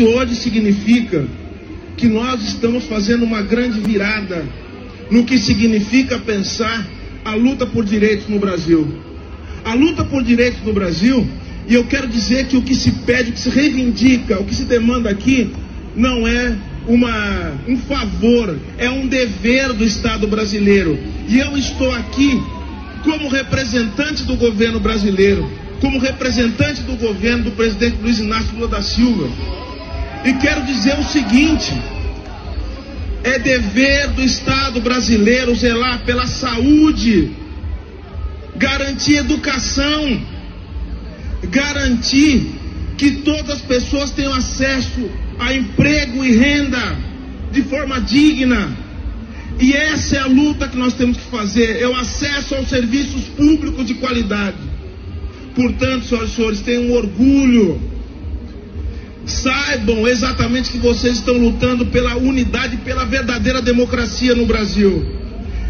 de hoje significa que nós estamos fazendo uma grande virada no que significa pensar a luta por direitos no Brasil. A luta por direitos no Brasil, e eu quero dizer que o que se pede, o que se reivindica, o que se demanda aqui, não é uma, um favor, é um dever do Estado brasileiro. E eu estou aqui como representante do governo brasileiro, como representante do governo do presidente Luiz Inácio Lula da Silva. E quero dizer o seguinte: é dever do Estado brasileiro zelar pela saúde, garantir educação, garantir que todas as pessoas tenham acesso a emprego e renda de forma digna. E essa é a luta que nós temos que fazer, é o acesso aos serviços públicos de qualidade. Portanto, senhoras e senhores, tenham orgulho Saibam exatamente que vocês estão lutando pela unidade, pela verdadeira democracia no Brasil.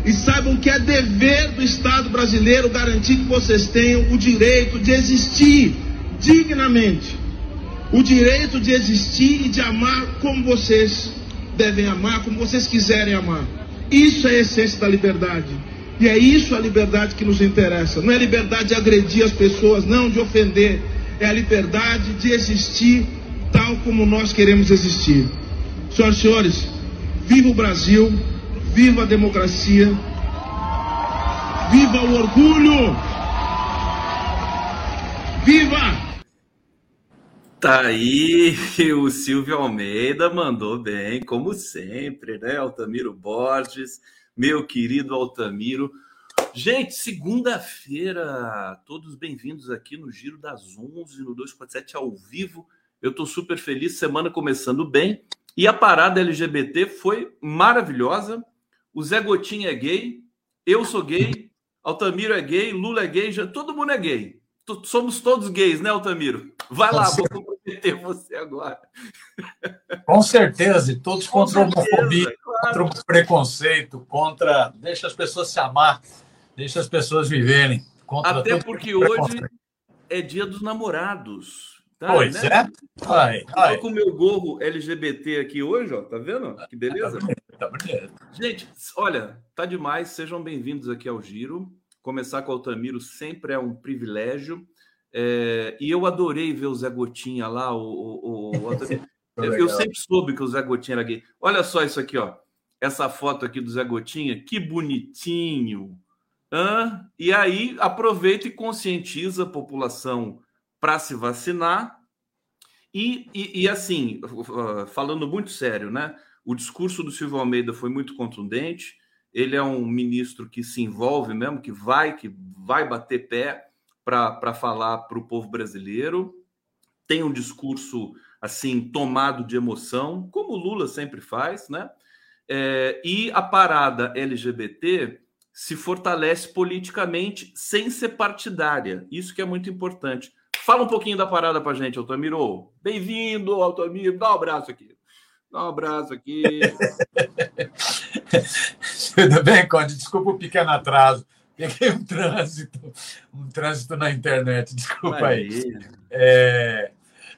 E saibam que é dever do Estado brasileiro garantir que vocês tenham o direito de existir dignamente. O direito de existir e de amar como vocês devem amar, como vocês quiserem amar. Isso é a essência da liberdade. E é isso a liberdade que nos interessa. Não é liberdade de agredir as pessoas, não de ofender. É a liberdade de existir tal como nós queremos existir. Senhoras e senhores, viva o Brasil, viva a democracia, viva o orgulho, viva! Tá aí, o Silvio Almeida mandou bem, como sempre, né? Altamiro Borges, meu querido Altamiro. Gente, segunda-feira, todos bem-vindos aqui no Giro das 11, no 247 ao vivo eu estou super feliz, semana começando bem. E a parada LGBT foi maravilhosa. O Zé Gotinha é gay, eu sou gay, Altamiro é gay, Lula é gay, já, todo mundo é gay. T somos todos gays, né, Altamiro? Vai lá, vou comprometer você agora. Com certeza, e todos Com contra a homofobia, claro. contra o preconceito, contra. Deixa as pessoas se amar, deixa as pessoas viverem. Até porque hoje é dia dos namorados. Tá, pois né? é. Ai, ai. Tô com o meu gorro LGBT aqui hoje, ó. Tá vendo? Que beleza. Tá bonito, tá Gente, olha, tá demais. Sejam bem-vindos aqui ao Giro. Começar com o Altamiro sempre é um privilégio. É, e eu adorei ver o Zé Gotinha lá, o, o, o eu, eu sempre soube que o Zé Gotinha era gay. Olha só isso aqui, ó. Essa foto aqui do Zé Gotinha, que bonitinho. Hã? E aí aproveita e conscientiza a população para se vacinar. E, e, e, assim, falando muito sério, né? O discurso do Silvio Almeida foi muito contundente. Ele é um ministro que se envolve mesmo, que vai, que vai bater pé para falar para o povo brasileiro. Tem um discurso assim tomado de emoção, como o Lula sempre faz, né? É, e a parada LGBT se fortalece politicamente sem ser partidária. Isso que é muito importante. Fala um pouquinho da parada pra gente, Altamiro. Bem-vindo, Altamiro. Dá um abraço aqui. Dá um abraço aqui. Tudo bem, Conde? Desculpa o pequeno atraso. Peguei um trânsito, um trânsito na internet. Desculpa aí. É...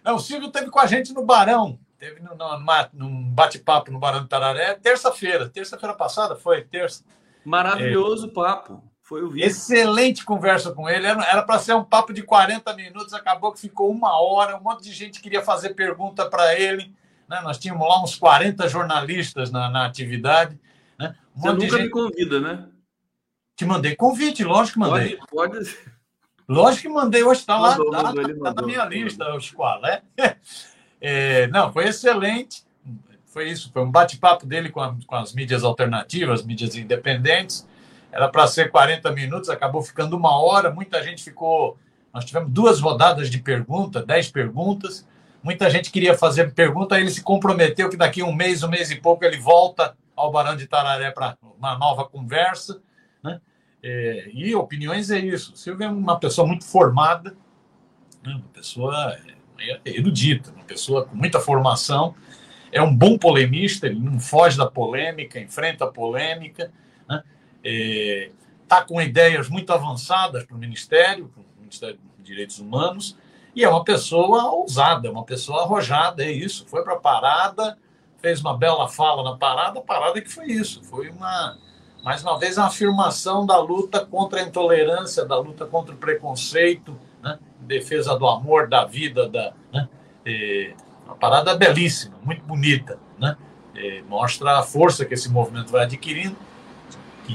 Não, o Silvio esteve com a gente no Barão. Teve no, no, num bate-papo no Barão do Tararé, terça-feira. Terça-feira passada foi, terça. Maravilhoso é... papo. Foi o vídeo. Excelente conversa com ele. Era para ser um papo de 40 minutos, acabou que ficou uma hora. Um monte de gente queria fazer pergunta para ele. Né? Nós tínhamos lá uns 40 jornalistas na, na atividade. Né? Um Você nunca gente... me convida, né? Te mandei convite, lógico que mandei. Pode, pode... Lógico que mandei, hoje está lá, mandou, tá, mandou, tá, tá na minha lista, o Squall, né? É, não, foi excelente. Foi isso, foi um bate-papo dele com, a, com as mídias alternativas, mídias independentes. Era para ser 40 minutos, acabou ficando uma hora. Muita gente ficou. Nós tivemos duas rodadas de pergunta, 10 perguntas. Muita gente queria fazer pergunta, ele se comprometeu que daqui um mês, um mês e pouco, ele volta ao Barão de Tararé para uma nova conversa. Né? É, e opiniões é isso. Silvio é uma pessoa muito formada, né? uma pessoa erudita, uma pessoa com muita formação. É um bom polemista, ele não foge da polêmica, enfrenta a polêmica. Né? Está é, com ideias muito avançadas para o Ministério, para o Ministério dos Direitos Humanos, E é uma pessoa ousada, é uma pessoa arrojada, é isso. Foi para a parada, fez uma bela fala na parada, a parada que foi isso. Foi uma, mais uma vez, uma afirmação da luta contra a intolerância, da luta contra o preconceito, né? defesa do amor, da vida, da, né? E, uma parada belíssima, muito bonita, né? E mostra a força que esse movimento vai adquirindo,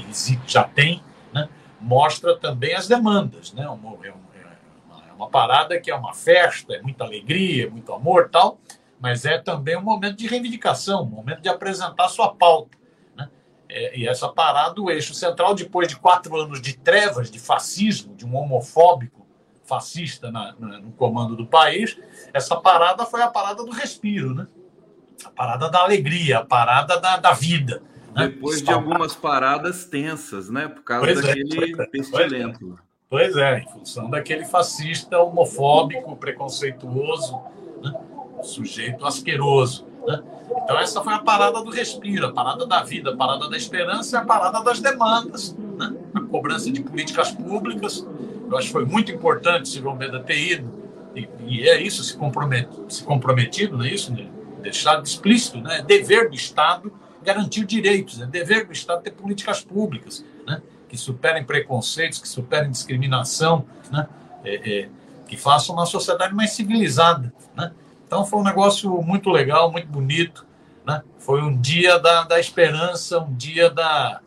que já tem, né? Mostra também as demandas, né? É, é, é uma parada que é uma festa, é muita alegria, é muito amor, tal, mas é também um momento de reivindicação, um momento de apresentar sua pauta. Né? É, e essa parada, o eixo central, depois de quatro anos de trevas, de fascismo, de um homofóbico fascista na, na, no comando do país, essa parada foi a parada do respiro, né? a parada da alegria, a parada da, da vida. Né? Depois de algumas paradas tensas, né? Por causa pois é, daquele é, pestilento. Pois é, em função daquele fascista homofóbico, preconceituoso, né? sujeito asqueroso. Né? Então, essa foi a parada do respiro, a parada da vida, a parada da esperança e a parada das demandas. Né? A cobrança de políticas públicas. Eu acho que foi muito importante Silvio Almeida ter ido, e, e é isso, se, compromet, se comprometido, não é isso? Né? Deixar explícito, né? dever do Estado garantir direitos, é dever do Estado ter políticas públicas né? que superem preconceitos, que superem discriminação, né? É, é, que façam uma sociedade mais civilizada. Né? Então foi um negócio muito legal, muito bonito. Né? Foi um dia da, da esperança, um dia da,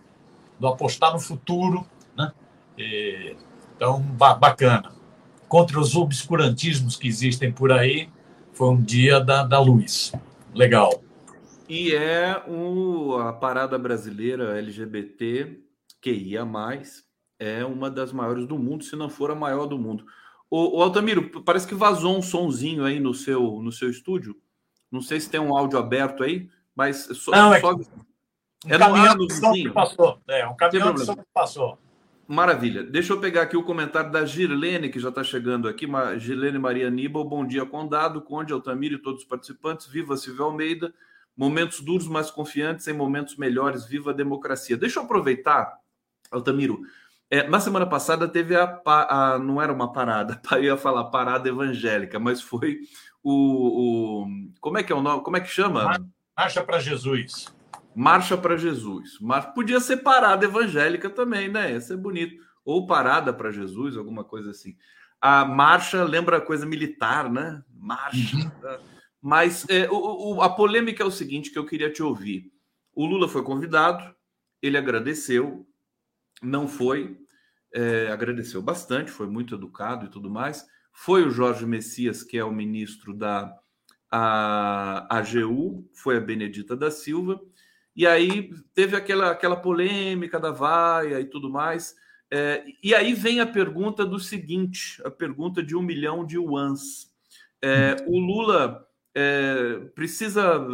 do apostar no futuro. Né? E, então, ba bacana. Contra os obscurantismos que existem por aí, foi um dia da, da luz. Legal. E é o, a parada brasileira LGBT QIA, é uma das maiores do mundo, se não for a maior do mundo. O, o Altamiro, parece que vazou um sonzinho aí no seu, no seu estúdio. Não sei se tem um áudio aberto aí, mas só, não, é, só... Um é caminhão de som que passou. É, um caminhão de som que passou. Maravilha. Deixa eu pegar aqui o comentário da Girlene, que já está chegando aqui. Girlene Maria Aníbal, bom dia, Condado, Conde, Altamiro e todos os participantes. Viva Silvio Almeida. Momentos duros, mas confiantes em momentos melhores. Viva a democracia. Deixa eu aproveitar, Altamiro, é, na semana passada teve a, a, Não era uma parada, eu ia falar parada evangélica, mas foi o. o como é que é o nome? Como é que chama? Marcha para Jesus. Marcha para Jesus. Mas podia ser parada evangélica também, né? Ia ser bonito. Ou parada para Jesus, alguma coisa assim. A marcha lembra coisa militar, né? Marcha. Uhum. Mas é, o, o, a polêmica é o seguinte: que eu queria te ouvir. O Lula foi convidado, ele agradeceu, não foi, é, agradeceu bastante, foi muito educado e tudo mais. Foi o Jorge Messias, que é o ministro da a, AGU, foi a Benedita da Silva, e aí teve aquela, aquela polêmica da vaia e tudo mais. É, e aí vem a pergunta do seguinte: a pergunta de um milhão de yuans. É, o Lula é, precisa,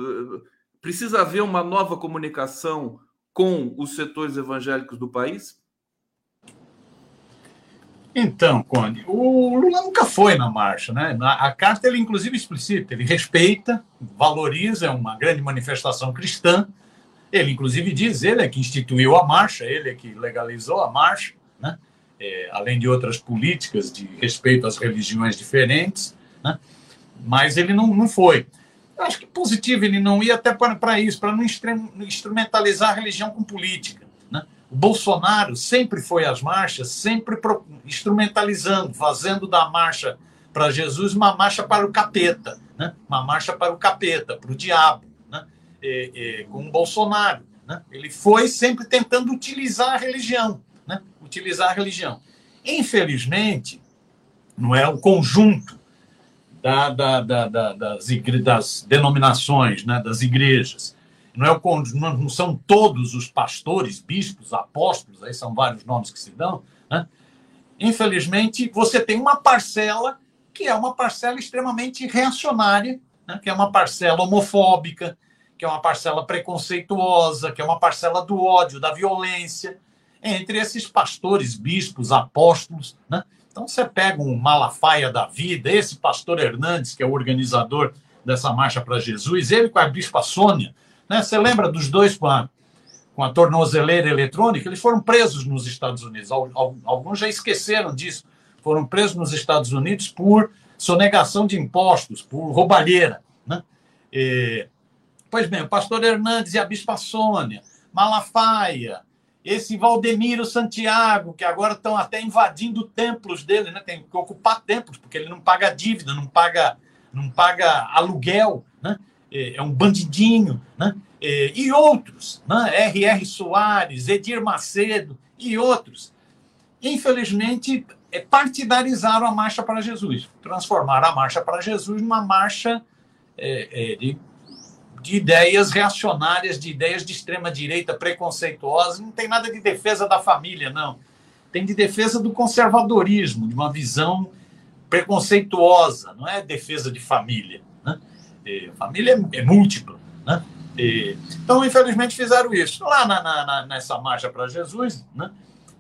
precisa haver uma nova comunicação com os setores evangélicos do país? Então, Conde, o Lula nunca foi na marcha, né? A carta ele inclusive explicita, ele respeita, valoriza, é uma grande manifestação cristã. Ele inclusive diz, ele é que instituiu a marcha, ele é que legalizou a marcha, né? É, além de outras políticas de respeito às religiões diferentes, né? Mas ele não, não foi. Eu acho que positivo ele não ir até para isso, para não instrumentalizar a religião com política. O Bolsonaro sempre foi às marchas, sempre instrumentalizando, fazendo da marcha para Jesus uma marcha para o capeta, né? uma marcha para o capeta, para o diabo, né? E, e, com o Bolsonaro. Né? Ele foi sempre tentando utilizar a religião, né? utilizar a religião. Infelizmente, não é o conjunto da, da, da, das, igre... das denominações, né? das igrejas, não, é o, não são todos os pastores, bispos, apóstolos, aí são vários nomes que se dão, né? infelizmente, você tem uma parcela que é uma parcela extremamente reacionária, né? que é uma parcela homofóbica, que é uma parcela preconceituosa, que é uma parcela do ódio, da violência, entre esses pastores, bispos, apóstolos. Né? Então, você pega um Malafaia da vida, esse pastor Hernandes, que é o organizador dessa Marcha para Jesus, ele com a bispa Sônia, né? Você lembra dos dois com a, com a tornozeleira eletrônica? Eles foram presos nos Estados Unidos. Alguns já esqueceram disso. Foram presos nos Estados Unidos por sonegação de impostos por roubalheira. Né? E, pois bem, o pastor Hernandes e a bispa Sônia, Malafaia, esse Valdemiro Santiago, que agora estão até invadindo templos dele, né? tem que ocupar templos, porque ele não paga dívida, não paga, não paga aluguel, né? é um bandidinho, né? e outros, né? R.R. Soares, Edir Macedo e outros. Infelizmente, é, partidarizaram a Marcha para Jesus, transformaram a Marcha para Jesus numa marcha é, é, de, de, ideias reacionárias, de ideias de extrema-direita preconceituosas. Não tem nada de defesa da família, não. Tem de defesa do conservadorismo, de uma visão preconceituosa, não é defesa de família. Né? É, família é, é múltipla. Né? então, infelizmente, fizeram isso. Lá na, na, nessa marcha para Jesus, né?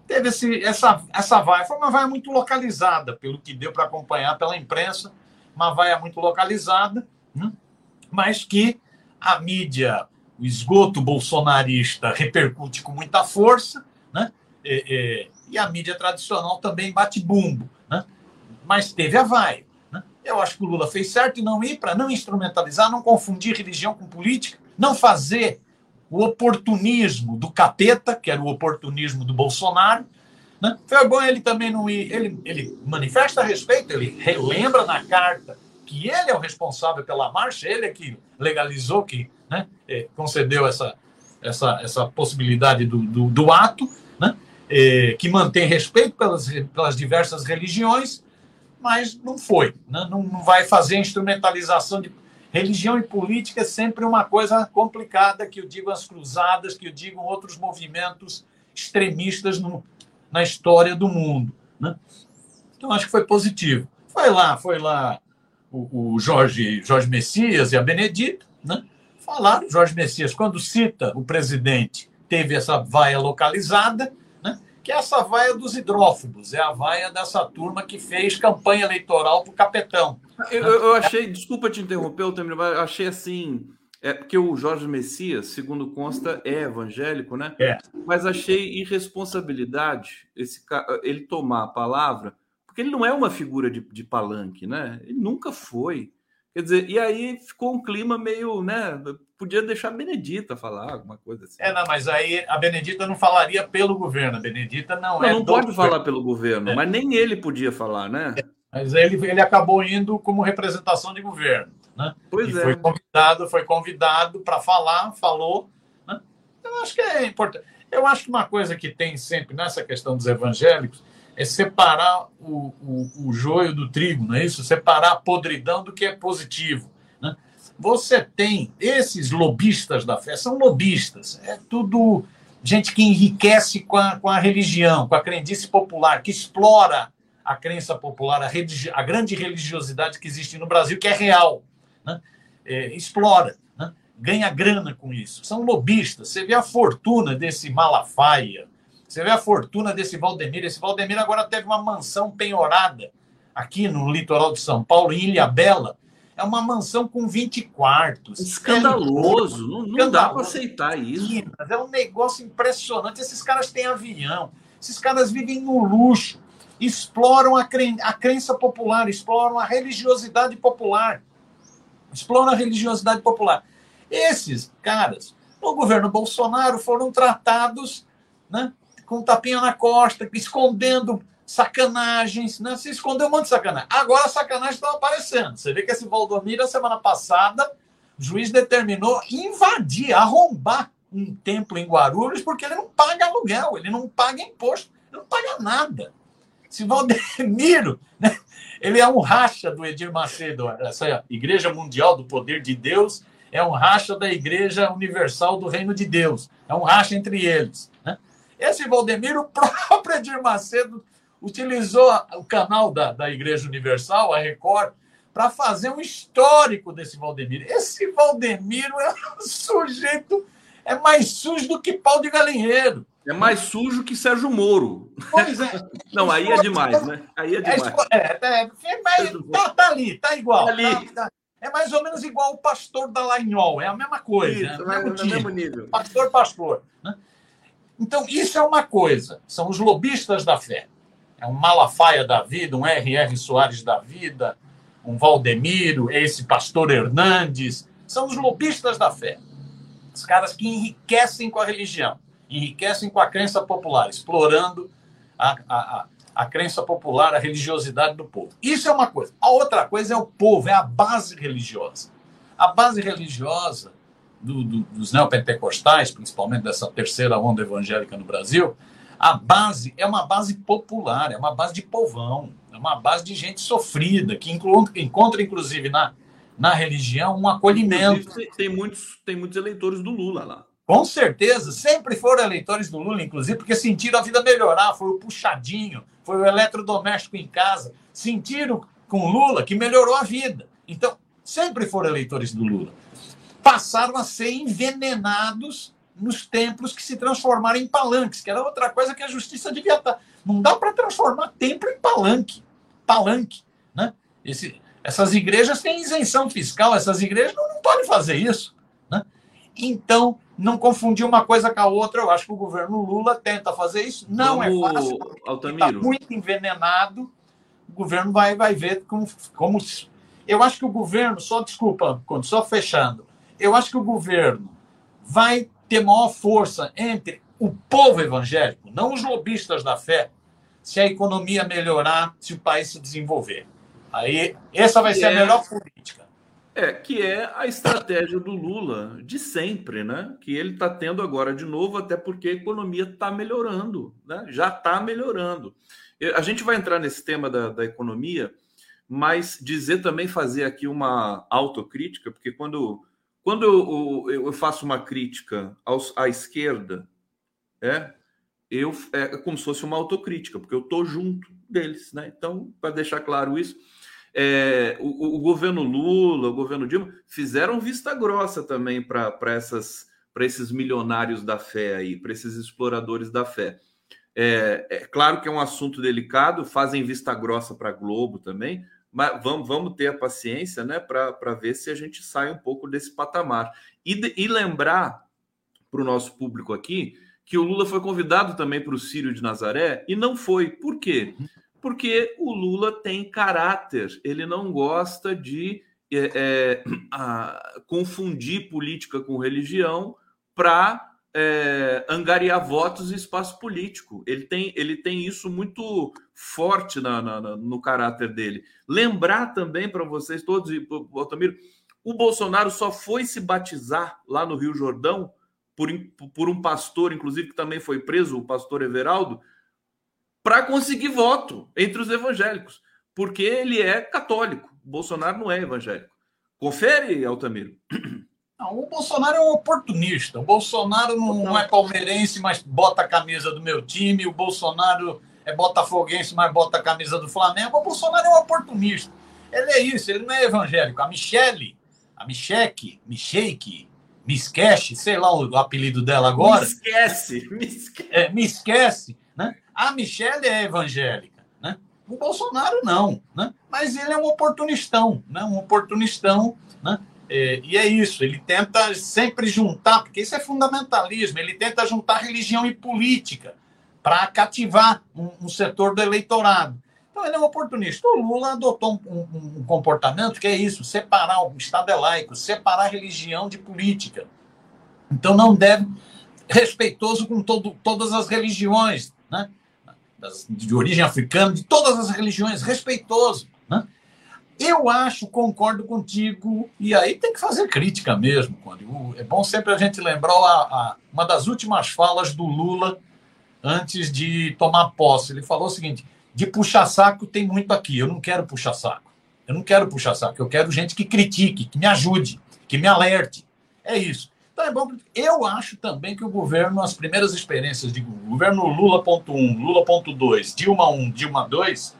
teve esse, essa, essa vaia. Foi uma vaia muito localizada, pelo que deu para acompanhar pela imprensa, uma vaia muito localizada, né? mas que a mídia, o esgoto bolsonarista repercute com muita força, né? E, e, e a mídia tradicional também bate bumbo. Né? Mas teve a vaia. Né? Eu acho que o Lula fez certo em não ir para não instrumentalizar, não confundir religião com política, não fazer o oportunismo do capeta, que era o oportunismo do Bolsonaro. Né? Foi bom ele também não ir. Ele, ele manifesta respeito, ele relembra na carta que ele é o responsável pela marcha, ele é que legalizou, que né, é, concedeu essa, essa, essa possibilidade do, do, do ato, né, é, que mantém respeito pelas, pelas diversas religiões, mas não foi. Né, não, não vai fazer instrumentalização de Religião e política é sempre uma coisa complicada, que eu digo as cruzadas, que eu digo outros movimentos extremistas no, na história do mundo. Né? Então, acho que foi positivo. Foi lá, foi lá o, o Jorge, Jorge Messias e a Benedita, né? falaram. Jorge Messias, quando cita o presidente, teve essa vaia localizada, que é essa vaia dos hidrófobos, é a vaia dessa turma que fez campanha eleitoral para o capetão. Eu, eu, achei, desculpa te interromper, eu achei assim. É porque o Jorge Messias, segundo consta, é evangélico, né? É. Mas achei irresponsabilidade esse ele tomar a palavra, porque ele não é uma figura de, de palanque, né? Ele nunca foi. Quer dizer, e aí ficou um clima meio, né? Podia deixar a Benedita falar alguma coisa assim. É, não, mas aí a Benedita não falaria pelo governo. A Benedita não, não é. Não pode falar pelo governo, é. mas nem ele podia falar, né? É. Mas ele, ele acabou indo como representação de governo. Né? Pois e é. Foi convidado, foi convidado para falar, falou. Né? Eu acho que é importante. Eu acho que uma coisa que tem sempre nessa questão dos evangélicos é separar o, o, o joio do trigo, não é isso? Separar a podridão do que é positivo. Né? Você tem esses lobistas da fé, são lobistas, é tudo gente que enriquece com a, com a religião, com a crendice popular, que explora a crença popular, a, religi a grande religiosidade que existe no Brasil, que é real. Né? É, explora, né? ganha grana com isso. São lobistas. Você vê a fortuna desse Malafaia, você vê a fortuna desse Valdemir. Esse Valdemir agora teve uma mansão penhorada aqui no litoral de São Paulo, em Ilha Bela. É uma mansão com 20 quartos. Escandaloso. É, não, não escandaloso. dá para aceitar isso. É um negócio impressionante. Esses caras têm avião. Esses caras vivem no luxo. Exploram a, cren a crença popular, exploram a religiosidade popular. Exploram a religiosidade popular. Esses caras, no governo Bolsonaro, foram tratados né, com um tapinha na costa, escondendo sacanagens, né? Se escondeu um monte de sacanagem. Agora as sacanagens estão aparecendo. Você vê que esse Valdomiro, a semana passada, o juiz determinou invadir, arrombar um templo em Guarulhos porque ele não paga aluguel, ele não paga imposto, ele não paga nada. Esse Valdemiro, né? ele é um racha do Edir Macedo, essa Igreja Mundial do Poder de Deus é um racha da Igreja Universal do Reino de Deus, é um racha entre eles. Né? Esse Valdemiro, o próprio Edir Macedo, utilizou o canal da, da Igreja Universal, a Record, para fazer um histórico desse Valdemiro. Esse Valdemiro é um sujeito, é mais sujo do que pau de galinheiro. É mais sujo que Sérgio Moro. Pois é. Não, aí é demais, né? Aí é, é demais. É, é, é, mas tá, tá, ali, tá igual. Tá ali. Tá, tá, é mais ou menos igual o pastor da Lainhol, é a mesma coisa. Isso, é, mesmo, mesmo nível. Pastor, pastor. Né? Então, isso é uma coisa. São os lobistas da fé. É um Malafaia da vida, um R.R. Soares da vida, um Valdemiro, esse pastor Hernandes, são os lobistas da fé. Os caras que enriquecem com a religião, enriquecem com a crença popular, explorando a, a, a, crença popular, a religiosidade do povo. Isso é uma coisa. A outra coisa é o povo, é a base religiosa. A base religiosa do, do, dos neopentecostais, principalmente dessa terceira onda evangélica no Brasil, a base é uma base popular, é uma base de povão, é uma base de gente sofrida, que encontra, encontra inclusive, na, na religião um acolhimento. Tem muitos, tem muitos eleitores do Lula lá. Com certeza, sempre foram eleitores do Lula, inclusive, porque sentiram a vida melhorar, foi o puxadinho, foi o eletrodoméstico em casa, sentiram com Lula que melhorou a vida. Então, sempre foram eleitores do Lula. Passaram a ser envenenados nos templos que se transformaram em palanques, que era outra coisa que a justiça devia estar. Não dá para transformar templo em palanque. Palanque. Né? Esse, essas igrejas têm isenção fiscal, essas igrejas não, não podem fazer isso. Né? Então, não confundir uma coisa com a outra, eu acho que o governo Lula tenta fazer isso. Não é Vamos, é fácil. Está muito envenenado. O governo vai, vai ver como, como. Eu acho que o governo, só desculpa, só fechando, eu acho que o governo vai ter maior força entre o povo evangélico, não os lobistas da fé, se a economia melhorar, se o país se desenvolver. Aí, essa vai ser é, a melhor política. É, que é a estratégia do Lula de sempre, né? Que ele está tendo agora de novo, até porque a economia está melhorando, né? Já está melhorando. A gente vai entrar nesse tema da, da economia, mas dizer também, fazer aqui uma autocrítica, porque quando quando eu, eu, faço uma crítica aos, à esquerda, é, eu, é como se fosse uma autocrítica, porque eu estou junto deles. Né? Então, para deixar claro isso, é, o, o, governo Lula, o governo Dilma, fizeram vista grossa também para esses milionários da fé aí, para esses exploradores da fé. É, é, claro que é um assunto delicado, fazem vista grossa para Globo também, mas vamos, vamos ter a paciência né, para ver se a gente sai um pouco desse patamar. E, e lembrar para o nosso público aqui que o Lula foi convidado também para o Sírio de Nazaré e não foi. Por quê? Porque o Lula tem caráter, ele não gosta de é, é, a, confundir política com religião para é, angariar votos e espaço político. Ele tem, ele tem isso muito forte na, na, na no caráter dele. Lembrar também para vocês todos, e Altamiro, o Bolsonaro só foi se batizar lá no Rio Jordão por, por um pastor, inclusive, que também foi preso, o pastor Everaldo, para conseguir voto entre os evangélicos, porque ele é católico. O Bolsonaro não é evangélico. Confere, Altamiro. Não, o Bolsonaro é um oportunista. O Bolsonaro não, não, é palmeirense, mas bota a camisa do meu time. O Bolsonaro é botafoguense, mas bota a camisa do Flamengo. O Bolsonaro é um oportunista. Ele é isso, ele não é evangélico. A Michele, a Micheque, Micheque, me esquece, sei lá o apelido dela agora. Me esquece, me esquece. É, me esquece, né? A Michelle é evangélica, né? O Bolsonaro não, né? Mas ele é um oportunistão, né? Um oportunistão, né? É, e é isso, ele tenta sempre juntar, porque isso é fundamentalismo, ele tenta juntar religião e política para cativar um, um, setor do eleitorado. Então ele é um oportunista. O Lula adotou um, um, um comportamento que é isso, separar o Estado é laico, separar religião de política. Então não deve, respeitoso com todo, todas as religiões, né? De origem africana, de todas as religiões, respeitoso. Né? Eu acho, concordo contigo, e aí tem que fazer crítica mesmo. Quando, é bom sempre a gente lembrar a, a, uma das últimas falas do Lula antes de tomar posse. Ele falou o seguinte: de puxar saco tem muito aqui, eu não quero puxar saco. Eu não quero puxar saco, eu quero gente que critique, que me ajude, que me alerte. É isso. Então é bom. Eu acho também que o governo, as primeiras experiências de governo Lula.1, Lula.2, Dilma 1, Dilma 2,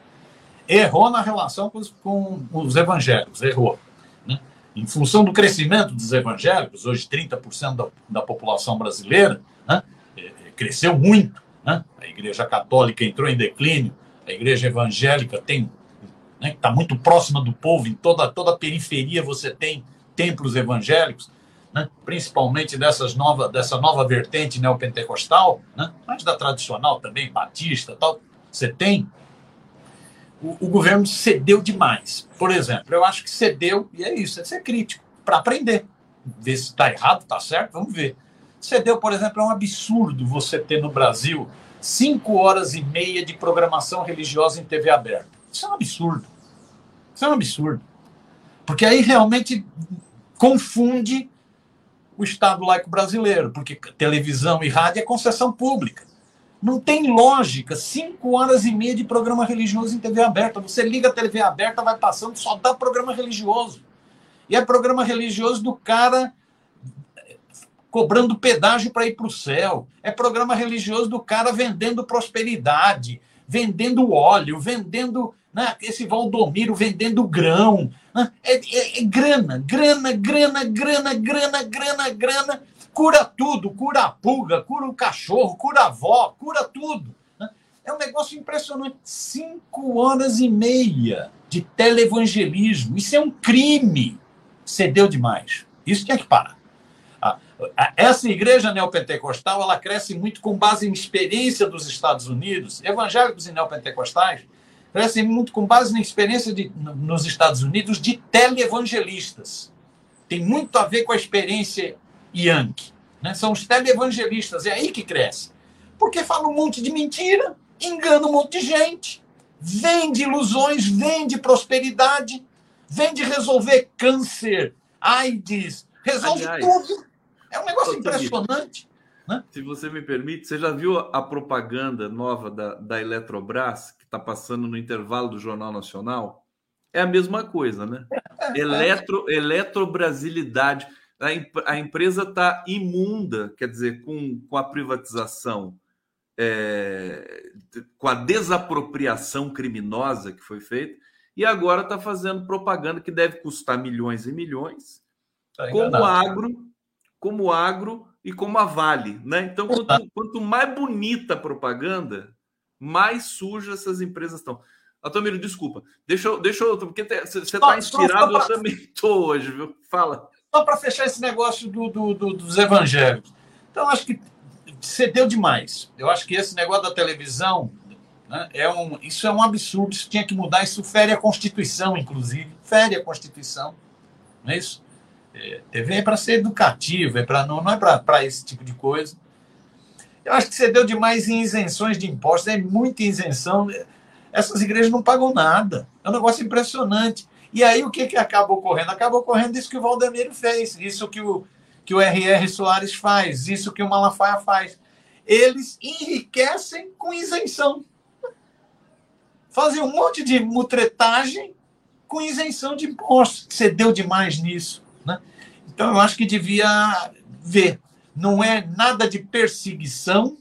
errou na relação com os, com os evangélicos, errou. Né? Em função do crescimento dos evangélicos, hoje 30% da, da população brasileira, né? É, é, cresceu muito. Né? A Igreja Católica entrou em declínio, a Igreja Evangélica tem né, está muito próxima do povo, em toda, toda a periferia você tem templos evangélicos, né, principalmente dessas nova, dessa nova vertente neopentecostal, né, mas da tradicional também, batista tal, você tem o, o, governo cedeu demais. Por exemplo, eu acho que cedeu, e é isso, é ser crítico, para aprender. Ver se está errado, está certo, vamos ver. Cedeu, por exemplo, é um absurdo você ter no Brasil cinco horas e meia de programação religiosa em TV aberta. Isso é um absurdo. Isso é um absurdo. Porque aí realmente confunde o Estado laico brasileiro, porque televisão e rádio é concessão pública. Não tem lógica. Cinco horas e meia de programa religioso em TV aberta. Você liga a TV aberta, vai passando, só dá programa religioso. E é programa religioso do cara cobrando pedágio para ir para o céu. É programa religioso do cara vendendo prosperidade, vendendo óleo, vendendo né, esse Valdomiro vendendo grão. Né? É, é, é grana, grana, grana, grana, grana, grana, grana cura tudo, cura a pulga, cura o cachorro, cura a avó, cura tudo. Né? É um negócio impressionante. Cinco horas e meia de televangelismo. Isso é um crime. Cedeu demais. Isso tinha que parar. Essa igreja neopentecostal ela cresce muito com base em experiência dos Estados Unidos. Evangélicos e neopentecostais crescem muito com base na experiência de, nos Estados Unidos de televangelistas. Tem muito a ver com a experiência Yankee. Né? São os televangelistas, é aí que cresce. Porque fala um monte de mentira, engana um monte de gente, vende ilusões, vende prosperidade, vende resolver câncer, AIDS, resolve Aliás, tudo. É um negócio impressionante. Né? Se você me permite, você já viu a propaganda nova da, da Eletrobras, que está passando no intervalo do Jornal Nacional? É a mesma coisa, né? É, é. Eletro, eletrobrasilidade a, a empresa está imunda, quer dizer, com, com a privatização, é, com a desapropriação criminosa que foi feita, e agora está fazendo propaganda que deve custar milhões e milhões, tá como agro, como agro e como a Vale. Né? Então, quanto, quanto mais bonita a propaganda, mais suja essas empresas estão. Atomiro, desculpa. Deixa eu. Deixa eu porque você está inspirado, eu também estou hoje, viu? Fala. Só para fechar esse negócio do, do, do, dos evangélicos. Então, acho que cedeu demais. Eu acho que esse negócio da televisão né, é um, isso é um absurdo. Isso tinha que mudar. Isso fere a Constituição, inclusive. Fere a Constituição. Não é isso? É, TV é para ser educativa, é para não, não é para esse tipo de coisa. Eu acho que cedeu demais em isenções de impostos. É muita isenção. Essas igrejas não pagam nada. É um negócio impressionante. E aí o que, que acaba ocorrendo? Acaba ocorrendo isso que o Valdemiro fez, isso que o, que o R.R. Soares faz, isso que o Malafaia faz. Eles enriquecem com isenção. Fazem um monte de mutretagem com isenção de impostos. Cedeu demais nisso. Então eu acho que devia ver. Não é nada de perseguição,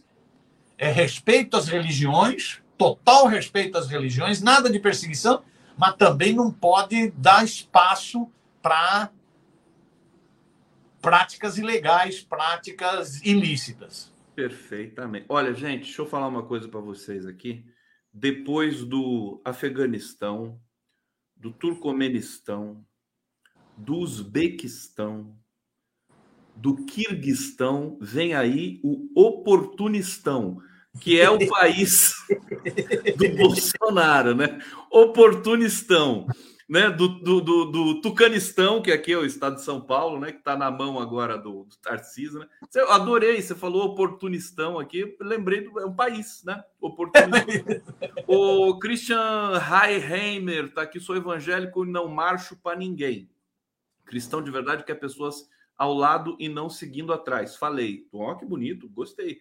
é respeito às religiões, total respeito às religiões, nada de perseguição, mas também não pode dar espaço para práticas ilegais, práticas ilícitas. Perfeitamente. Olha, gente, deixa eu falar uma coisa para vocês aqui. Depois do Afeganistão, do Turcomenistão, do Uzbequistão, do Quirguistão, vem aí o Oportunistão que é o país do Bolsonaro, né? Oportunistão, né? Do, do, do, do, Tucanistão, que aqui é o estado de São Paulo, né? Que está na mão agora do, do Tarcísio, né? Eu adorei, você falou oportunistão aqui, lembrei do é um país, né? Oportunistão. o Christian Heiheimer está aqui, sou evangélico e não marcho para ninguém. Cristão de verdade quer pessoas ao lado e não seguindo atrás. Falei, ó, oh, que bonito, gostei.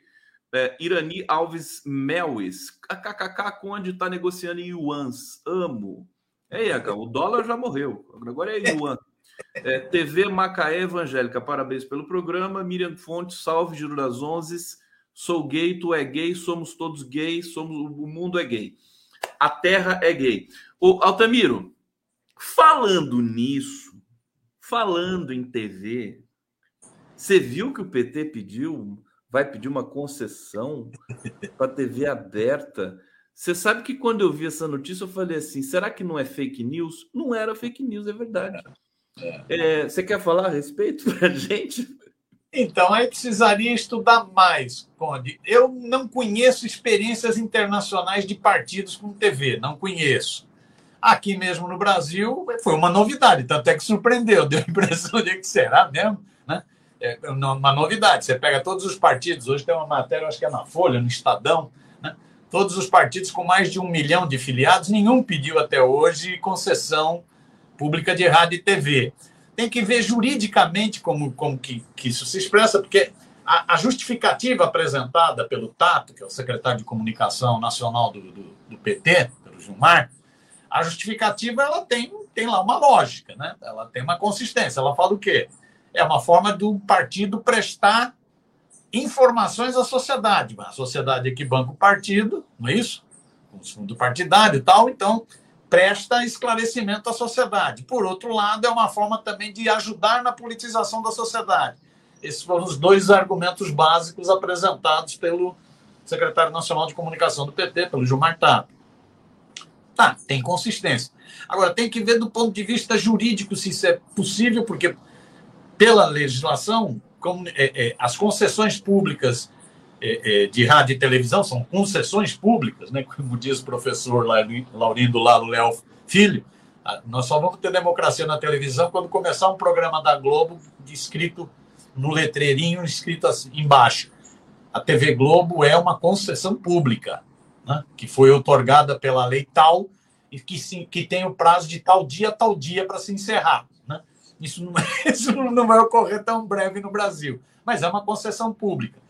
É, Irani Alves Melwis. KKK, Conde está negociando em yuans. Amo. É, o dólar já morreu. Agora é yuan. É, TV Macaé Evangélica, parabéns pelo programa. Miriam Fontes, salve, Giro das Onzes. Sou gay, tu é gay, somos todos gays, somos, o mundo é gay. A terra é gay. O Altamiro, falando nisso, falando em TV, você viu que o PT pediu vai pedir uma concessão para TV aberta. Você sabe que quando eu vi essa notícia, eu falei assim: será que não é fake news? Não era fake news, é verdade. É. É, você quer falar a respeito para gente? Então, aí precisaria estudar mais, Conde. Eu não conheço experiências internacionais de partidos com TV, não conheço. Aqui mesmo no Brasil, foi uma novidade, tanto é que surpreendeu, deu a impressão de que será mesmo, né? É uma novidade. Você pega todos os partidos, hoje tem uma matéria, acho que é na Folha, no Estadão, né? todos os partidos com mais de um milhão de filiados, nenhum pediu até hoje concessão pública de rádio e TV tem que ver juridicamente como, como que, que isso se expressa, porque a, a, justificativa apresentada pelo Tato, que é o secretário de Comunicação Nacional do, do, do, PT, pelo Gilmar, a justificativa ela tem, tem lá uma lógica, né? ela tem uma consistência. Ela fala o quê? É uma forma do partido prestar informações à sociedade. A sociedade é que banca o partido, não é isso? Com os fundos partidários e tal, então presta esclarecimento à sociedade. Por outro lado, é uma forma também de ajudar na politização da sociedade. Esses foram os dois argumentos básicos apresentados pelo secretário nacional de comunicação do PT, pelo Gilmar Tato. Tá, tem consistência. Agora, tem que ver do ponto de vista jurídico se isso é possível, porque pela legislação, como, é, é, as concessões públicas é, é, de rádio e televisão, são concessões públicas, né? como diz o professor Laurindo Lalo Léo Filho, ah, nós só vamos ter democracia na televisão quando começar um programa da Globo escrito no letreirinho, escrito assim, embaixo. A TV Globo é uma concessão pública, né? que foi otorgada pela lei tal e que, sim, que tem o prazo de tal dia tal dia para se encerrar. Né? Isso, não, isso não vai ocorrer tão breve no Brasil, mas é uma concessão pública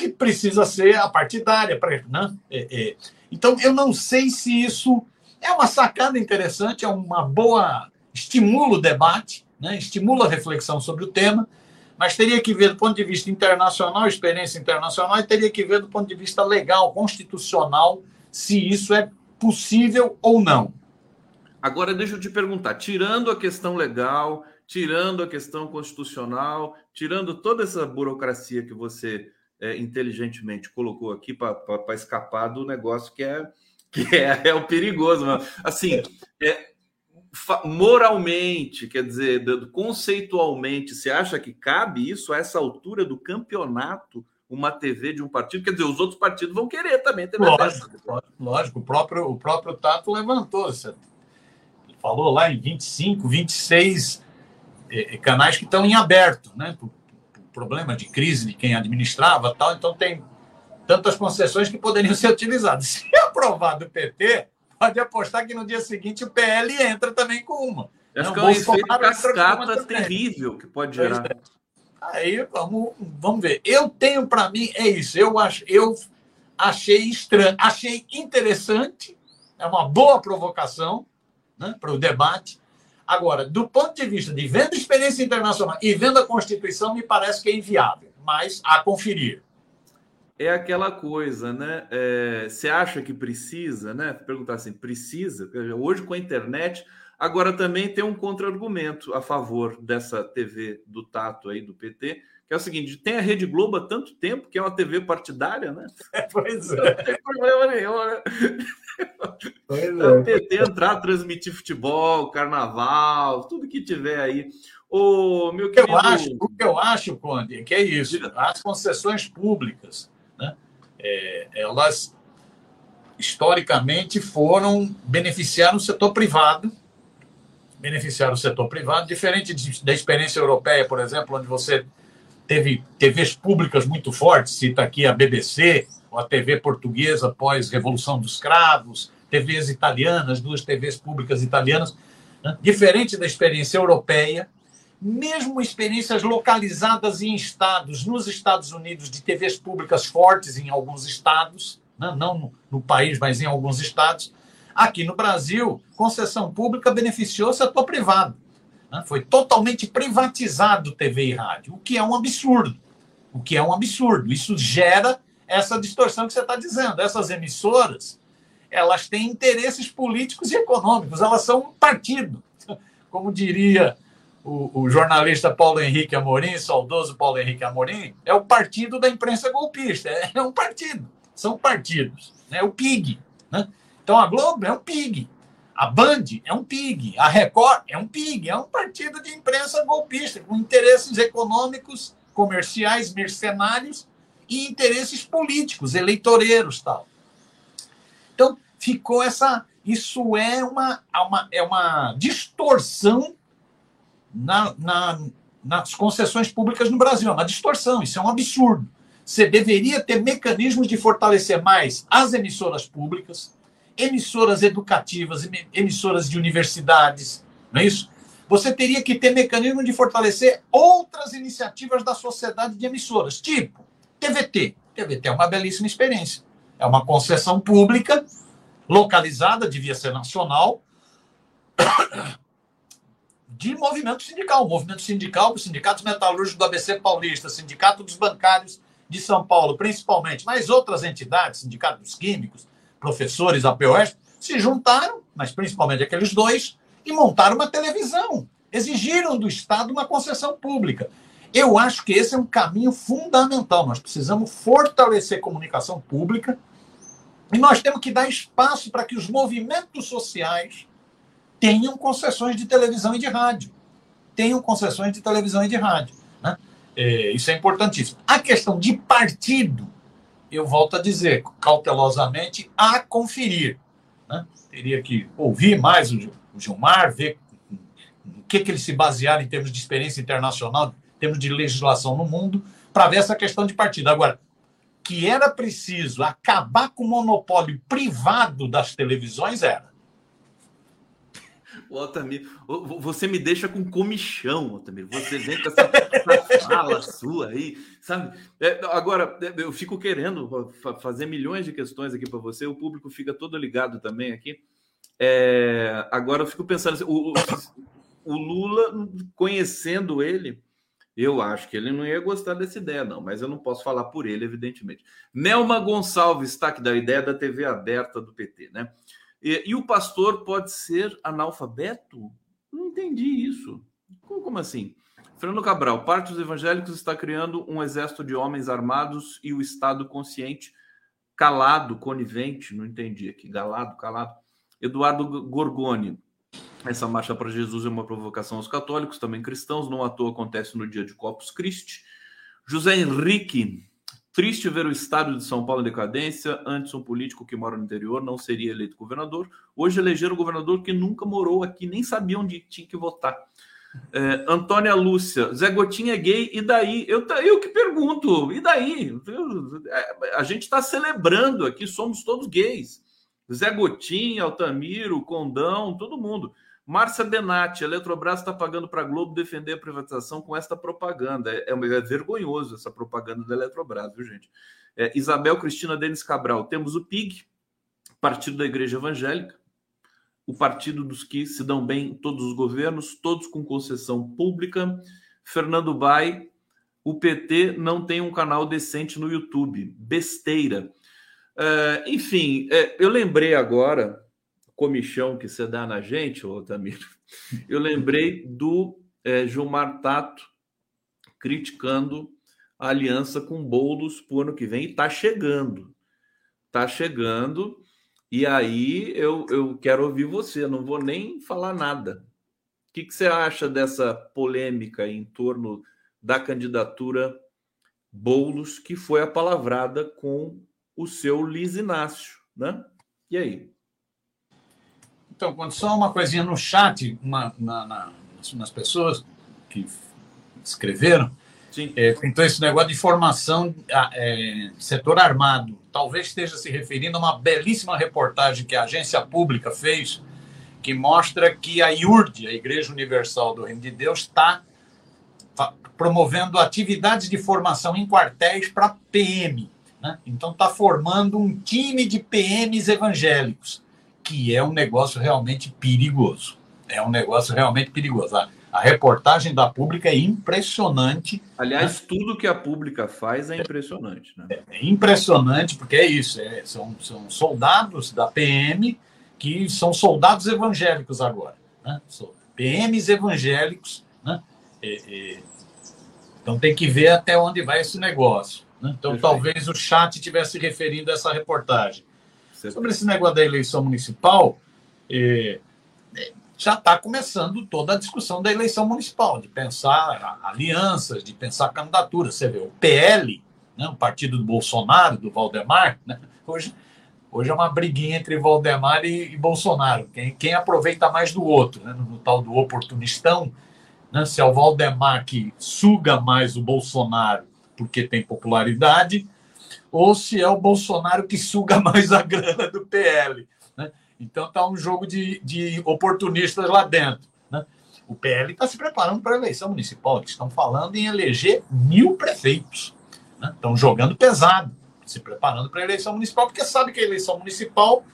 que precisa ser a partidária. Né? É, é. Então, eu não sei se isso é uma sacada interessante, é uma boa. estimula o debate, né? estimula a reflexão sobre o tema, mas teria que ver do ponto de vista internacional, experiência internacional, e teria que ver do ponto de vista legal, constitucional, se isso é possível ou não. Agora, deixa eu te perguntar: tirando a questão legal, tirando a questão constitucional, tirando toda essa burocracia que você é, inteligentemente colocou aqui para escapar do negócio que é que é, é o perigoso, assim, é, moralmente, quer dizer, conceitualmente, você acha que cabe isso a essa altura do campeonato? Uma TV de um partido, quer dizer, os outros partidos vão querer também ter lógico, lógico, o próprio, o próprio Tato levantou. Falou lá em 25, 26 eh, canais que estão em aberto, né? problema de crise de quem administrava tal, então tem tantas concessões que poderiam ser utilizadas. Se aprovado o PT, pode apostar que no dia seguinte o PL entra também com uma. Acho que é um efeito cascata terrível que pode gerar. É. Aí vamos, vamos ver. Eu tenho para mim, é isso. Eu, acho, eu achei estranho, achei interessante, é uma boa provocação né, para o debate. Agora, do ponto de vista de vendo experiência internacional e vendo a Constituição, me parece que é inviável, mas a conferir. É aquela coisa, né? É, você acha que precisa, né? Perguntar assim, precisa? Hoje com a internet, agora também tem um contra-argumento a favor dessa TV do Tato aí, do PT, que é o seguinte: tem a Rede Globo há tanto tempo que é uma TV partidária, né? É, pois é. Não tem problema nenhum, né? Pois é. O PT entrar, transmitir futebol, carnaval, tudo que tiver aí. O meu querido... eu acho, o que eu acho, Conde, é que é isso. As concessões públicas? É, elas historicamente foram beneficiar o setor privado, beneficiar o setor privado, diferente da experiência europeia, por exemplo, onde você teve TVs públicas muito fortes, cita aqui a BBC, ou a TV portuguesa após Revolução dos Cravos, TVs italianas, duas TVs públicas italianas, né? diferente da experiência europeia, mesmo experiências localizadas em estados, nos Estados Unidos, de TVs públicas fortes em alguns estados, né? não no, no país, mas em alguns estados, aqui no Brasil, concessão pública beneficiou o setor privado. Né? Foi totalmente privatizado TV e rádio, o que é um absurdo. O que é um absurdo. Isso gera essa distorção que você está dizendo. Essas emissoras, elas têm interesses políticos e econômicos, elas são um partido. Como diria o, o, jornalista Paulo Henrique Amorim, saudoso Paulo Henrique Amorim, é o partido da imprensa golpista. É, é um partido. São partidos. É né? o PIG. Né? Então a Globo é um PIG. A Band é um PIG, a Record é um PIG, é um partido de imprensa golpista, com interesses econômicos comerciais, mercenários e interesses políticos, eleitoreiros tal. Então, ficou essa. Isso é uma, uma, é uma distorção na, na, nas concessões públicas no Brasil. É uma distorção, isso é um absurdo. Você deveria ter mecanismos de fortalecer mais as emissoras públicas, emissoras educativas, emissoras de universidades, não é isso? Você teria que ter mecanismo de fortalecer outras iniciativas da sociedade de emissoras, tipo TVT. TVT é uma belíssima experiência. É uma concessão pública, localizada, devia ser nacional, de movimento sindical. Movimento sindical, os sindicatos metalúrgicos do ABC Paulista, sindicato dos bancários de São Paulo, principalmente, mas outras entidades, sindicato dos químicos, professores, APOS, se juntaram, mas principalmente aqueles dois, e montaram uma televisão. Exigiram do Estado uma concessão pública. Eu acho que esse é um caminho fundamental. Nós precisamos fortalecer a comunicação pública e nós temos que dar espaço para que os movimentos sociais tenham concessões de televisão e de rádio. Tenham concessões de televisão e de rádio. Né? É, isso é importantíssimo. A questão de partido, eu volto a dizer, cautelosamente, a conferir. Né? Teria que ouvir mais o Gilmar, ver o que, que eles se basearam em termos de experiência internacional, em termos de legislação no mundo, para ver essa questão de partido. Agora, que era preciso acabar com o monopólio privado das televisões, era. O Altamir, você me deixa com comichão, Altamir. Você vem com essa, essa fala sua aí, sabe? É, agora, é, eu fico querendo fazer milhões de questões aqui para você, o público fica todo ligado também aqui. É, agora eu fico pensando assim, o, o, Lula, conhecendo ele, eu acho que ele não ia gostar dessa ideia, não, mas eu não posso falar por ele, evidentemente. Nelma Gonçalves está aqui da ideia da TV aberta do PT, né? E, e, o pastor pode ser analfabeto? Não entendi isso. Como, como assim? Fernando Cabral, parte dos evangélicos está criando um exército de homens armados e o Estado consciente, calado, conivente, não entendi aqui, galado, calado. Eduardo Gorgoni. Essa marcha para Jesus é uma provocação aos católicos, também cristãos, não à toa acontece no dia de Corpus Christi. José Henrique, triste ver o estado de São Paulo em decadência. Antes, um político que mora no interior não seria eleito governador. Hoje, elegeram um governador que nunca morou aqui, nem sabia onde tinha que votar. É, Antônia Lúcia, Zé Gotinha é gay, e daí? Eu, eu que pergunto, e daí? É, a gente está celebrando aqui, somos todos gays. Zé Gotinha, Altamiro, Condão, todo mundo. Márcia Benatti, a Eletrobras está pagando para a Globo defender a privatização com esta propaganda. É, é, é, vergonhoso essa propaganda da Eletrobras, viu, gente? É, Isabel Cristina Denis Cabral, temos o PIG, Partido da Igreja Evangélica, o partido dos que se dão bem em todos os governos, todos com concessão pública. Fernando Bai, o PT não tem um canal decente no YouTube. Besteira. Uh, enfim, uh, eu lembrei agora, comichão que você dá na gente, Otamiro, eu lembrei do uh, Gilmar Tato criticando a aliança com Boulos para o ano que vem, e está chegando. Está chegando, e aí eu, eu quero ouvir você, não vou nem falar nada. O que, que você acha dessa polêmica em torno da candidatura Boulos, que foi apalavrada com o seu Liz Inácio, né? E aí? Então, quando só uma coisinha no chat, uma, na, na, nas pessoas que escreveram, é, então esse negócio de formação é, setor armado, talvez esteja se referindo a uma belíssima reportagem que a agência pública fez, que mostra que a IURD, a Igreja Universal do Reino de Deus, está promovendo atividades de formação em quartéis para PM. Né? Então está formando um time de PMs evangélicos, que é um negócio realmente perigoso. É um negócio realmente perigoso. A, a reportagem da Pública é impressionante. Aliás, né? tudo que a Pública faz é impressionante. Né? É, é impressionante, porque é isso: é, são, são soldados da PM que são soldados evangélicos agora. Né? PMs evangélicos. Né? É, é, então tem que ver até onde vai esse negócio. Né? Então, Perfeito. talvez o chat estivesse referindo a essa reportagem. Sobre esse negócio da eleição municipal, é, é, já está começando toda a discussão da eleição municipal, de pensar alianças, de pensar candidaturas. Você vê, o PL, né, o partido do Bolsonaro, do Valdemar, né, hoje, hoje é uma briguinha entre Valdemar e, e Bolsonaro, quem, quem, aproveita mais do outro, né, no, no, tal do oportunistão, né, se é o Valdemar que suga mais o Bolsonaro porque tem popularidade, ou se é o Bolsonaro que suga mais a grana do PL. Né? Então está um jogo de, de oportunistas lá dentro. Né? O PL está se preparando para a eleição municipal. Eles estão falando em eleger mil prefeitos. Né? Estão jogando pesado, se preparando para a eleição municipal, porque sabe que a eleição municipal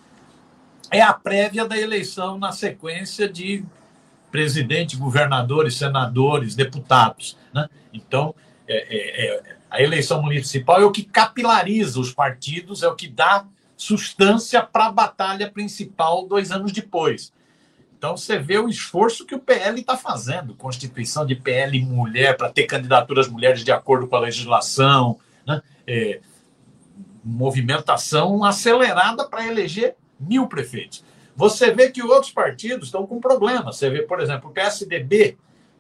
é a prévia da eleição na sequência de presidente, governadores, senadores, deputados. Né? Então, é, é, é, a eleição municipal é o que capilariza os partidos, é o que dá substância para a batalha principal dois anos depois. Então você vê o esforço que o PL está fazendo, constituição de PL mulher para ter candidaturas mulheres de acordo com a legislação, né? é, movimentação acelerada para eleger mil prefeitos. Você vê que outros partidos estão com problemas. Você vê, por exemplo, o PSDB,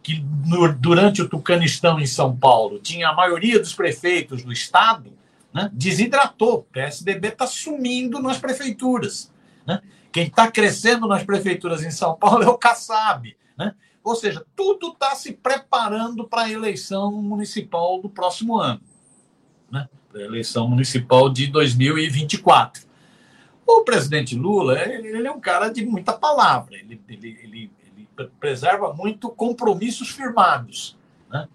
que no, durante o Tucanistão em São Paulo tinha a maioria dos prefeitos do estado, né, desidratou. O PSDB está sumindo nas prefeituras. Né? Quem está crescendo nas prefeituras em São Paulo é o Kassab. Né? Ou seja, tudo está se preparando para a eleição municipal do próximo ano. Né? Para a eleição municipal de 2024. O presidente Lula, ele é um cara de muita palavra. Ele, ele, ele, preserva muito compromissos firmados. Né?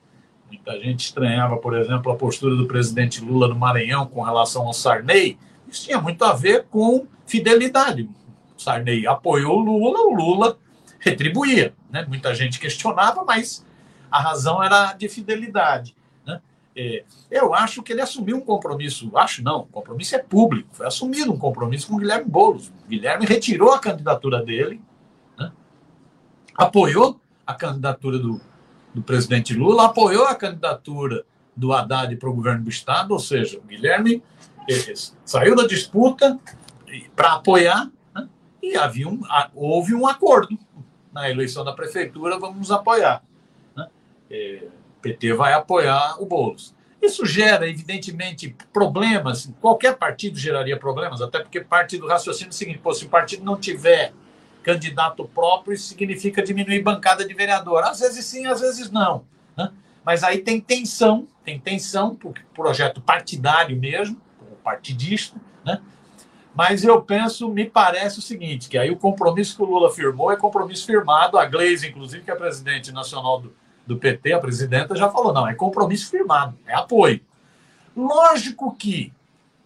Muita gente estranhava, por exemplo, a postura do presidente Lula no Maranhão com relação ao Sarney. Isso tinha muito a ver com fidelidade. O Sarney apoiou o Lula, o Lula retribuía. Né? Muita gente questionava, mas a razão era de fidelidade. Né? É, eu acho que ele assumiu um compromisso, acho não, o compromisso é público, foi assumido um compromisso com o Guilherme Boulos. O Guilherme retirou a candidatura dele? Apoiou a candidatura do, do presidente Lula, apoiou a candidatura do Haddad para o governo do Estado, ou seja, o Guilherme eh, saiu da disputa para apoiar né? e havia um, houve um acordo na eleição da prefeitura, vamos apoiar. Né? É, PT vai apoiar o Boulos. Isso gera, evidentemente, problemas. Qualquer partido geraria problemas, até porque parte do raciocínio é o seguinte: pô, se o partido não tiver candidato próprio, significa diminuir bancada de vereador. Às vezes sim, às vezes não. Né? Mas aí tem tensão, tem tensão, porque projeto partidário mesmo, partidista, né? Mas eu penso, me parece o seguinte, que aí o compromisso que o Lula firmou é compromisso firmado, a Gleisi, inclusive, que é presidente nacional do, do PT, a presidenta, já falou, não, é compromisso firmado, é apoio. Lógico que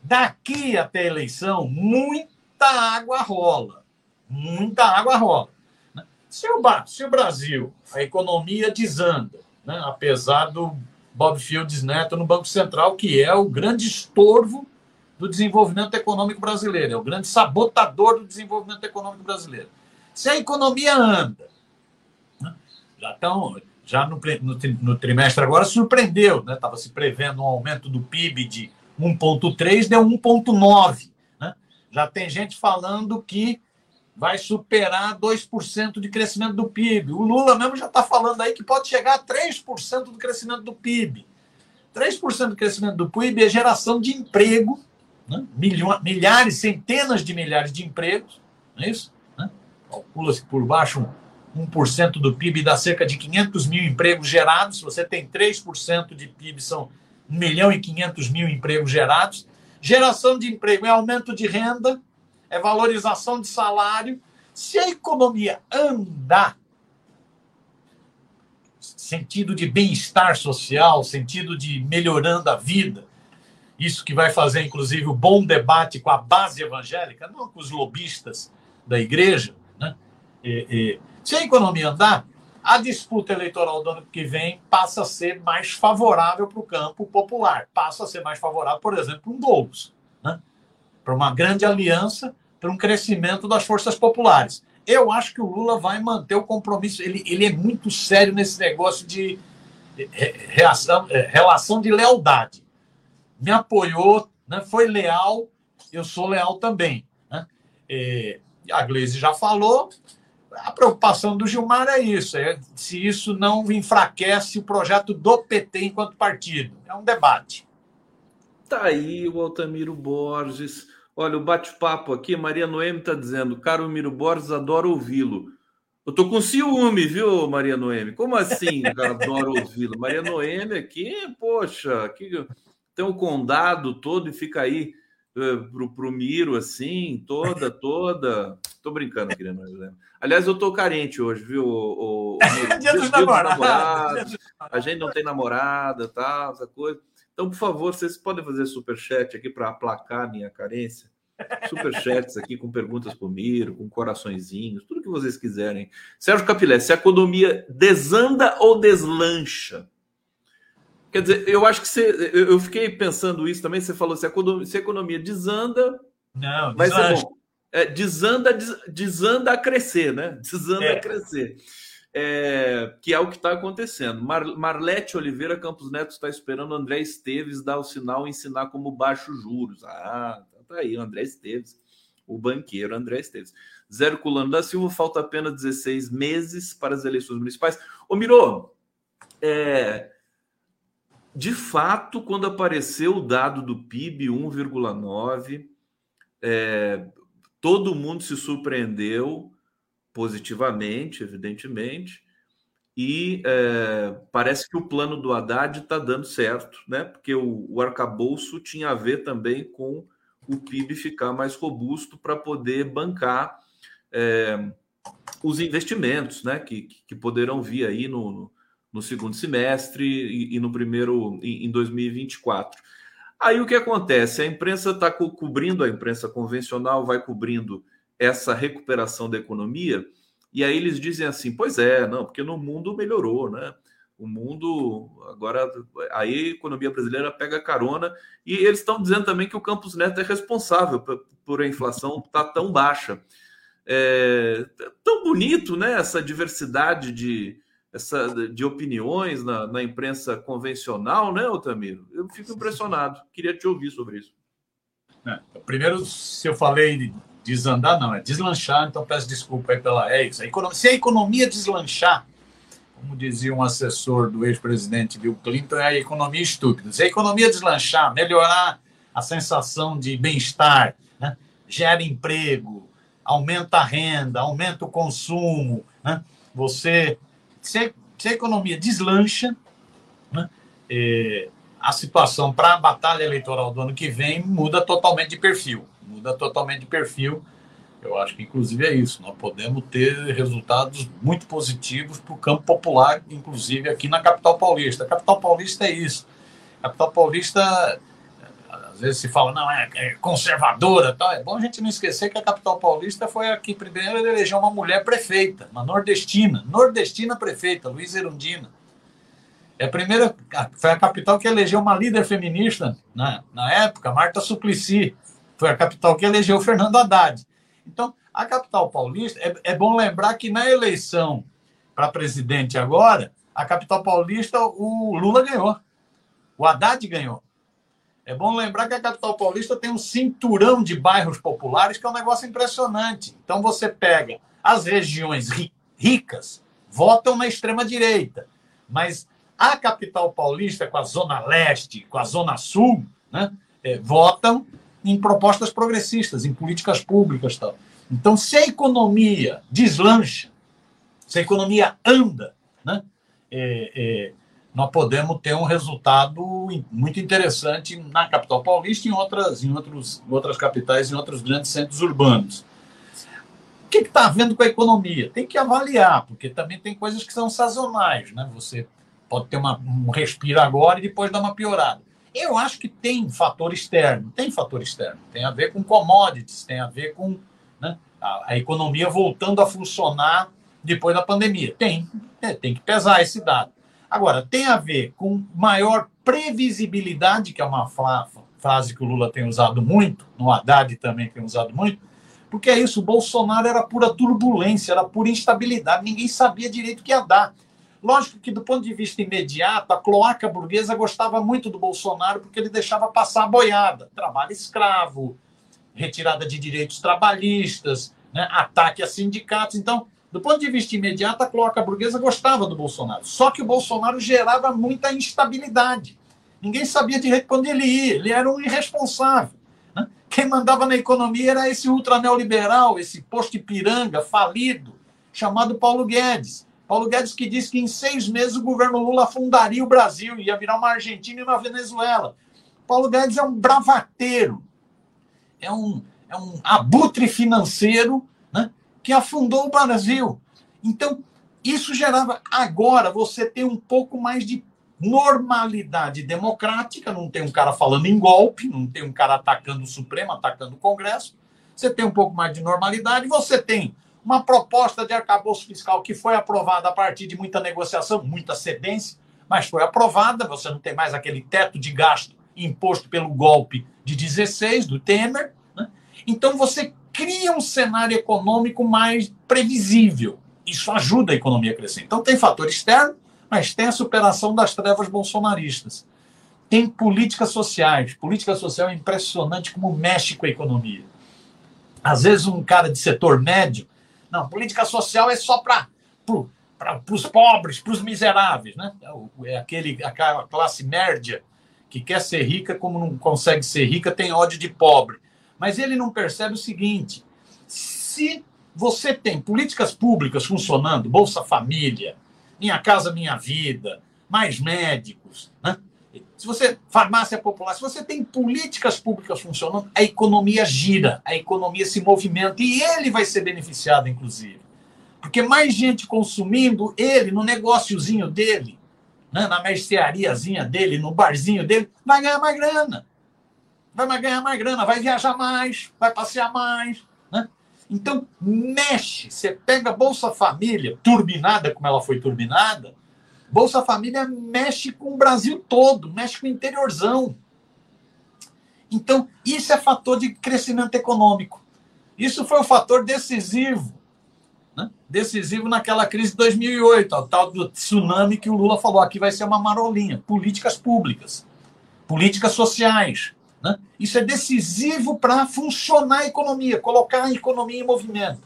daqui até a eleição, muita água rola muita água rola. Né? Se, o, se o Brasil, a economia desanda, né? apesar do Bob Fields Neto no Banco Central, que é o grande estorvo do desenvolvimento econômico brasileiro, é o grande sabotador do desenvolvimento econômico brasileiro. Se a economia anda, né? já estão, já no, no, no, trimestre agora surpreendeu, estava né? se prevendo um aumento do PIB de 1,3, deu 1,9. Né? Já tem gente falando que vai superar 2% de crescimento do PIB. O Lula mesmo já está falando aí que pode chegar a 3% do crescimento do PIB. 3% do crescimento do PIB é geração de emprego, né? milhares, centenas de milhares de empregos, não é isso? Né? Calcula-se por baixo 1% do PIB dá cerca de 500 mil empregos gerados. Se você tem 3% de PIB, são 1 milhão e 500 mil empregos gerados. Geração de emprego é aumento de renda, é valorização de salário. Se a economia andar, sentido de bem-estar social, sentido de melhorando a vida, isso que vai fazer, inclusive, o bom debate com a base evangélica, não com os lobistas da igreja. Né? E, e, se a economia andar, a disputa eleitoral do ano que vem passa a ser mais favorável para o campo popular, passa a ser mais favorável, por exemplo, para um né? Para uma grande aliança para um crescimento das forças populares. Eu acho que o Lula vai manter o compromisso. Ele, ele é muito sério nesse negócio de reação, é, relação de lealdade. Me apoiou, né, foi leal, eu sou leal também. Né? E a Gleisi já falou, a preocupação do Gilmar é isso, é se isso não enfraquece o projeto do PT enquanto partido. É um debate. Tá aí o Altamiro Borges. Olha, o bate-papo aqui, Maria Noemi está dizendo, caro Miro Borges, adoro ouvi-lo. Eu tô com ciúme, viu, Maria Noemi? Como assim, adoro ouvi-lo? Maria Noemi aqui, poxa, aqui tem o um condado todo e fica aí uh, pro, pro Miro, assim, toda, toda. Tô brincando, querendo. Aliás, eu tô carente hoje, viu? O, o, o dia dos namorados. A gente não tem namorada, tal, essa coisa. Então, por favor, vocês podem fazer super chat aqui para aplacar minha carência. Super chats aqui com perguntas para o Miro, com coraçõezinhos, tudo que vocês quiserem. Sérgio Capilé, se a economia desanda ou deslancha? Quer dizer, eu acho que você. Eu fiquei pensando isso também. Você falou se a economia, se a economia desanda. Não, vai ser bom. É, desanda, des, desanda a crescer, né? Desanda é. a crescer é, que é o que está acontecendo. Mar, Marlete Oliveira Campos Neto está esperando André Esteves dar o sinal e ensinar como baixo juros. Ah, tá, tá aí, André Esteves, o banqueiro André Esteves. Zero Culano da Silva, falta apenas 16 meses para as eleições municipais. Ô, Miro, é, de fato, quando apareceu o dado do PIB 1,9, é, todo mundo se surpreendeu positivamente, evidentemente, e é, parece que o plano do Haddad está dando certo, né? Porque o, o arcabouço tinha a ver também com o PIB ficar mais robusto para poder bancar é, os investimentos, né? Que, que poderão vir aí no, no segundo semestre e, e no primeiro em, em 2024. Aí o que acontece? A imprensa está co cobrindo, a imprensa convencional vai cobrindo essa recuperação da economia, e aí eles dizem assim: pois é, não, porque no mundo melhorou, né? O mundo agora aí a economia brasileira pega carona e eles estão dizendo também que o Campos Neto é responsável por, por a inflação estar tá tão baixa. É, tão bonito, né? Essa diversidade de, essa, de opiniões na, na imprensa convencional, né, Otamiro? Eu fico impressionado. Queria te ouvir sobre isso. É, primeiro, se eu falei desandar, não, é deslanchar, então peço desculpa aí pela. É isso. Se a economia deslanchar, como dizia um assessor do ex-presidente Bill Clinton, é a economia estúpida. Se a economia deslanchar, melhorar a sensação de bem-estar, né? gera emprego, aumenta a renda, aumenta o consumo, né? você. Se a, se a economia deslancha, né? É, a situação para a batalha eleitoral do ano que vem muda totalmente de perfil muda totalmente de perfil. Eu acho que, inclusive, é isso. Nós podemos ter resultados muito positivos para o campo popular, inclusive aqui na capital paulista. A capital paulista é isso. A capital paulista, às vezes se fala, não, é, é conservadora. Tal. É bom a gente não esquecer que a capital paulista foi a que primeiro elegeu uma mulher prefeita, uma nordestina. Nordestina prefeita, Luiz Erundina. É a primeira, foi a capital que elegeu uma líder feminista na, na época, Marta Suplicy. Foi a capital que elegeu Fernando Haddad. Então, a capital paulista, é, é bom lembrar que na eleição para presidente agora, a capital paulista, o Lula ganhou. O Haddad ganhou. É bom lembrar que a capital paulista tem um cinturão de bairros populares que é um negócio impressionante. Então você pega as regiões ricas, votam na extrema direita, mas a capital paulista com a zona leste, com a zona sul, né, é, votam em propostas progressistas, em políticas públicas. Tal. Então, se a economia deslancha, se a economia anda, né, é, é, nós podemos ter um resultado muito interessante na capital paulista e em outras, em outros, outras capitais, em outros grandes centros urbanos. O que está havendo com a economia? Tem que avaliar, porque também tem coisas que são sazonais. Né? Você pode ter uma, um respiro agora e depois dar uma piorada. Eu acho que tem fator externo, tem fator externo, tem a ver com commodities, tem a ver com né, a, a, economia voltando a funcionar depois da pandemia. Tem, é, tem que pesar esse dado. Agora, tem a ver com maior previsibilidade, que é uma frase que o Lula tem usado muito, no Haddad também tem usado muito, porque é isso, o Bolsonaro era pura turbulência, era pura instabilidade, ninguém sabia direito o que ia dar. Lógico que, do ponto de vista imediato, a cloaca burguesa gostava muito do Bolsonaro porque ele deixava passar a boiada. Trabalho escravo, retirada de direitos trabalhistas, né? ataque a sindicatos. Então, Do ponto de vista imediato, a cloaca burguesa gostava do Bolsonaro. Só que o Bolsonaro gerava muita instabilidade. Ninguém sabia direito onde ele ia. Ele era um irresponsável. Né? Quem mandava na economia era esse ultra neoliberal, esse posto piranga falido, chamado Paulo Guedes. Paulo Guedes que disse que em seis meses o governo Lula afundaria o Brasil, ia virar uma Argentina e uma Venezuela. Paulo Guedes é um bravateiro, é um, é um abutre financeiro né, que afundou o Brasil. Então, isso gerava. Agora você tem um pouco mais de normalidade democrática, não tem um cara falando em golpe, não tem um cara atacando o Supremo, atacando o Congresso. Você tem um pouco mais de normalidade, você tem uma proposta de arcabouço fiscal que foi aprovada a partir de muita negociação, muita cedência, mas foi aprovada, você não tem mais aquele teto de gasto imposto pelo golpe de 16 do Temer. Né? Então você cria um cenário econômico mais previsível. Isso ajuda a economia a crescer. Então tem fator externo, mas tem a superação das trevas bolsonaristas. Tem políticas sociais. Política social é impressionante como mexe com a economia. Às vezes um cara de setor médio não, política social é só para os pobres, para os miseráveis, né? É, é aquele, aquela classe média que quer ser rica, como não consegue ser rica, tem ódio de pobre. Mas ele não percebe o seguinte: se você tem políticas públicas funcionando, Bolsa Família, Minha Casa Minha Vida, mais médicos, né? Se você farmácia popular, se você tem políticas públicas funcionando, a economia gira, a economia se movimenta e ele vai ser beneficiado, inclusive. Porque mais gente consumindo, ele, no negóciozinho dele, né, na merceariazinha dele, no barzinho dele, vai ganhar mais grana. Vai ganhar mais grana, vai viajar mais, vai passear mais. Né? Então, mexe. Você pega a Bolsa Família, turbinada como ela foi turbinada, Bolsa Família mexe com o Brasil todo, mexe com o interiorzão. Então, isso é fator de crescimento econômico. Isso foi o fator decisivo. Né? Decisivo naquela crise de 2008, o tal do tsunami que o Lula falou aqui vai ser uma marolinha. Políticas públicas, políticas sociais. Né? Isso é decisivo para funcionar a economia, colocar a economia em movimento.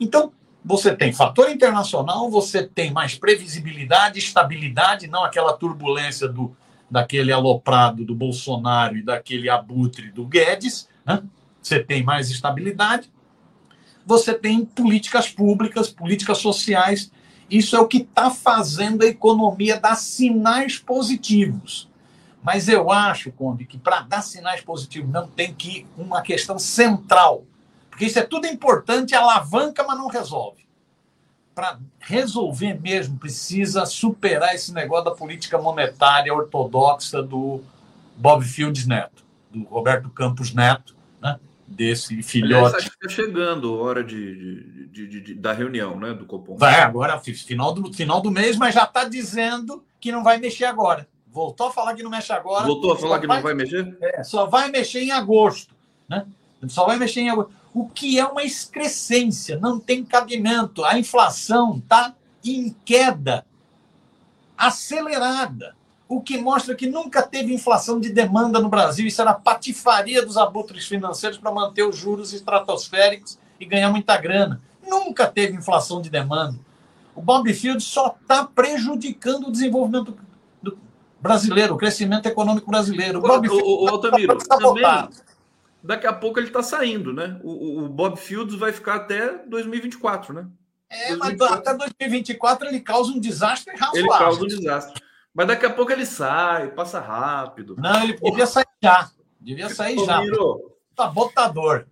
Então, você tem fator internacional, você tem mais previsibilidade, estabilidade, não aquela turbulência do daquele aloprado do Bolsonaro e daquele abutre do Guedes. Né? Você tem mais estabilidade. Você tem políticas públicas, políticas sociais. Isso é o que está fazendo a economia dar sinais positivos. Mas eu acho, Conde, que para dar sinais positivos não tem que uma questão central porque isso é tudo importante, alavanca, mas não resolve. Para resolver mesmo, precisa superar esse negócio da política monetária ortodoxa do Bob Fields Neto, do Roberto Campos Neto, né? desse filhote. Aliás, está chegando a hora de, de, de, de, da reunião né, do Copom. Vai, agora, final do, final do mês, mas já está dizendo que não vai mexer agora. Voltou a falar que não mexe agora. Voltou a falar que vai, não vai mexer? É, só vai mexer em agosto. Né? Só vai mexer em agosto o que é uma excrescência, não tem cabimento. A inflação está em queda acelerada, o que mostra que nunca teve inflação de demanda no Brasil. Isso era patifaria dos abutres financeiros para manter os juros estratosféricos e ganhar muita grana. Nunca teve inflação de demanda. O Bob Field só está prejudicando o desenvolvimento brasileiro, o crescimento econômico brasileiro. O, Bob o, o, o Altamiro, também, daqui a pouco ele está saindo, né? O, o, Bob Fields vai ficar até 2024, né? É, 2024. mas até 2024 ele causa um desastre razoável. Ele causa um desastre. Mas daqui a pouco ele sai, passa rápido. Não, ele devia sair já. Devia sair Ô, já. Miro, tá botador.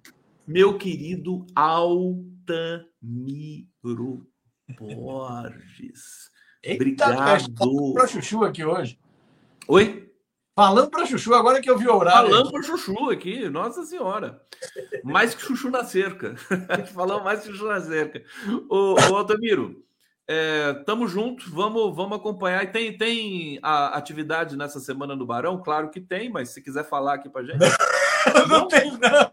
Meu querido Altamiro Borges. Eita, Obrigado. Para chuchu aqui hoje. Oi? Falando para Chuchu, agora que eu vi o horário. Falando para Chuchu aqui, Nossa Senhora. Mais que Chuchu na cerca. Falando mais que Chuchu na cerca. Ô, ô Altamiro, é, tamo junto, vamos, vamos acompanhar. E tem, tem a atividade nessa semana no Barão? Claro que tem, mas se quiser falar aqui para gente. não, não tem, não.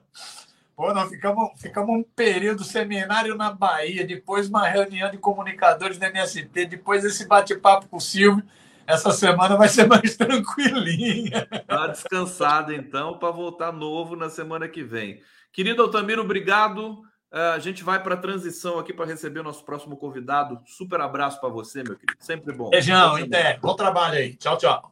Pô, nós ficamos, ficamos um período seminário na Bahia, depois uma reunião de comunicadores da MST, depois esse bate-papo com o Silvio essa semana vai ser mais tranquilinha. Tá descansado, então, para voltar novo na semana que vem. Querido Altamiro, obrigado. Uh, a gente vai para a transição aqui para receber o nosso próximo convidado. Super abraço para você, meu querido. Sempre bom. Beijão, Inter. Bom trabalho aí. Tchau, tchau.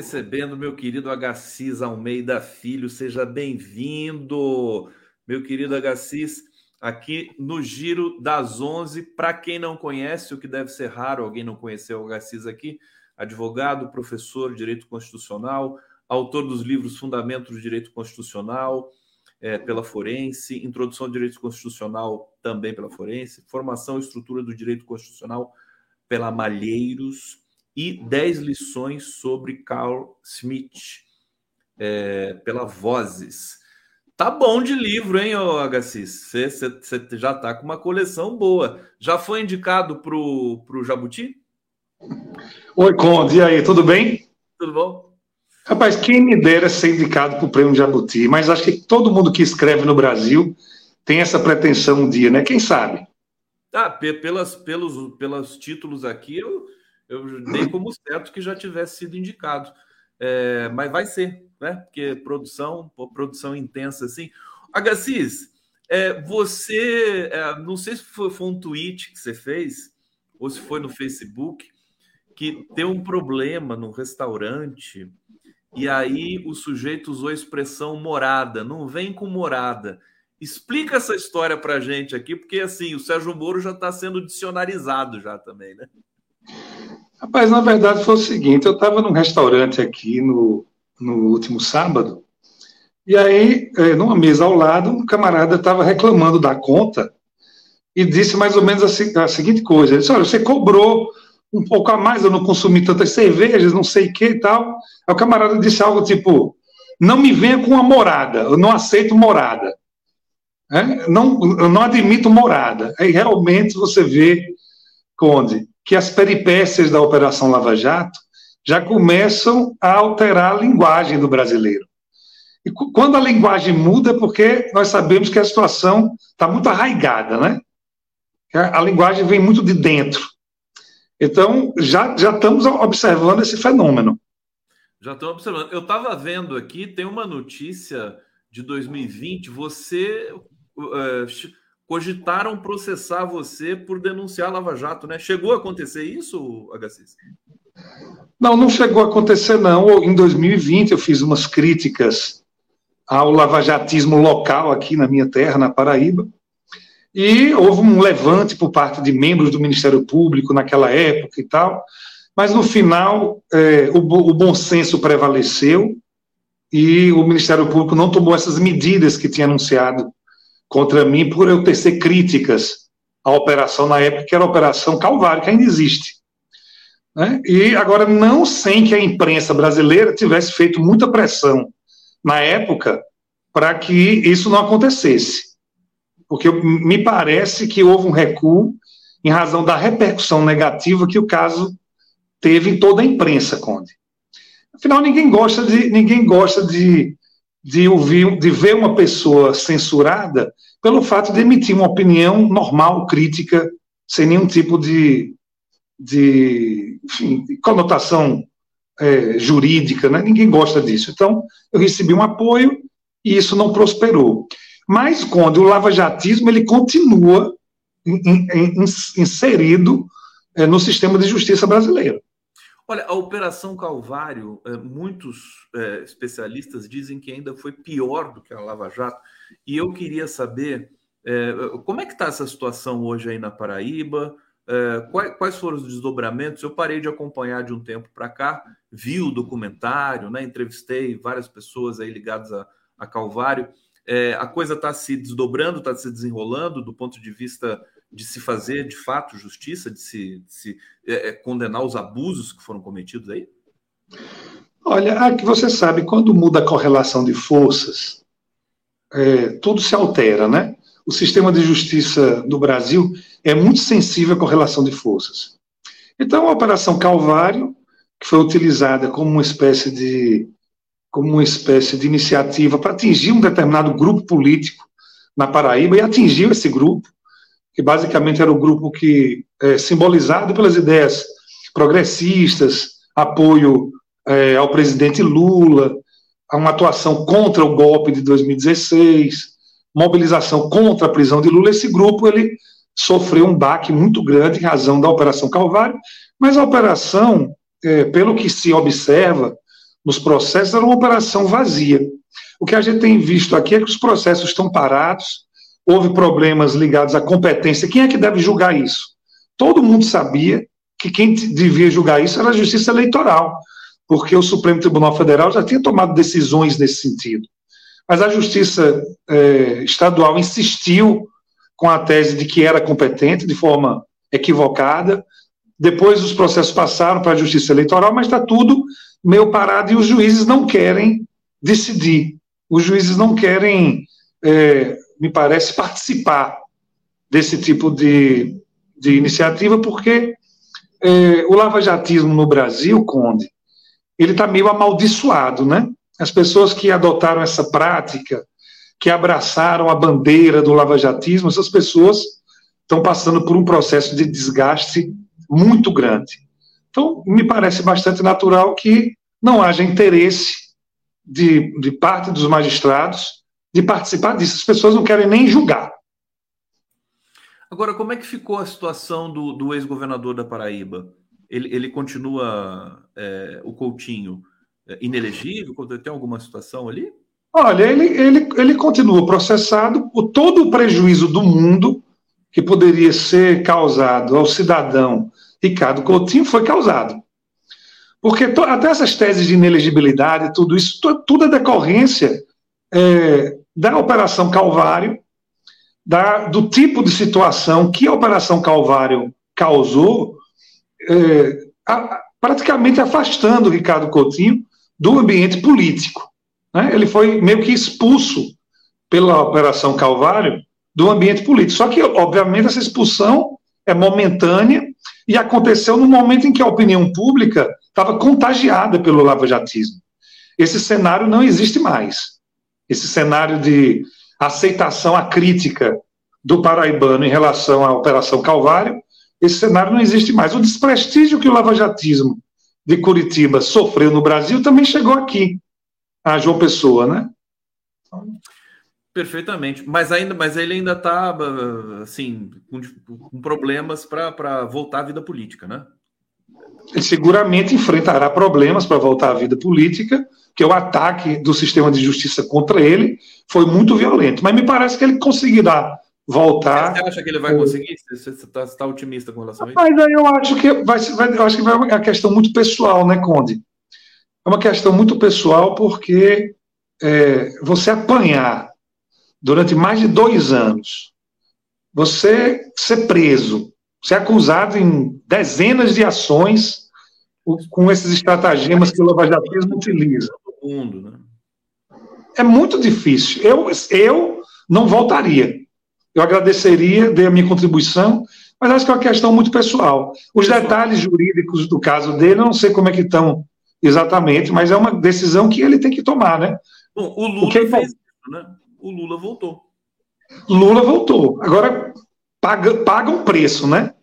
Recebendo meu querido Agassiz Almeida Filho, seja bem-vindo, meu querido Agassiz, aqui no Giro das 11. Para quem não conhece, o que deve ser raro alguém não conhecer o Agassiz aqui, advogado, professor de Direito Constitucional, autor dos livros Fundamentos do Direito Constitucional, é, pela Forense, Introdução ao Direito Constitucional também pela Forense, Formação e Estrutura do Direito Constitucional pela Malheiros, e 10 lições sobre Carl Smith, é, pela Vozes. Tá bom de livro, hein, Agassiz? Você já tá com uma coleção boa. Já foi indicado pro, pro Jabuti? Oi, Conde, e aí, tudo bem? Tudo bom? Rapaz, quem me dera ser indicado para o prêmio Jabuti, mas acho que todo mundo que escreve no Brasil tem essa pretensão um dia, né? Quem sabe? Ah, pelas, pelos, pelos títulos aqui, eu, eu dei como certo que já tivesse sido indicado. É, mas vai ser, né? Porque produção, produção intensa assim. Agassiz, é, você, é, não sei se foi, foi, um tweet que você fez, ou se foi no Facebook, que tem um problema no restaurante, e aí o sujeito usou a expressão morada, não vem com morada. Explica essa história para gente aqui, porque assim, o Sérgio Moro já está sendo dicionarizado já também, né? Rapaz, na verdade foi o seguinte, eu estava num restaurante aqui no, no último sábado, e aí, é, numa mesa ao lado, um camarada estava reclamando da conta e disse mais ou menos a, a, seguinte coisa, ele disse, olha, você cobrou um pouco a mais, eu não consumi tantas cervejas, não sei o que e tal. Aí o camarada disse algo tipo, não me venha com uma morada, eu não aceito morada. É? Não, eu não admito morada. Aí realmente você vê, Conde, que as peripécias da Operação Lava Jato já começam a alterar a linguagem do brasileiro. E quando a linguagem muda, é porque nós sabemos que a situação está muito arraigada, né? A linguagem vem muito de dentro. Então, já, já estamos observando esse fenômeno. Já estamos observando. Eu estava vendo aqui, tem uma notícia de 2020, você uh, cogitaram processar você por denunciar Lava Jato, né? Chegou a acontecer isso, HCs? Não, não chegou a acontecer, não. Em 2020 eu fiz umas críticas ao lavajatismo local aqui na minha terra, na Paraíba, e houve um levante por parte de membros do Ministério Público naquela época e tal, mas no final é, o, o bom senso prevaleceu e o Ministério Público não tomou essas medidas que tinha anunciado contra mim por eu tecer críticas à operação na época, que era a Operação Calvário, que ainda existe. Né? E agora, não sem que a imprensa brasileira tivesse feito muita pressão na época para que isso não acontecesse. Porque me parece que houve um recuo em razão da repercussão negativa que o caso teve em toda a imprensa, Conde. Afinal, ninguém gosta de, ninguém gosta de de ouvir, de ver uma pessoa censurada pelo fato de emitir uma opinião normal, crítica, sem nenhum tipo de, de, enfim, de conotação é, jurídica, né? ninguém gosta disso. Então, eu recebi um apoio e isso não prosperou. Mas, quando o lavajatismo ele continua in, in, in, inserido é, no sistema de justiça brasileiro. Olha, a Operação Calvário, eh, muitos é, especialistas dizem que ainda foi pior do que a Lava Jato. E eu queria saber é, como é que está essa situação hoje aí na Paraíba, quais, quais, foram os desdobramentos. Eu parei de acompanhar de um tempo para cá, vi o documentário, né, entrevistei várias pessoas aí ligadas a, a Calvário. a coisa está se desdobrando, está se desenrolando do ponto de vista de se fazer de fato justiça, de se, de se é, é, condenar os abusos que foram cometidos aí? Olha, aqui você sabe, quando muda a correlação de forças, é, tudo se altera, né? O sistema de justiça do Brasil é muito sensível à correlação de forças. Então, a Operação Calvário, que foi utilizada como uma espécie de, como uma espécie de iniciativa para atingir um determinado grupo político na Paraíba e atingiu esse grupo, que basicamente era o grupo que é simbolizado pelas ideias progressistas, apoio é, ao presidente Lula, a uma atuação contra o golpe de 2016, mobilização contra a prisão de Lula. Esse grupo ele sofreu um baque muito grande em razão da Operação Calvário, mas a operação, é, pelo que se observa nos processos, era uma operação vazia. O que a gente tem visto aqui é que os processos estão parados, houve problemas ligados à competência. Quem é que deve julgar isso? Todo mundo sabia que quem devia julgar isso era a Justiça Eleitoral, porque o Supremo Tribunal Federal já tinha tomado decisões nesse sentido. Mas a Justiça é, Estadual insistiu com a tese de que era competente de forma equivocada. Depois os processos passaram para a Justiça Eleitoral, mas está tudo meio parado e os juízes não querem decidir. Os juízes não querem, é, me parece, participar desse tipo de, de iniciativa, porque é, o lavajatismo no Brasil, Conde, ele está meio amaldiçoado, né? As pessoas que adotaram essa prática, que abraçaram a bandeira do lavajatismo, essas pessoas estão passando por um processo de desgaste muito grande. Então, me parece bastante natural que não haja interesse de, de parte dos magistrados de participar disso. As pessoas não querem nem julgar. Agora, como é que ficou a situação do, do ex-governador da Paraíba? Ele, ele continua, é, o Coutinho, é, inelegível? Tem alguma situação ali? Olha, ele, ele, ele continua processado por todo o prejuízo do mundo que poderia ser causado ao cidadão Ricardo Coutinho foi causado. Porque to, até essas teses de inelegibilidade, tudo isso, tudo é decorrência é, da Operação Calvário, da, do tipo de situação que a Operação Calvário causou, é, a, praticamente afastando Ricardo Coutinho do ambiente político. Né? Ele foi meio que expulso pela Operação Calvário do ambiente político. Só que, obviamente, essa expulsão é momentânea e aconteceu no momento em que a opinião pública estava contagiada pelo lavajatismo. Esse cenário não existe mais. Esse cenário de aceitação à crítica do paraibano em relação à Operação Calvário, esse cenário não existe mais. O desprestígio que o lavajatismo de Curitiba sofreu no Brasil também chegou aqui, a João Pessoa, né? Perfeitamente, mas ainda, mas ele ainda está assim com, com problemas para voltar à vida política, né? Ele seguramente enfrentará problemas para voltar à vida política, que o ataque do sistema de justiça contra ele foi muito violento. Mas me parece que ele conseguirá voltar. Você acha que ele vai conseguir? Você está tá otimista com relação a isso? Mas aí eu acho que vai, vai, eu acho que vai uma questão muito pessoal, né, Conde? É uma questão muito pessoal porque é, você apanhar durante mais de dois anos, você ser preso, ser acusado em dezenas de ações com esses estratagemas que o lavajatismo utiliza. Mundo, né? É muito difícil. Eu, eu não voltaria. Eu agradeceria, dei a minha contribuição, mas acho que é uma questão muito pessoal. Os detalhes jurídicos do caso dele, eu não sei como é que estão exatamente, mas é uma decisão que ele tem que tomar, né? Bom, o Lula o que fez isso, né? O Lula voltou. Lula voltou. Agora paga, paga um preço, né?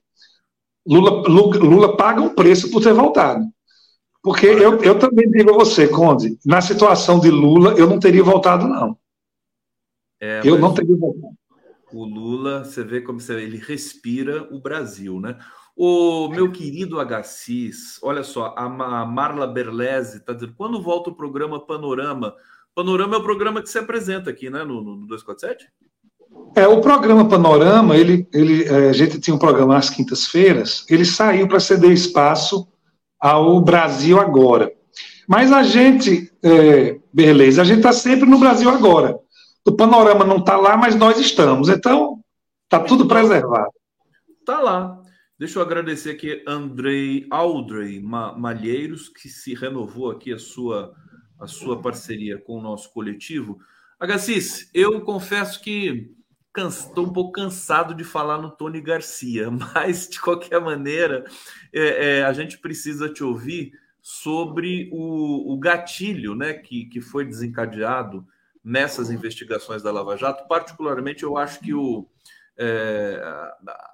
Lula, Lula, Lula paga um preço por ter voltado. Porque eu, eu também digo a você, Conde, na situação de Lula, eu não teria voltado, não. É, eu não teria voltado. O Lula, você vê como você, ele respira o Brasil, né? O meu querido Agassiz, olha só, a Marla Berlese está dizendo, quando volta o programa Panorama? Panorama é o programa que se apresenta aqui, né, no, no 247? É, o programa Panorama, ele, ele, é, a gente tinha um programa nas quintas-feiras, ele saiu para ceder espaço ao Brasil Agora. Mas a gente, é, beleza, a gente está sempre no Brasil Agora. O panorama não está lá, mas nós estamos. Então, está tudo preservado. Está lá. Deixa eu agradecer aqui Andrei Aldrey Malheiros, que se renovou aqui a sua, a sua parceria com o nosso coletivo. Agassiz, eu confesso que estou um pouco cansado de falar no Tony Garcia, mas de qualquer maneira, é, é, a gente precisa te ouvir sobre o, o gatilho né, que, que foi desencadeado nessas investigações da Lava Jato. Particularmente, eu acho que o, é,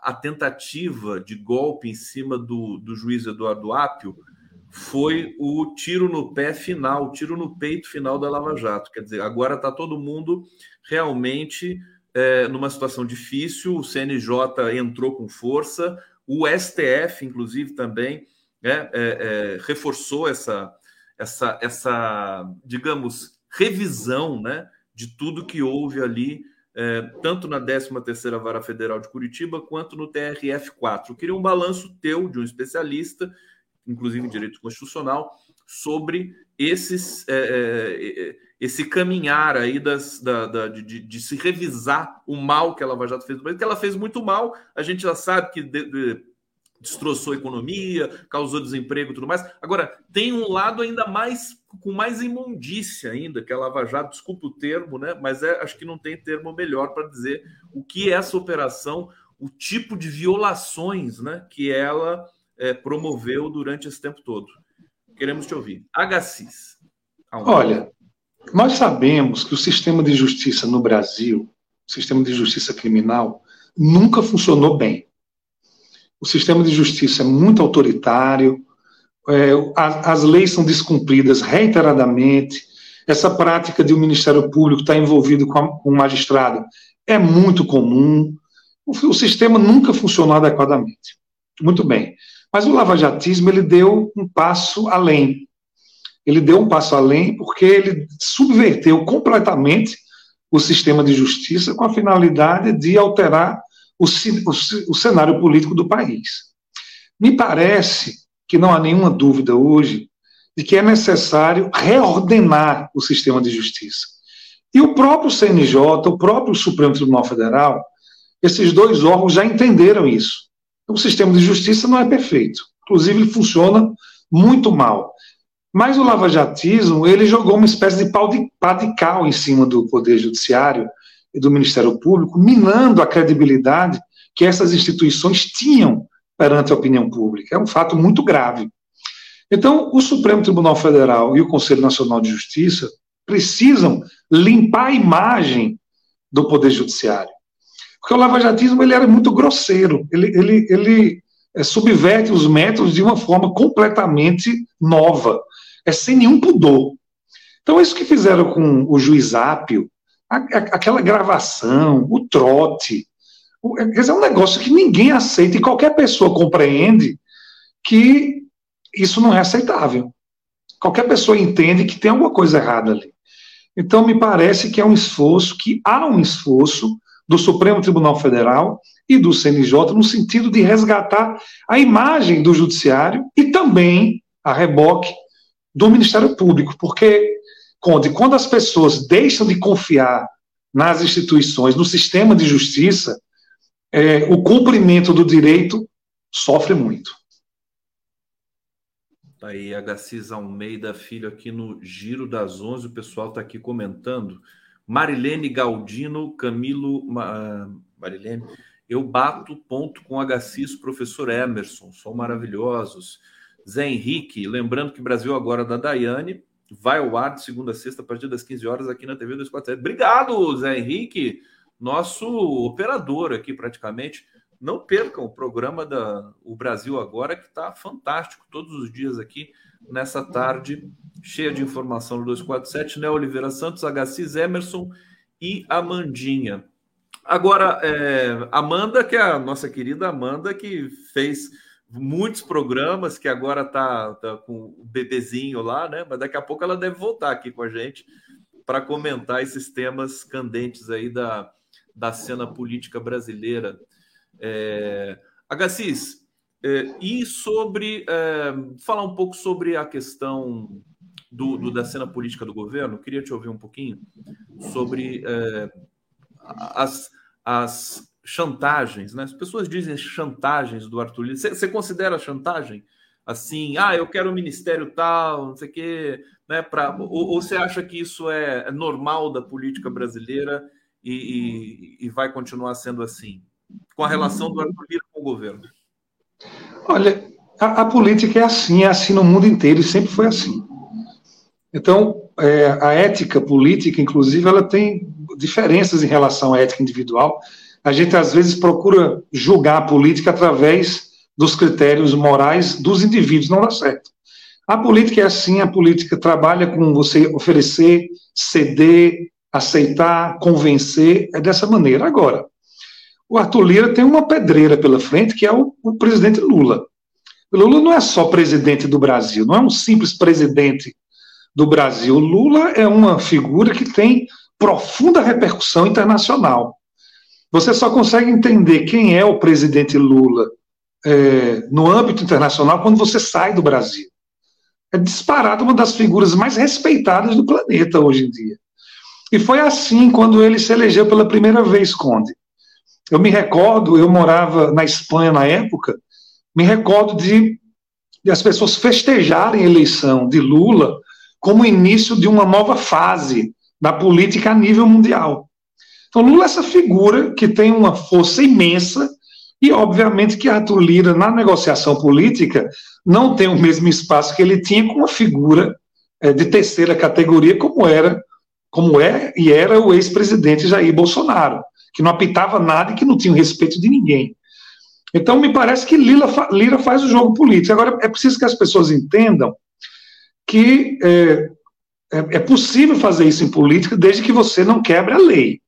a tentativa de golpe em cima do, do juiz Eduardo Apio foi o tiro no pé final, o tiro no peito final da Lava Jato. Quer dizer, agora está todo mundo realmente é, numa situação difícil, o CNJ entrou com força, o STF, inclusive, também né, é, é, reforçou essa, essa, essa, digamos, revisão né, de tudo que houve ali é, tanto na 13ª Vara Federal de Curitiba quanto no TRF4. Eu queria um balanço teu, de um especialista, inclusive em direito constitucional, sobre esses, é, é, esse caminhar aí das, da, da de, de, se revisar o mal que a Lava Jato fez, porque ela fez muito mal, a gente já sabe que de, de, destroçou a economia, causou desemprego e tudo mais. Agora, tem um lado ainda mais com mais imundícia ainda, que a Lava Jato, desculpa o termo, né? Mas é, acho que não tem termo melhor para dizer o que é essa operação, o tipo de violações né, que ela é, promoveu durante esse tempo todo. Queremos te ouvir. HCIS. Olha, nós sabemos que o sistema de justiça no Brasil, o sistema de justiça criminal, nunca funcionou bem. O sistema de justiça é muito autoritário, é, as, as leis são descumpridas reiteradamente, essa prática de o um Ministério Público estar envolvido com, a, com o magistrado é muito comum. O, o, sistema nunca funcionou adequadamente. Muito bem. Mas o lavajatismo ele deu um passo além. Ele deu um passo além porque ele subverteu completamente o sistema de justiça com a finalidade de alterar o, o, o cenário político do país. Me parece que não há nenhuma dúvida hoje de que é necessário reordenar o sistema de justiça. E o próprio CNJ, o próprio Supremo Tribunal Federal, esses dois órgãos já entenderam isso. O sistema de justiça não é perfeito. Inclusive, ele funciona muito mal. Mas o lavajatismo, ele jogou uma espécie de pau de, pá de cal em cima do Poder Judiciário e do Ministério Público, minando a credibilidade que essas instituições tinham perante a opinião pública. É um fato muito grave. Então, o Supremo Tribunal Federal e o Conselho Nacional de Justiça precisam limpar a imagem do Poder Judiciário. Porque o lavajatismo ele era muito grosseiro, ele, ele, ele é, subverte os métodos de uma forma completamente nova, é sem nenhum pudor. Então, isso que fizeram com o juiz Ápio, a, a, aquela gravação, o trote, esse é um negócio que ninguém aceita e qualquer pessoa compreende que isso não é aceitável. Qualquer pessoa entende que tem alguma coisa errada ali. Então, me parece que é um esforço, que há um esforço do Supremo Tribunal Federal e do CNJ no sentido de resgatar a imagem do Judiciário e também a reboque do Ministério Público, porque, Conde, quando as pessoas deixam de confiar nas instituições, no sistema de justiça, é, o cumprimento do direito sofre muito. Tá aí, Agacis Almeida Filho aqui no Giro das Onze, o pessoal está aqui comentando. Marilene Galdino, Camilo. Marilene, eu bato ponto com Agacis, professor Emerson, são maravilhosos. Zé Henrique, lembrando que Brasil agora da Daiane vai ao ar de segunda a sexta a partir das 15 horas aqui na TV 247. Obrigado, Zé Henrique nosso operador aqui praticamente. Não percam o programa da O Brasil Agora, que está fantástico todos os dias aqui nessa tarde, cheia de informação no 247, né? Oliveira Santos, HCs Emerson e Amandinha. Agora, é, Amanda, que é a nossa querida Amanda, que fez muitos programas, que agora está tá com o bebezinho lá, né? Mas daqui a pouco ela deve voltar aqui com a gente para comentar esses temas candentes aí da, da cena política brasileira. É, Agassiz, é, e sobre é, falar um pouco sobre a questão do, do, da cena política do governo, queria te ouvir um pouquinho sobre é, as, as chantagens, né? As pessoas dizem chantagens do Arthur Lira. Você considera chantagem? Assim, ah, eu quero o um ministério tal, não sei o quê, né? Pra, ou, você acha que isso é, é normal da política brasileira e, e, e vai continuar sendo assim, com a relação do Arthur Lira com o governo? Olha, A, a, política é assim, é assim no mundo inteiro e sempre foi assim. Então, é, a ética política, inclusive, ela tem diferenças em relação à ética individual. A gente, às vezes, procura julgar a política através dos critérios morais dos indivíduos, não dá certo. A política é assim, a política trabalha com você oferecer, ceder, aceitar, convencer, é dessa maneira. Agora, o Arthur Lira tem uma pedreira pela frente, que é o, o presidente Lula. Lula não é só presidente do Brasil, não é um simples presidente do Brasil. O Lula é uma figura que tem profunda repercussão internacional. Você só consegue entender quem é o presidente Lula é, no âmbito internacional quando você sai do Brasil. É disparado uma das figuras mais respeitadas do planeta hoje em dia. E foi assim quando ele se elegeu pela primeira vez, Conde. Eu me recordo, eu morava na Espanha na época, me recordo de, de as pessoas festejarem a eleição de Lula como início de uma nova fase da política a nível mundial. Então, Lula é essa figura que tem uma força imensa e, obviamente, que Arthur Lira, na negociação política, não tem o mesmo espaço que ele tinha com uma figura é, de terceira categoria, como era, como é e era o ex-presidente Jair Bolsonaro, que não apitava nada e que não tinha o respeito de ninguém. Então, me parece que Lira, Lira faz o jogo político. Agora, é preciso que as pessoas entendam que é, é, é possível fazer isso em política desde que você não quebre a lei.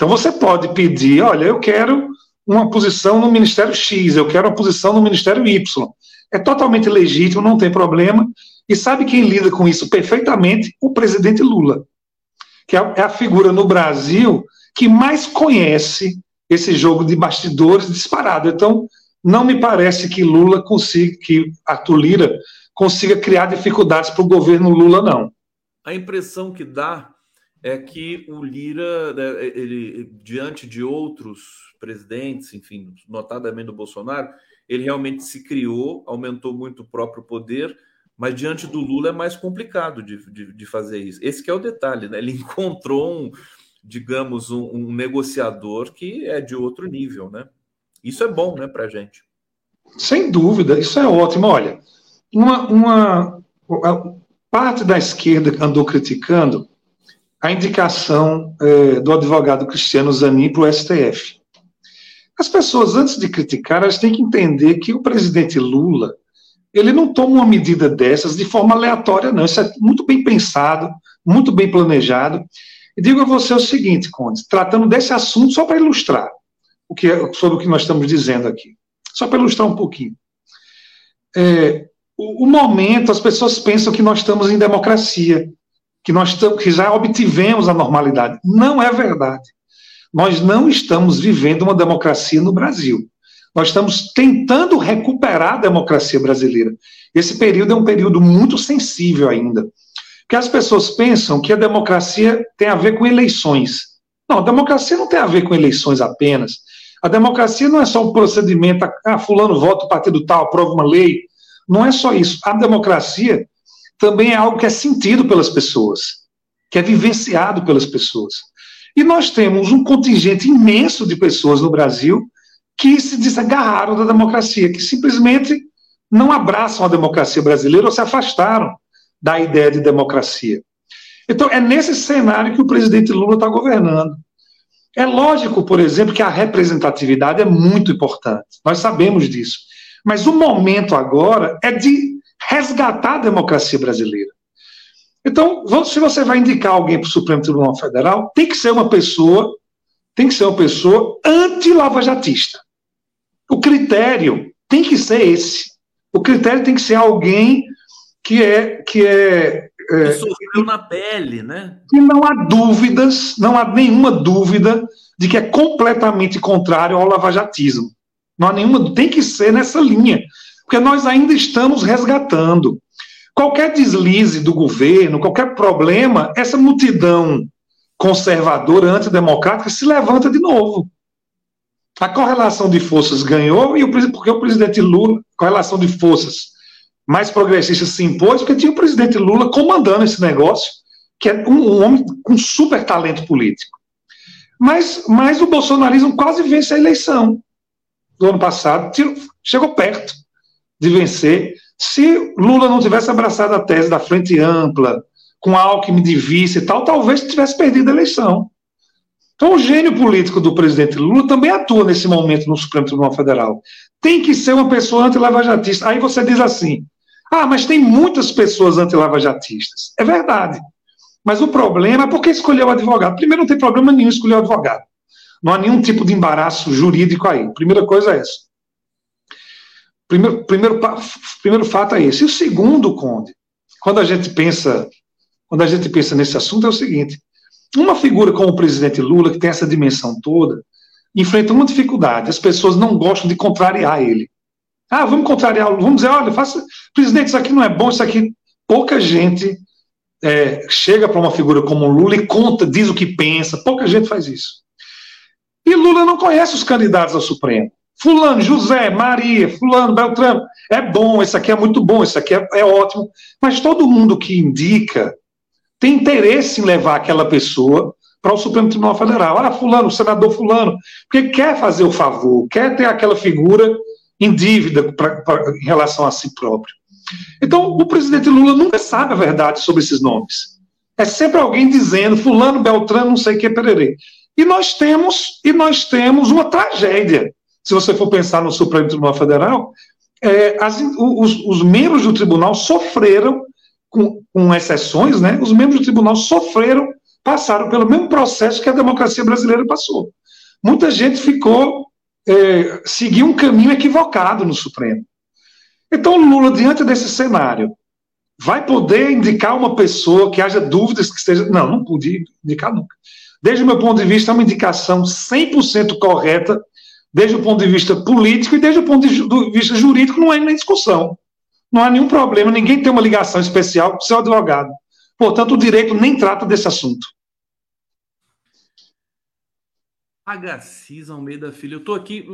Então você pode pedir, olha, eu quero uma posição no Ministério X, eu quero uma posição no Ministério Y. É totalmente legítimo, não tem problema. E sabe quem lida com isso perfeitamente? O presidente Lula, que é, é a figura no Brasil que mais conhece esse jogo de bastidores disparado. Então, não me parece que Lula consiga, que Arthur Lira consiga criar dificuldades para o governo Lula, não. A impressão que dá é que o Lira, né, ele, diante de outros presidentes, enfim, notadamente do Bolsonaro, ele realmente se criou, aumentou muito o próprio poder, mas diante do Lula é mais complicado de, de, de fazer isso. Esse é o detalhe, né? Ele encontrou um, digamos, um, um, negociador que é de outro nível, né? Isso é bom, né, para gente. Sem dúvida, isso é ótimo. Olha, uma, uma parte da esquerda andou criticando a indicação é, do advogado Cristiano Zanin para o STF. As pessoas, antes de criticar, elas têm que entender que o presidente Lula ele não toma uma medida dessas de forma aleatória, não. Isso é muito bem pensado, muito bem planejado. E digo a você o seguinte, Conde, tratando desse assunto só para ilustrar o que é, sobre o que nós estamos dizendo aqui, só para ilustrar um pouquinho. É, o, o, momento, as pessoas pensam que nós estamos em democracia, que nós que já obtivemos a normalidade. Não é verdade. Nós não estamos vivendo uma democracia no Brasil. Nós estamos tentando recuperar a democracia brasileira. Esse período é um período muito sensível ainda. Porque as pessoas pensam que a democracia tem a ver com eleições. Não, a democracia não tem a ver com eleições apenas. A democracia não é só um procedimento, ah, fulano vota o partido tal, aprova uma lei, não é só isso. A democracia também é algo que é sentido pelas pessoas, que é vivenciado pelas pessoas. E nós temos um contingente imenso de pessoas no Brasil que se desagarraram da democracia, que simplesmente não abraçam a democracia brasileira ou se afastaram da ideia de democracia. Então, é nesse cenário que o presidente Lula está governando. É lógico, por exemplo, que a representatividade é muito importante. Nós sabemos disso. Mas o momento agora é de resgatar a democracia brasileira. Então, se você vai indicar alguém para o Supremo Tribunal Federal, tem que ser uma pessoa, tem que ser uma pessoa anti-lavajatista. O critério tem que ser esse. O critério tem que ser alguém que é que é, é que sofreu na pele, né? E não há dúvidas, não há nenhuma dúvida de que é completamente contrário ao lavajatismo. Não há nenhuma, tem que ser nessa linha, porque nós ainda estamos resgatando. Qualquer deslize do governo, qualquer problema, essa multidão conservadora, antidemocrática, se levanta de novo. A correlação de forças ganhou, e o, porque o presidente Lula, correlação de forças mais progressistas se impôs, porque tinha o presidente Lula comandando esse negócio, que é um, um homem com super talento político. Mas, mas o bolsonarismo quase vence a eleição do ano passado, chegou perto. De vencer se Lula não tivesse abraçado a tese da frente ampla, com Alckmin de vice e tal, talvez tivesse perdido a eleição. Então, o gênio político do presidente Lula também atua nesse momento no Supremo Tribunal Federal. Tem que ser uma pessoa anti-lavajatista. Aí você diz assim: ah, mas tem muitas pessoas anti-lavajatistas. É verdade. Mas o problema é por que escolheu o advogado. Primeiro, não tem problema nenhum escolher o advogado. Não há nenhum tipo de embaraço jurídico aí. Primeira coisa é essa. Primeiro, primeiro, primeiro fato é esse. E o segundo, Conde, quando a gente pensa, quando a gente pensa nesse assunto, é o seguinte: uma figura como o presidente Lula, que tem essa dimensão toda, enfrenta uma dificuldade. As pessoas não gostam de contrariar ele. Ah, vamos contrariar, vamos dizer, olha, faça, presidente, isso aqui não é bom, isso aqui. Pouca gente é, chega para uma figura como Lula e conta, diz o que pensa. Pouca gente faz isso. E Lula não conhece os candidatos ao Supremo. Fulano, José, Maria, Fulano, Beltrano, é bom, isso aqui é muito bom, isso aqui é, é ótimo. Mas todo mundo que indica tem interesse em levar aquela pessoa para o Supremo Tribunal Federal. Ah, fulano, senador fulano, porque quer fazer o favor, quer ter aquela figura em dívida pra, pra, em relação a si próprio. Então, o presidente Lula nunca sabe a verdade sobre esses nomes. É sempre alguém dizendo, fulano, Beltrano, não sei o que, pererê. E nós temos, e nós temos uma tragédia. Se você for pensar no Supremo Tribunal Federal, é, as, os, os membros do tribunal sofreram com, com exceções, né, os membros do tribunal sofreram, passaram pelo mesmo processo que a democracia brasileira passou. Muita gente ficou, é, seguiu um caminho equivocado no Supremo. Então, Lula, diante desse cenário, vai poder indicar uma pessoa que haja dúvidas que esteja. Não, não podia indicar nunca. Desde o meu ponto de vista, é uma indicação 100% correta, desde o ponto de vista político e desde o ponto de vista jurídico, não é nem discussão não há nenhum problema, ninguém tem uma ligação especial com o seu advogado. Portanto, o direito nem trata desse assunto. Agassiz Almeida Filho, eu estou aqui.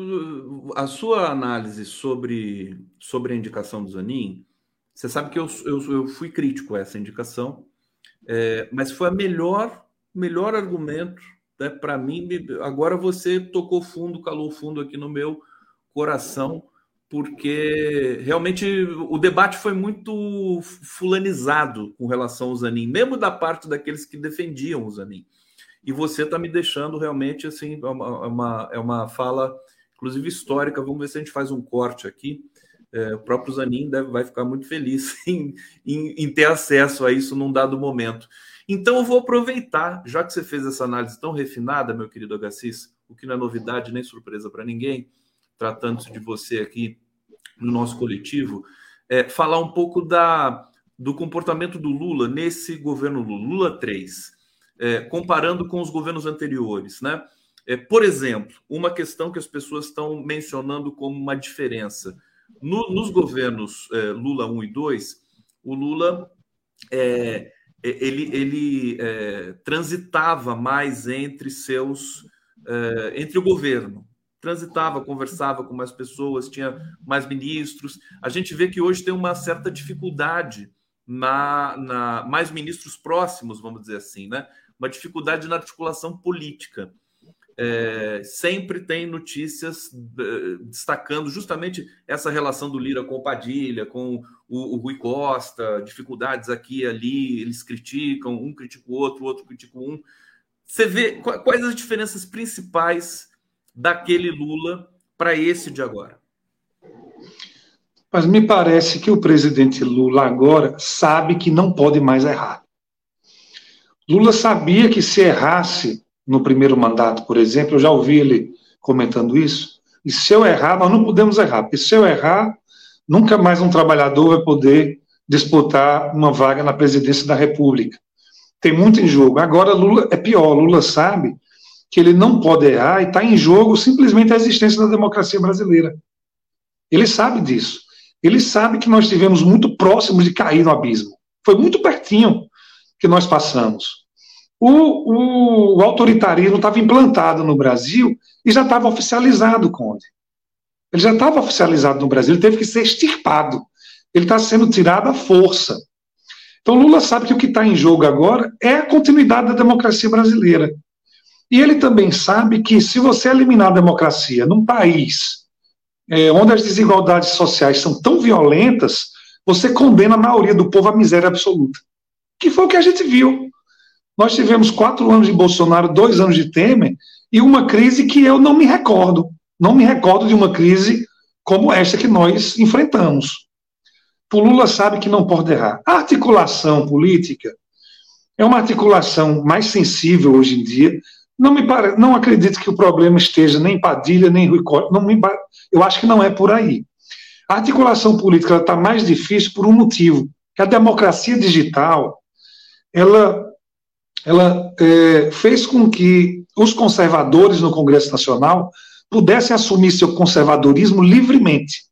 A sua análise sobre, sobre a indicação do Zanin, você sabe que eu, eu, eu fui crítico a essa indicação, é, mas foi a melhor, melhor argumento né, para mim. Agora você tocou fundo, calou fundo aqui no meu coração porque realmente o debate foi muito fulanizado com relação ao Zanin, mesmo da parte daqueles que defendiam o Zanin. E você está me deixando realmente assim, é uma, é uma, é uma fala, inclusive histórica. Vamos ver se a gente faz um corte aqui. É, o próprio Zanin deve, vai ficar muito feliz em, em, em ter acesso a isso num dado momento. Então eu vou aproveitar, já que você fez essa análise tão refinada, meu querido Agassiz, o que não é novidade nem surpresa para ninguém tratando-se de você aqui no nosso coletivo, é, falar um pouco da, do comportamento do Lula nesse governo Lula, Lula 3, é, comparando com os governos anteriores, né? É, por exemplo, uma questão que as pessoas estão mencionando como uma diferença. No, nos governos é, Lula 1 e 2, o Lula é, é, ele, ele transitava mais entre seus entre o governo, transitava, conversava com mais pessoas, tinha mais ministros. A gente vê que hoje tem uma certa dificuldade na, na mais ministros próximos, vamos dizer assim, né? Uma dificuldade na articulação política. É, sempre tem notícias é, destacando justamente essa relação do Lira com o Padilha, com o, o, Rui Costa, dificuldades aqui e ali, eles criticam, um critica o outro, o outro critica um. Você vê quais as diferenças principais daquele Lula para esse de agora? Mas me parece que o presidente Lula agora sabe que não pode mais errar. Lula sabia que se errasse no primeiro mandato, por exemplo, eu já ouvi ele comentando isso, e se eu errar, nós não podemos errar, porque se eu errar, nunca mais um trabalhador vai poder disputar uma vaga na presidência da República. Tem muito em jogo. Agora, Lula é pior, Lula sabe que ele não pode errar e está em jogo simplesmente a existência da democracia brasileira. Ele sabe disso. Ele sabe que nós estivemos muito próximos de cair no abismo. Foi muito pertinho que nós passamos. O, o, autoritarismo estava implantado no Brasil e já estava oficializado, Conde. Ele já estava oficializado no Brasil, ele teve que ser extirpado. Ele está sendo tirado à força. Então Lula sabe que o que está em jogo agora é a continuidade da democracia brasileira. E ele também sabe que se você eliminar a democracia num país é, onde as desigualdades sociais são tão violentas, você condena a maioria do povo à miséria absoluta. Que foi o que a gente viu. Nós tivemos quatro anos de Bolsonaro, dois anos de Temer, e uma crise que eu não me recordo. Não me recordo de uma crise como esta que nós enfrentamos. O Lula sabe que não pode errar. A articulação política é uma articulação mais sensível hoje em dia. Não me pare... não acredito que o problema esteja nem em Padilha, nem em Rui Costa. Não me... Eu acho que não é por aí. A articulação política está mais difícil por um motivo, que a democracia digital ela, ela é, fez com que os conservadores no Congresso Nacional pudessem assumir seu conservadorismo livremente.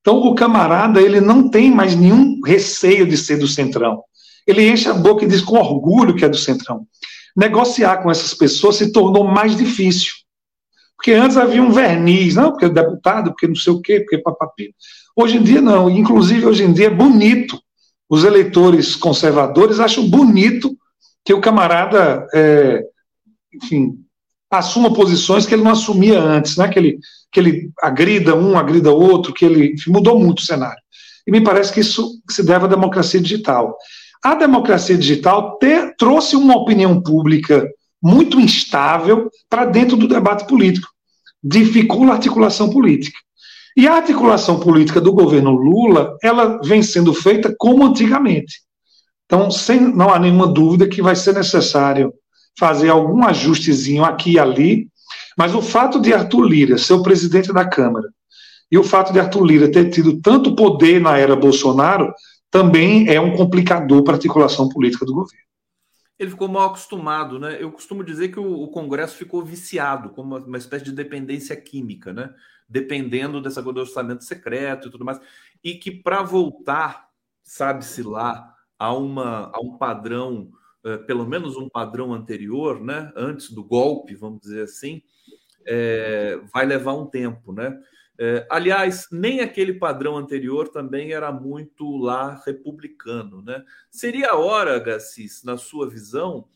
Então, o camarada ele não tem mais nenhum receio de ser do centrão. Ele enche a boca e diz com orgulho que é do centrão. Negociar com essas pessoas se tornou mais difícil. Porque antes havia um verniz, não, porque é deputado, porque não sei o quê, porque papapi. Hoje em dia não, inclusive hoje em dia é bonito. Os eleitores conservadores acham bonito que o camarada, é, enfim, assuma posições que ele não assumia antes, né? que, ele, que ele agrida um, agrida outro, que ele enfim, mudou muito o cenário. E me parece que isso se deve à democracia digital. A democracia digital trouxe uma opinião pública muito instável para dentro do debate político, dificulta a articulação política. E a articulação política do governo Lula, ela vem sendo feita como antigamente. Então, sem, não há nenhuma dúvida que vai ser necessário fazer algum ajustezinho aqui e ali, mas o fato de Arthur Lira ser o presidente da Câmara e o fato de Arthur Lira ter tido tanto poder na era Bolsonaro também é um complicador para a articulação política do governo. Ele ficou mal acostumado, né? Eu costumo dizer que o, Congresso ficou viciado, como uma, uma, espécie de dependência química, né? Dependendo dessa coisa do orçamento secreto e tudo mais. E que para voltar, sabe-se lá, a, uma, a um padrão eh, pelo menos um padrão anterior, né, antes do golpe, vamos dizer assim, é, vai levar um tempo, né? É, aliás, nem aquele padrão anterior também era muito lá republicano, né? Seria a hora, Gassis, na sua visão,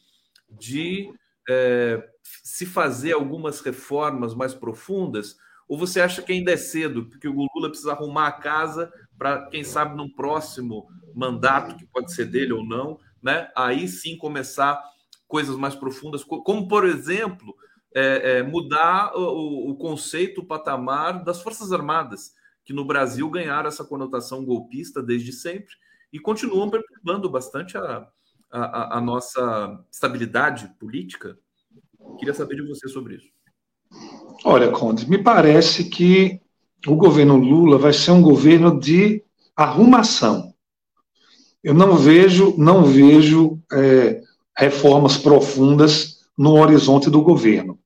de é, se fazer algumas reformas mais profundas? Ou você acha que ainda é cedo, porque o Lula precisa arrumar a casa para, quem sabe, num próximo mandato, que pode ser dele ou não, né? Aí sim começar coisas mais profundas, como por exemplo é, é, mudar o, o, conceito, o patamar das Forças Armadas, que no Brasil ganharam essa conotação golpista desde sempre e continuam perturbando bastante a, a, a nossa estabilidade política. Queria saber de você sobre isso. Olha, Conde, me parece que o governo Lula vai ser um governo de arrumação eu não vejo, não vejo é, reformas profundas no horizonte do governo.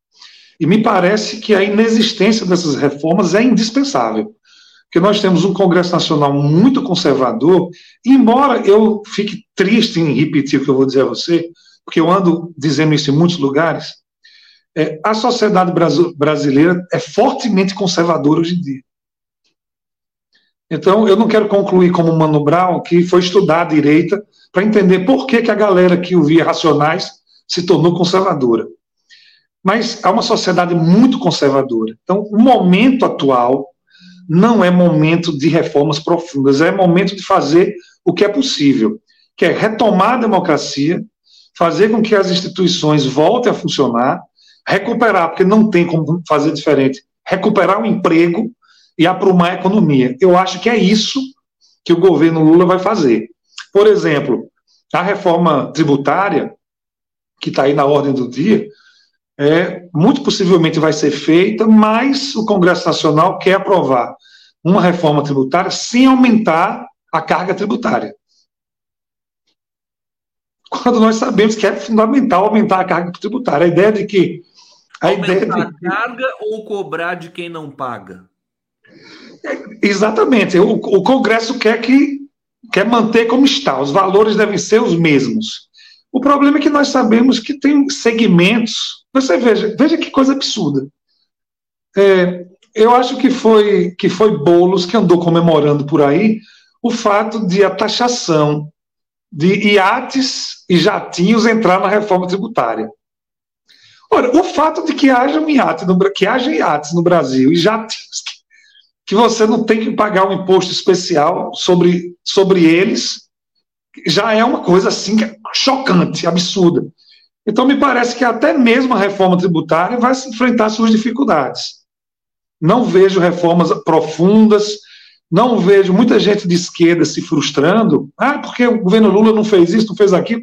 E me parece que a inexistência dessas reformas é indispensável. Porque nós temos um Congresso Nacional muito conservador, e embora eu fique triste em repetir o que eu vou dizer a você, porque eu ando dizendo isso em muitos lugares, é, a sociedade brasileira é fortemente conservadora hoje em dia. Então, eu não quero concluir como Mano Brown, que foi estudar a direita para entender por que, que a galera que o via racionais se tornou conservadora. Mas há uma sociedade muito conservadora. Então, o momento atual não é momento de reformas profundas, é momento de fazer o que é possível, que é retomar a democracia, fazer com que as instituições voltem a funcionar, recuperar, porque não tem como fazer diferente, recuperar o emprego, e aprumar a economia. Eu acho que é isso que o governo Lula vai fazer. Por exemplo, a reforma tributária, que está aí na ordem do dia, é, muito possivelmente vai ser feita, mas o Congresso Nacional quer aprovar uma reforma tributária sem aumentar a carga tributária. Quando nós sabemos que é fundamental aumentar a carga tributária. A ideia de que. A aumentar ideia de... a carga ou cobrar de quem não paga? Exatamente. O, o Congresso quer que quer manter como está. Os valores devem ser os mesmos. O problema é que nós sabemos que tem segmentos. Você veja, veja que coisa absurda. É, eu acho que foi que foi Bolos que andou comemorando por aí o fato de a taxação de iates e jatinhos entrar na reforma tributária. Ora, o fato de que haja um iate no, que haja iates no Brasil e jatinhos que você não tem que pagar um imposto especial sobre, sobre eles, já é uma coisa assim é chocante, absurda. Então, me parece que até mesmo a reforma tributária vai se enfrentar suas dificuldades. Não vejo reformas profundas, não vejo muita gente de esquerda se frustrando. Ah, porque o governo Lula não fez isso, não fez aquilo.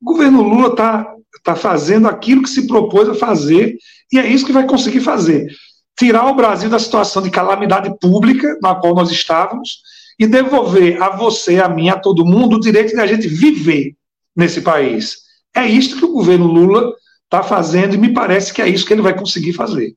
O governo Lula está tá fazendo aquilo que se propôs a fazer, e é isso que vai conseguir fazer. Tirar o Brasil da situação de calamidade pública na qual nós estávamos e devolver a você, a mim, a todo mundo o direito de a gente viver nesse país. É isso que o governo Lula está fazendo e me parece que é isso que ele vai conseguir fazer.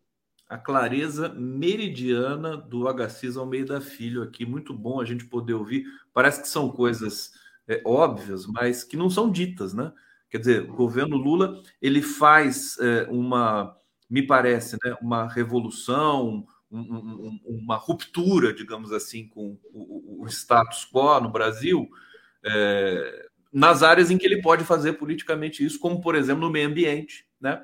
A clareza meridiana do Agassiz Almeida Filho aqui, muito bom a gente poder ouvir. Parece que são coisas é, óbvias, mas que não são ditas, né? Quer dizer, o governo Lula ele faz é, uma, me parece, né, uma revolução, um, um, uma ruptura, digamos assim, com o, o status quo no Brasil, é, nas áreas em que ele pode fazer politicamente isso, como, por exemplo, no meio ambiente, né?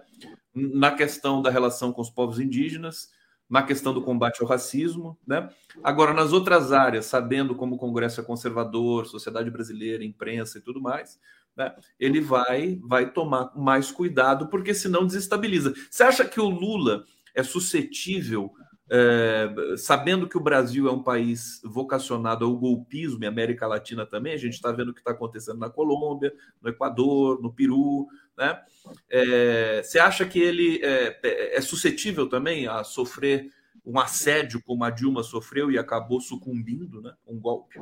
na questão da relação com os povos indígenas, na questão do combate ao racismo. Né? Agora, nas outras áreas, sabendo como o Congresso é conservador, sociedade brasileira, imprensa e tudo mais, né? ele vai, vai tomar mais cuidado, porque senão desestabiliza. Você acha que o Lula é suscetível é, sabendo que o Brasil é um país vocacionado ao golpismo e América Latina também, a gente está vendo o que está acontecendo na Colômbia, no Equador, no Peru, né? É, você acha que ele é, é, suscetível também a sofrer um assédio como a Dilma sofreu e acabou sucumbindo, né? Um golpe?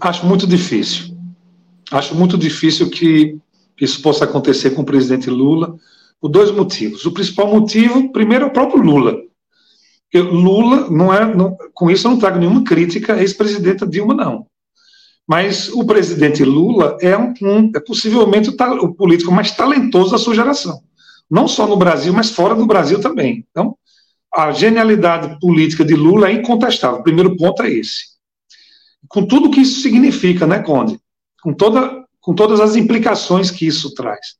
Acho muito difícil. Acho muito difícil que isso possa acontecer com o presidente Lula por dois motivos. O principal motivo, primeiro, é o próprio Lula Lula não é, não, com isso eu não trago nenhuma crítica à ex-presidenta Dilma, não. Mas o presidente Lula é, um, um, é possivelmente o, o, político mais talentoso da sua geração. Não só no Brasil, mas fora do Brasil também. Então, a genialidade política de Lula é incontestável. O primeiro ponto é esse. Com tudo que isso significa, né, Conde? Com, toda, com todas as implicações que isso traz.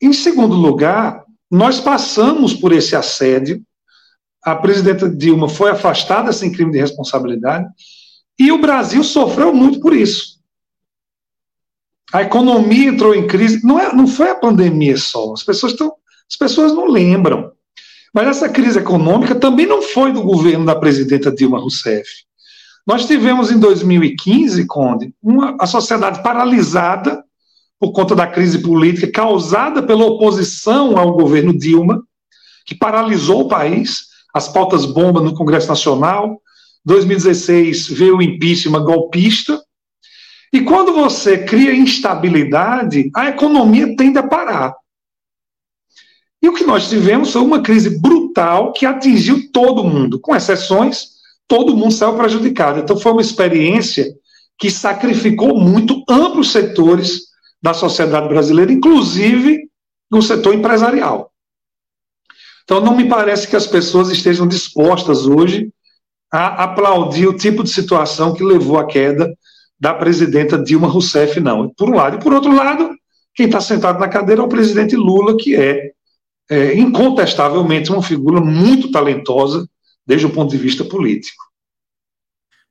Em segundo lugar, nós passamos por esse assédio a presidenta Dilma foi afastada sem crime de responsabilidade e o Brasil sofreu muito por isso. A economia entrou em crise. Não, é, não foi a pandemia só. As pessoas, estão, as pessoas não lembram. Mas essa crise econômica também não foi do governo da presidenta Dilma Rousseff. Nós tivemos em 2015, Conde, uma, a sociedade paralisada por conta da crise política causada pela oposição ao governo Dilma, que paralisou o país as pautas bomba no Congresso Nacional. 2016 veio o impeachment golpista. E quando você cria instabilidade, a economia tende a parar. E o que nós tivemos foi uma crise brutal que atingiu todo mundo, com exceções, todo mundo saiu prejudicado. Então foi uma experiência que sacrificou muito amplos setores da sociedade brasileira, inclusive no setor empresarial. Então, não me parece que as pessoas estejam dispostas hoje a aplaudir o tipo de situação que levou à queda da presidenta Dilma Rousseff, não. Por um lado. E, por outro lado, quem está sentado na cadeira é o presidente Lula, que é, é incontestavelmente uma figura muito talentosa desde o ponto de vista político.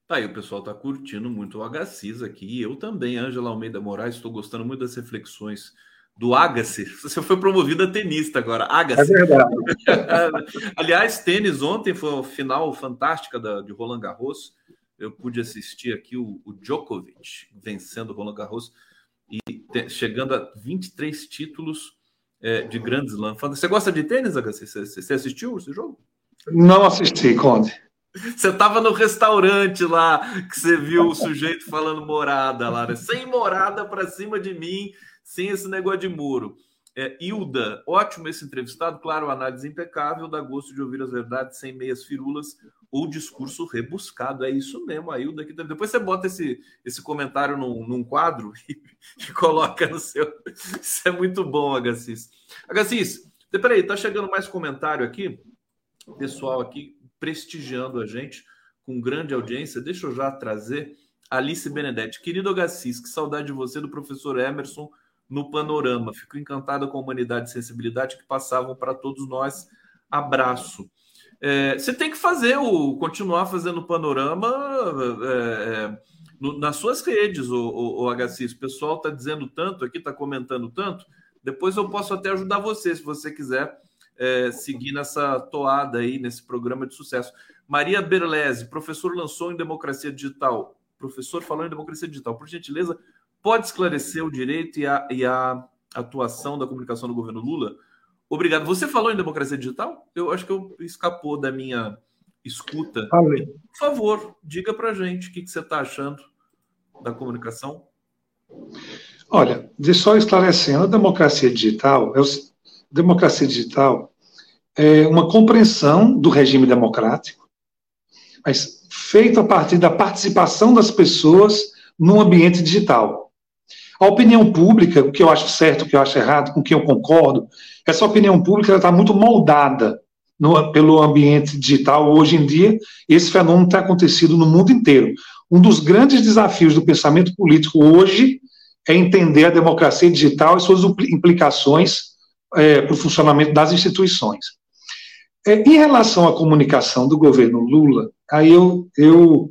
Tá aí, o pessoal está curtindo muito o HCIS aqui. Eu também, Ângela Almeida Moraes, estou gostando muito das reflexões do Agassi. Você foi promovido a tenista agora. Agassi. É verdade. Aliás, tênis ontem foi a final fantástica da, de Roland Garros. Eu pude assistir aqui o, o Djokovic vencendo o Roland Garros e te, chegando a 23 títulos é, de Grand Slam. Você gosta de tênis, Agassi? Você, você assistiu esse jogo? Não assisti, Conde. Você estava no restaurante lá que você viu o sujeito falando morada lá, né? Sem morada para cima de mim sem esse negócio de muro. É, Hilda, ótimo esse entrevistado, claro, análise impecável, dá gosto de ouvir as verdades sem meias firulas ou discurso rebuscado. É isso mesmo, a Hilda. Depois você bota esse, esse comentário num, num quadro e, e, coloca no seu. Isso é muito bom, Agassiz. Agassiz, peraí, tá chegando mais comentário aqui. Pessoal aqui prestigiando a gente com grande audiência. Deixa eu já trazer Alice Benedetti. Querido Agassiz, que saudade de você, do professor Emerson no panorama. Fico encantada com a humanidade e sensibilidade que passavam para todos nós. Abraço. É, você tem que fazer o continuar fazendo panorama é, é no, nas suas redes, o, o, o HC. O pessoal está dizendo tanto aqui, está comentando tanto. Depois eu posso até ajudar você, se você quiser é, seguir nessa toada aí, nesse programa de sucesso. Maria Berlese, professor lançou em Democracia Digital. Professor falou em Democracia Digital. Por gentileza, pode esclarecer o direito e a, e a atuação da comunicação do governo Lula? Obrigado. Você falou em democracia digital? Eu acho que eu escapou da minha escuta. Falei. Por favor, diga para gente o que, que você está achando da comunicação. Olha, de só esclarecendo, a democracia digital, é o, democracia digital é uma compreensão do regime democrático, mas feito a partir da participação das pessoas no ambiente digital. A opinião pública, o que eu acho certo, o que eu acho errado, com o que eu concordo, essa opinião pública está muito moldada no, pelo ambiente digital hoje em dia. Esse fenômeno tem acontecido no mundo inteiro. Um dos grandes desafios do pensamento político hoje é entender a democracia digital e suas implicações é, para o funcionamento das instituições. É, em relação à comunicação do governo Lula, aí eu, eu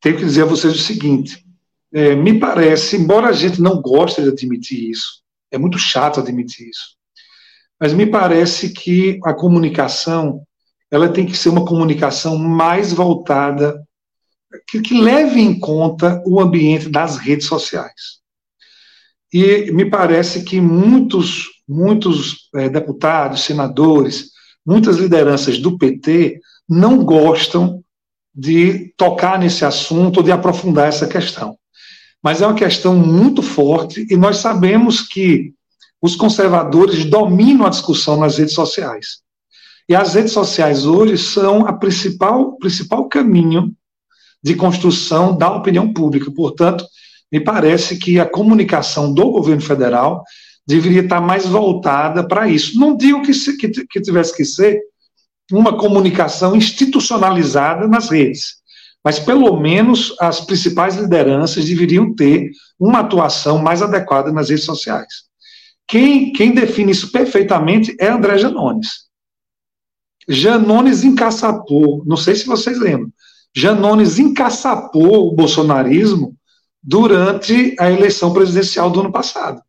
tenho que dizer a vocês o seguinte: é, me parece, embora a gente não goste de admitir isso, é muito chato admitir isso, mas me parece que a comunicação ela tem que ser uma comunicação mais voltada, que, que leve em conta o ambiente das redes sociais. E me parece que muitos, muitos é, deputados, senadores, muitas lideranças do PT não gostam de tocar nesse assunto ou de aprofundar essa questão mas é uma questão muito forte e nós sabemos que os conservadores dominam a discussão nas redes sociais. E as redes sociais hoje são a principal principal caminho de construção da opinião pública. Portanto, me parece que a comunicação do governo federal deveria estar mais voltada para isso. Não digo que, se, que, que tivesse que ser uma comunicação institucionalizada nas redes, mas pelo menos as principais lideranças deveriam ter uma atuação mais adequada nas redes sociais. Quem, quem define isso perfeitamente é André Janones. Janones encaçapou, não sei se vocês lembram, Janones encaçapou o bolsonarismo durante a eleição presidencial do ano passado.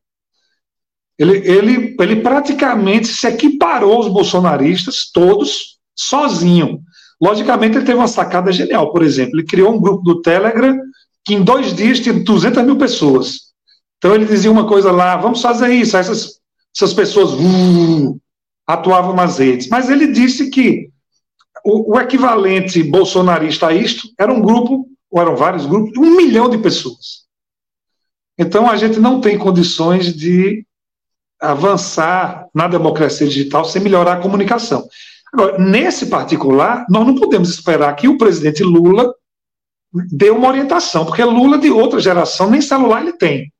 Ele, ele, ele praticamente se equiparou aos bolsonaristas, todos, sozinho. Logicamente, ele teve uma sacada genial. Por exemplo, ele criou um grupo do Telegram que em dois dias tinha 200 mil pessoas. Então, ele dizia uma coisa lá: vamos fazer isso. Essas, essas pessoas uh, atuavam nas redes. Mas ele disse que o, o, equivalente bolsonarista a isto era um grupo, ou eram vários grupos, de um milhão de pessoas. Então, a gente não tem condições de avançar na democracia digital sem melhorar a comunicação. Agora, nesse particular, nós não podemos esperar que o presidente Lula dê uma orientação, porque Lula de outra geração nem celular ele tem.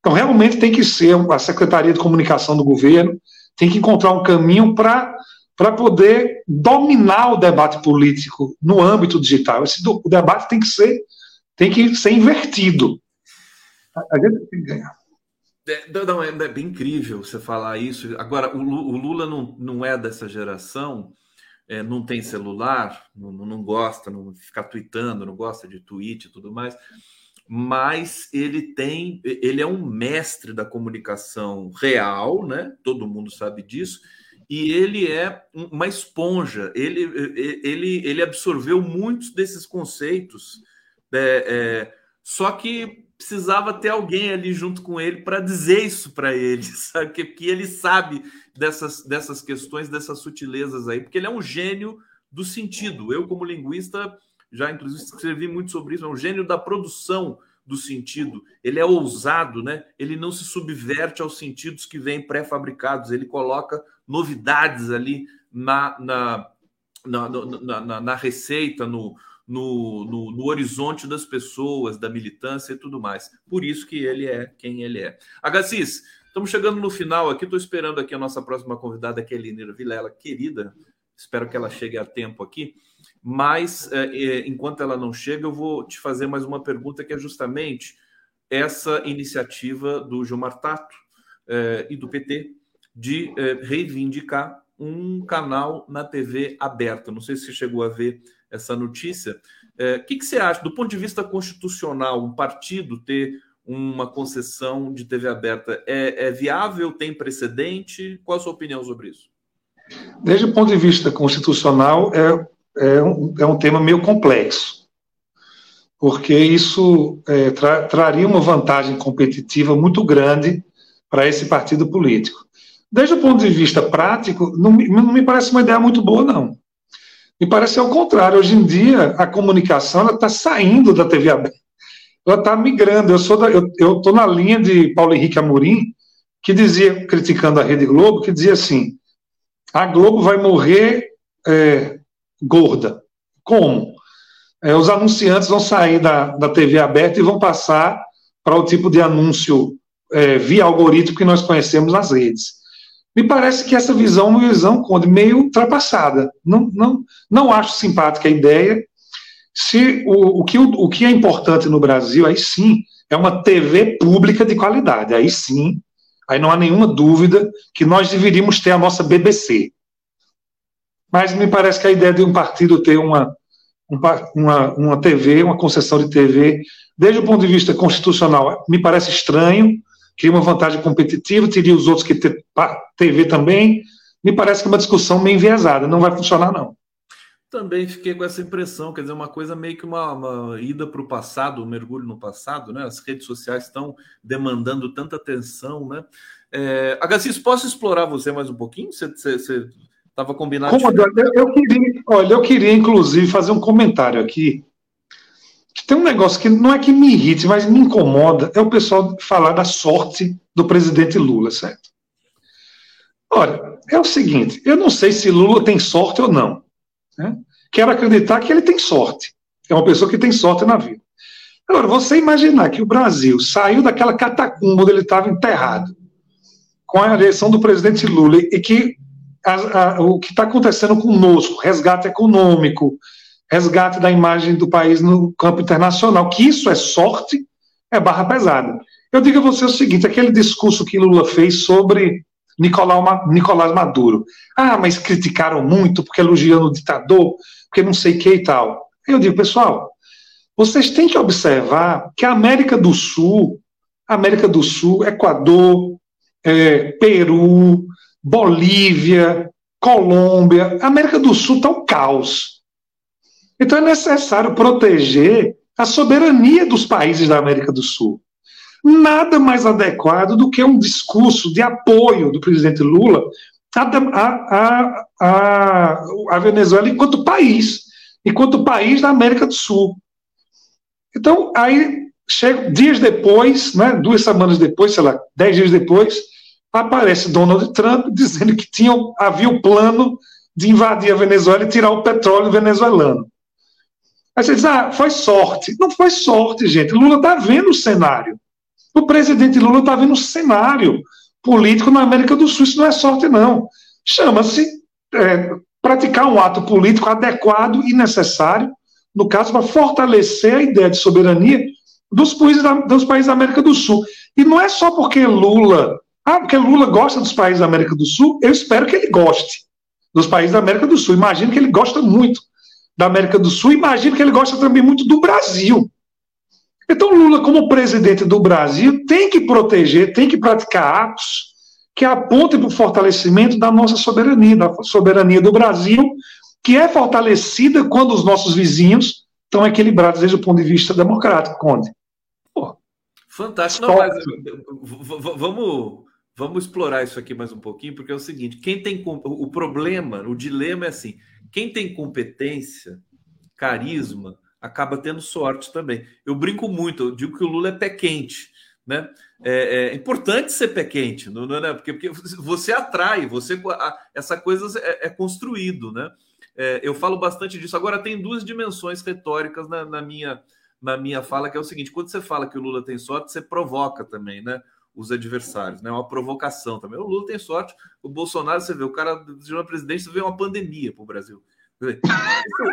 Então, realmente tem que ser a Secretaria de Comunicação do governo, tem que encontrar um caminho para para poder dominar o debate político no âmbito digital. Esse do, o debate tem que ser tem que ser invertido. A gente tem que ganhar. É, não, é, é bem incrível você falar isso. Agora, o, Lula não, não é dessa geração, é, não tem celular, não, não gosta, não fica tweetando, não gosta de tweet e tudo mais, mas ele tem, ele é um mestre da comunicação real, né? Todo mundo sabe disso, e ele é uma esponja. Ele, ele, ele absorveu muitos desses conceitos, é, é, só que precisava ter alguém ali junto com ele para dizer isso para ele, sabe? Que, ele sabe dessas, dessas questões, dessas sutilezas aí, porque ele é um gênio do sentido. Eu, como linguista, já inclusive escrevi muito sobre isso, é um gênio da produção do sentido. Ele é ousado, né? Ele não se subverte aos sentidos que vêm pré-fabricados, ele coloca novidades ali na, na, na, na, na receita, no, no, no, no, horizonte das pessoas, da militância e tudo mais. Por isso que ele é quem ele é. Agassiz, estamos chegando no final aqui, estou esperando aqui a nossa próxima convidada, que é a Elinira Vilela, querida. Espero que ela chegue a tempo aqui. Mas, é, é, enquanto ela não chega, eu vou te fazer mais uma pergunta, que é justamente essa iniciativa do Gilmar Tato é, e do PT de é, reivindicar um canal na TV aberta. Não sei se você chegou a ver essa notícia. É, o que, que você acha, do ponto de vista constitucional, um partido ter uma concessão de TV aberta é, é viável? Tem precedente? Qual a sua opinião sobre isso? Desde o ponto de vista constitucional, é, é, um, é um tema meio complexo, porque isso é, tra, traria uma vantagem competitiva muito grande para esse partido político. Desde o ponto de vista prático, não, não me parece uma ideia muito boa, não. Me parece ao contrário. Hoje em dia, a comunicação está saindo da TV aberta. Ela está migrando. Eu sou eu estou na linha de Paulo Henrique Amorim, que dizia, criticando a Rede Globo, que dizia assim: a Globo vai morrer é, gorda. Como? É, os anunciantes vão sair da, da TV aberta e vão passar para o tipo de anúncio é, via algoritmo que nós conhecemos nas redes. Me parece que essa visão é uma visão meio ultrapassada. Não, não, não acho simpática a ideia. Se o, o, que, o, o que é importante no Brasil, aí sim, é uma TV pública de qualidade. Aí sim, aí não há nenhuma dúvida que nós deveríamos ter a nossa BBC. Mas me parece que a ideia de um partido ter uma, uma, uma TV, uma concessão de TV, desde o ponto de vista constitucional, me parece estranho cria uma vantagem competitiva, teria os outros que ter TV também. Me parece que é uma discussão meio enviesada, não vai funcionar, não. Também fiquei com essa impressão, quer dizer, uma coisa meio que uma, uma ida para o passado, um mergulho no passado, né? As redes sociais estão demandando tanta atenção, né? É, Agassiz, posso explorar você mais um pouquinho? Você estava combinado? Como, eu, eu queria, olha, eu queria inclusive fazer um comentário aqui tem um negócio que não é que me irrite, mas me incomoda, é o pessoal falar da sorte do presidente Lula, certo? Olha, é o seguinte, eu não sei se Lula tem sorte ou não. Né? Quero acreditar que ele tem sorte. É uma pessoa que tem sorte na vida. Agora, você imaginar que o Brasil saiu daquela catacumba onde ele estava enterrado, com a eleição do presidente Lula, e que a, a, o que está acontecendo conosco, resgate econômico, resgate da imagem do país no campo internacional, que isso é sorte, é barra pesada. Eu digo a você o seguinte: aquele discurso que Lula fez sobre Nicolau, Nicolás Maduro. Ah, mas criticaram muito porque elogiando o ditador, porque não sei o que e tal. Eu digo, pessoal, vocês têm que observar que a América do Sul, América do Sul, Equador, é, Peru, Bolívia, Colômbia, a América do Sul está um caos. Então é necessário proteger a soberania dos países da América do Sul. Nada mais adequado do que um discurso de apoio do presidente Lula à, Venezuela enquanto país, enquanto país da América do Sul. Então, aí, chega, dias depois, né, duas semanas depois, sei lá, dez dias depois, aparece Donald Trump dizendo que tinha, havia o plano de invadir a Venezuela e tirar o petróleo venezuelano. Aí você diz, ah, foi sorte. Não foi sorte, gente. Lula está vendo o cenário. O presidente Lula está vendo o cenário político na América do Sul. Isso não é sorte, não. Chama-se é, praticar um ato político adequado e necessário, no caso, para fortalecer a ideia de soberania dos países, da, dos países da América do Sul. E não é só porque Lula. Ah, porque Lula gosta dos países da América do Sul, eu espero que ele goste dos países da América do Sul. Imagino que ele gosta muito da América do Sul, imagino que ele gosta também muito do Brasil. Então, Lula, como presidente do Brasil, tem que proteger, tem que praticar atos que apontem para o fortalecimento da nossa soberania, da soberania do Brasil, que é fortalecida quando os nossos vizinhos estão equilibrados desde o ponto de vista democrático, Conde. Pô, Fantástico. Não, mas, vamos, vamos explorar isso aqui mais um pouquinho, porque é o seguinte: quem tem o problema, o dilema é assim quem tem competência, carisma, acaba tendo sorte também. Eu brinco muito, eu digo que o Lula é pé quente. Né? É, é importante ser pé quente, não, não é? Porque, porque você atrai, você essa coisa é, é construído, né? É, eu falo bastante disso. Agora tem duas dimensões retóricas na, na, minha na minha fala, que é o seguinte: quando você fala que o Lula tem sorte, você provoca também, né? Os adversários, né? Uma provocação também. O Lula tem sorte, o Bolsonaro, você vê, o cara de uma presidência veio uma pandemia para o Brasil.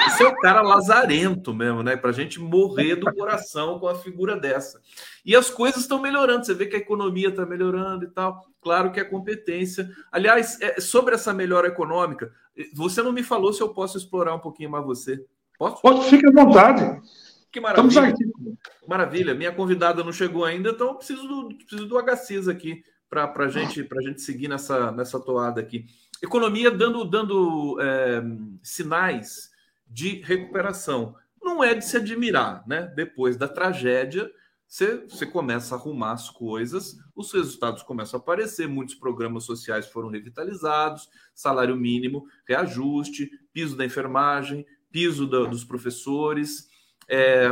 Isso é o cara lazarento mesmo, né? Para a gente morrer do coração com a figura dessa. E as coisas estão melhorando, você vê que a economia está melhorando e tal. Claro que a competência. Aliás, é, sobre essa melhora econômica, você não me falou se eu posso explorar um pouquinho mais você. Posso? Pode, fique à vontade. Que maravilha. Maravilha. Minha convidada não chegou ainda, então eu preciso do, preciso do HCs aqui para a gente, a gente seguir nessa, nessa toada aqui. Economia dando, dando é, sinais de recuperação. Não é de se admirar, né? Depois da tragédia, você, você começa a arrumar as coisas, os resultados começam a aparecer, muitos programas sociais foram revitalizados, salário mínimo, reajuste, piso da enfermagem, piso da, dos professores. É,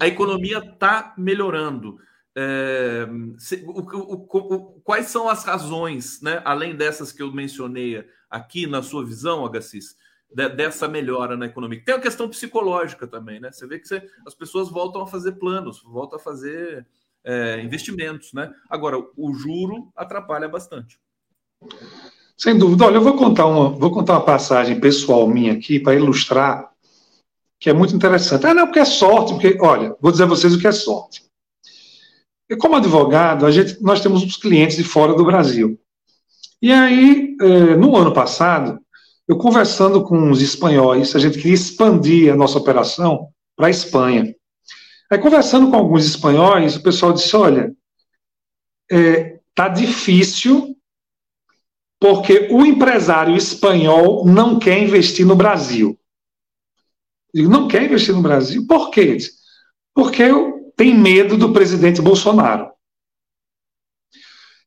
a economia está melhorando. É, se, o, o, o, quais são as razões, né, além dessas que eu mencionei aqui, na sua visão, Agassiz, de, dessa melhora na economia? Tem a questão psicológica também, né? Você vê que você, as pessoas voltam a fazer planos, voltam a fazer é, investimentos, né? Agora, o juro atrapalha bastante. Sem dúvida. Olha, eu vou contar uma, vou contar uma passagem pessoal minha aqui para ilustrar, que é muito interessante. Ah, não, porque é sorte, porque, olha, vou dizer a vocês o que é sorte. E como advogado, a gente, nós temos uns clientes de fora do Brasil. E aí, eh, no ano passado, eu conversando com os espanhóis, a gente queria expandir a nossa operação para a Espanha. Aí, conversando com alguns espanhóis, o pessoal disse: olha, é, tá difícil porque o empresário espanhol não quer investir no Brasil. Digo, não quer investir no Brasil? Por quê? Porque tem medo do presidente Bolsonaro.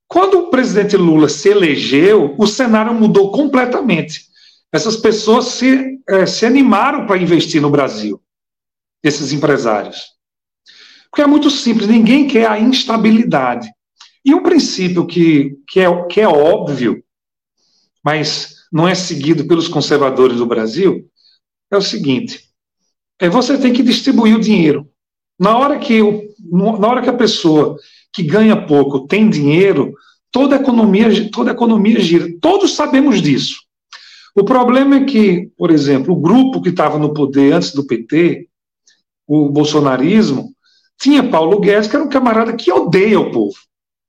Quando o presidente Lula se elegeu, o cenário mudou completamente. Essas pessoas se, é, se animaram para investir no Brasil, esses empresários. Porque é muito simples, ninguém quer a instabilidade. E um princípio que, que, é, que é óbvio, mas não é seguido pelos conservadores do Brasil, é o seguinte: é você tem que distribuir o dinheiro. Na hora que, na hora que a pessoa que ganha pouco tem dinheiro, toda a economia, toda a economia gira. Todos sabemos disso. O problema é que, por exemplo, o grupo que estava no poder antes do PT, o bolsonarismo, tinha Paulo Guedes, que era um camarada que odeia o povo,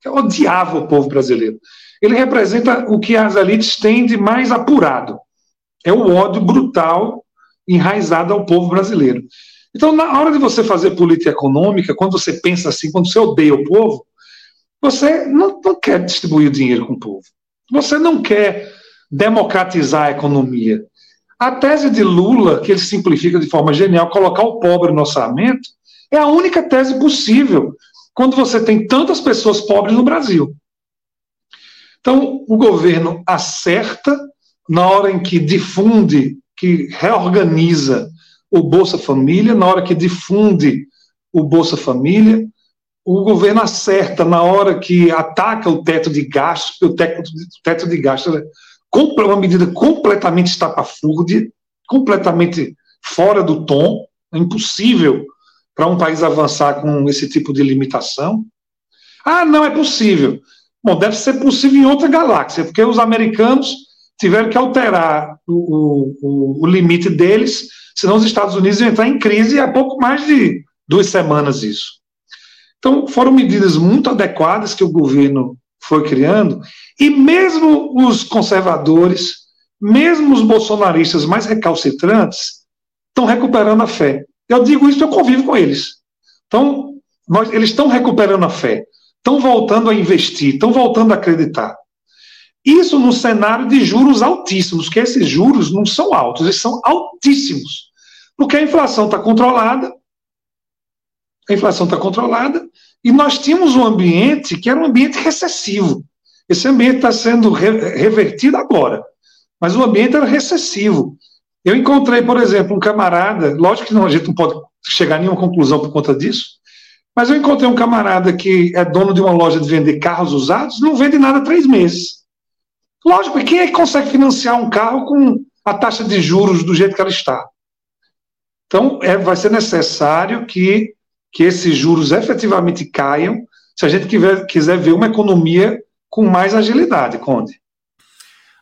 que odiava o povo brasileiro. Ele representa o que as elites têm de mais apurado. É o ódio brutal enraizado ao povo brasileiro. Então, na hora de você fazer política econômica, quando você pensa assim, quando você odeia o povo, você não, não quer distribuir dinheiro com o povo. Você não quer democratizar a economia. A tese de Lula, que ele simplifica de forma genial, colocar o pobre no orçamento, é a única tese possível quando você tem tantas pessoas pobres no Brasil. Então, o governo acerta na hora em que difunde, que reorganiza o Bolsa Família, na hora que difunde o Bolsa Família, o governo acerta na hora que ataca o teto de gastos, o teto, o teto de gastos é uma medida completamente estapafúrdia, completamente fora do tom, é impossível para um país avançar com esse tipo de limitação. Ah, não é possível. Bom, deve ser possível em outra galáxia, porque os americanos tiveram que alterar o, o, o limite deles senão os Estados Unidos iam entrar em crise há pouco mais de duas semanas isso. Então, foram medidas muito adequadas que o governo foi criando, e mesmo os conservadores, mesmo os bolsonaristas mais recalcitrantes, estão recuperando a fé. Eu digo isso, eu convivo com eles. Então, nós, eles estão recuperando a fé, estão voltando a investir, estão voltando a acreditar. Isso no cenário de juros altíssimos, que esses juros não são altos, eles são altíssimos. Porque a inflação está controlada, a inflação está controlada, e nós tínhamos um ambiente que era um ambiente recessivo. Esse ambiente está sendo re revertido agora, mas o ambiente era recessivo. Eu encontrei, por exemplo, um camarada, lógico que não, a gente não pode chegar a nenhuma conclusão por conta disso, mas eu encontrei um camarada que é dono de uma loja de vender carros usados, não vende nada há três meses. Lógico, quem é que consegue financiar um carro com a taxa de juros do jeito que ela está? Então, é, vai ser necessário que, que esses juros efetivamente caiam, se a gente quiser, quiser ver uma economia com mais agilidade, Conde.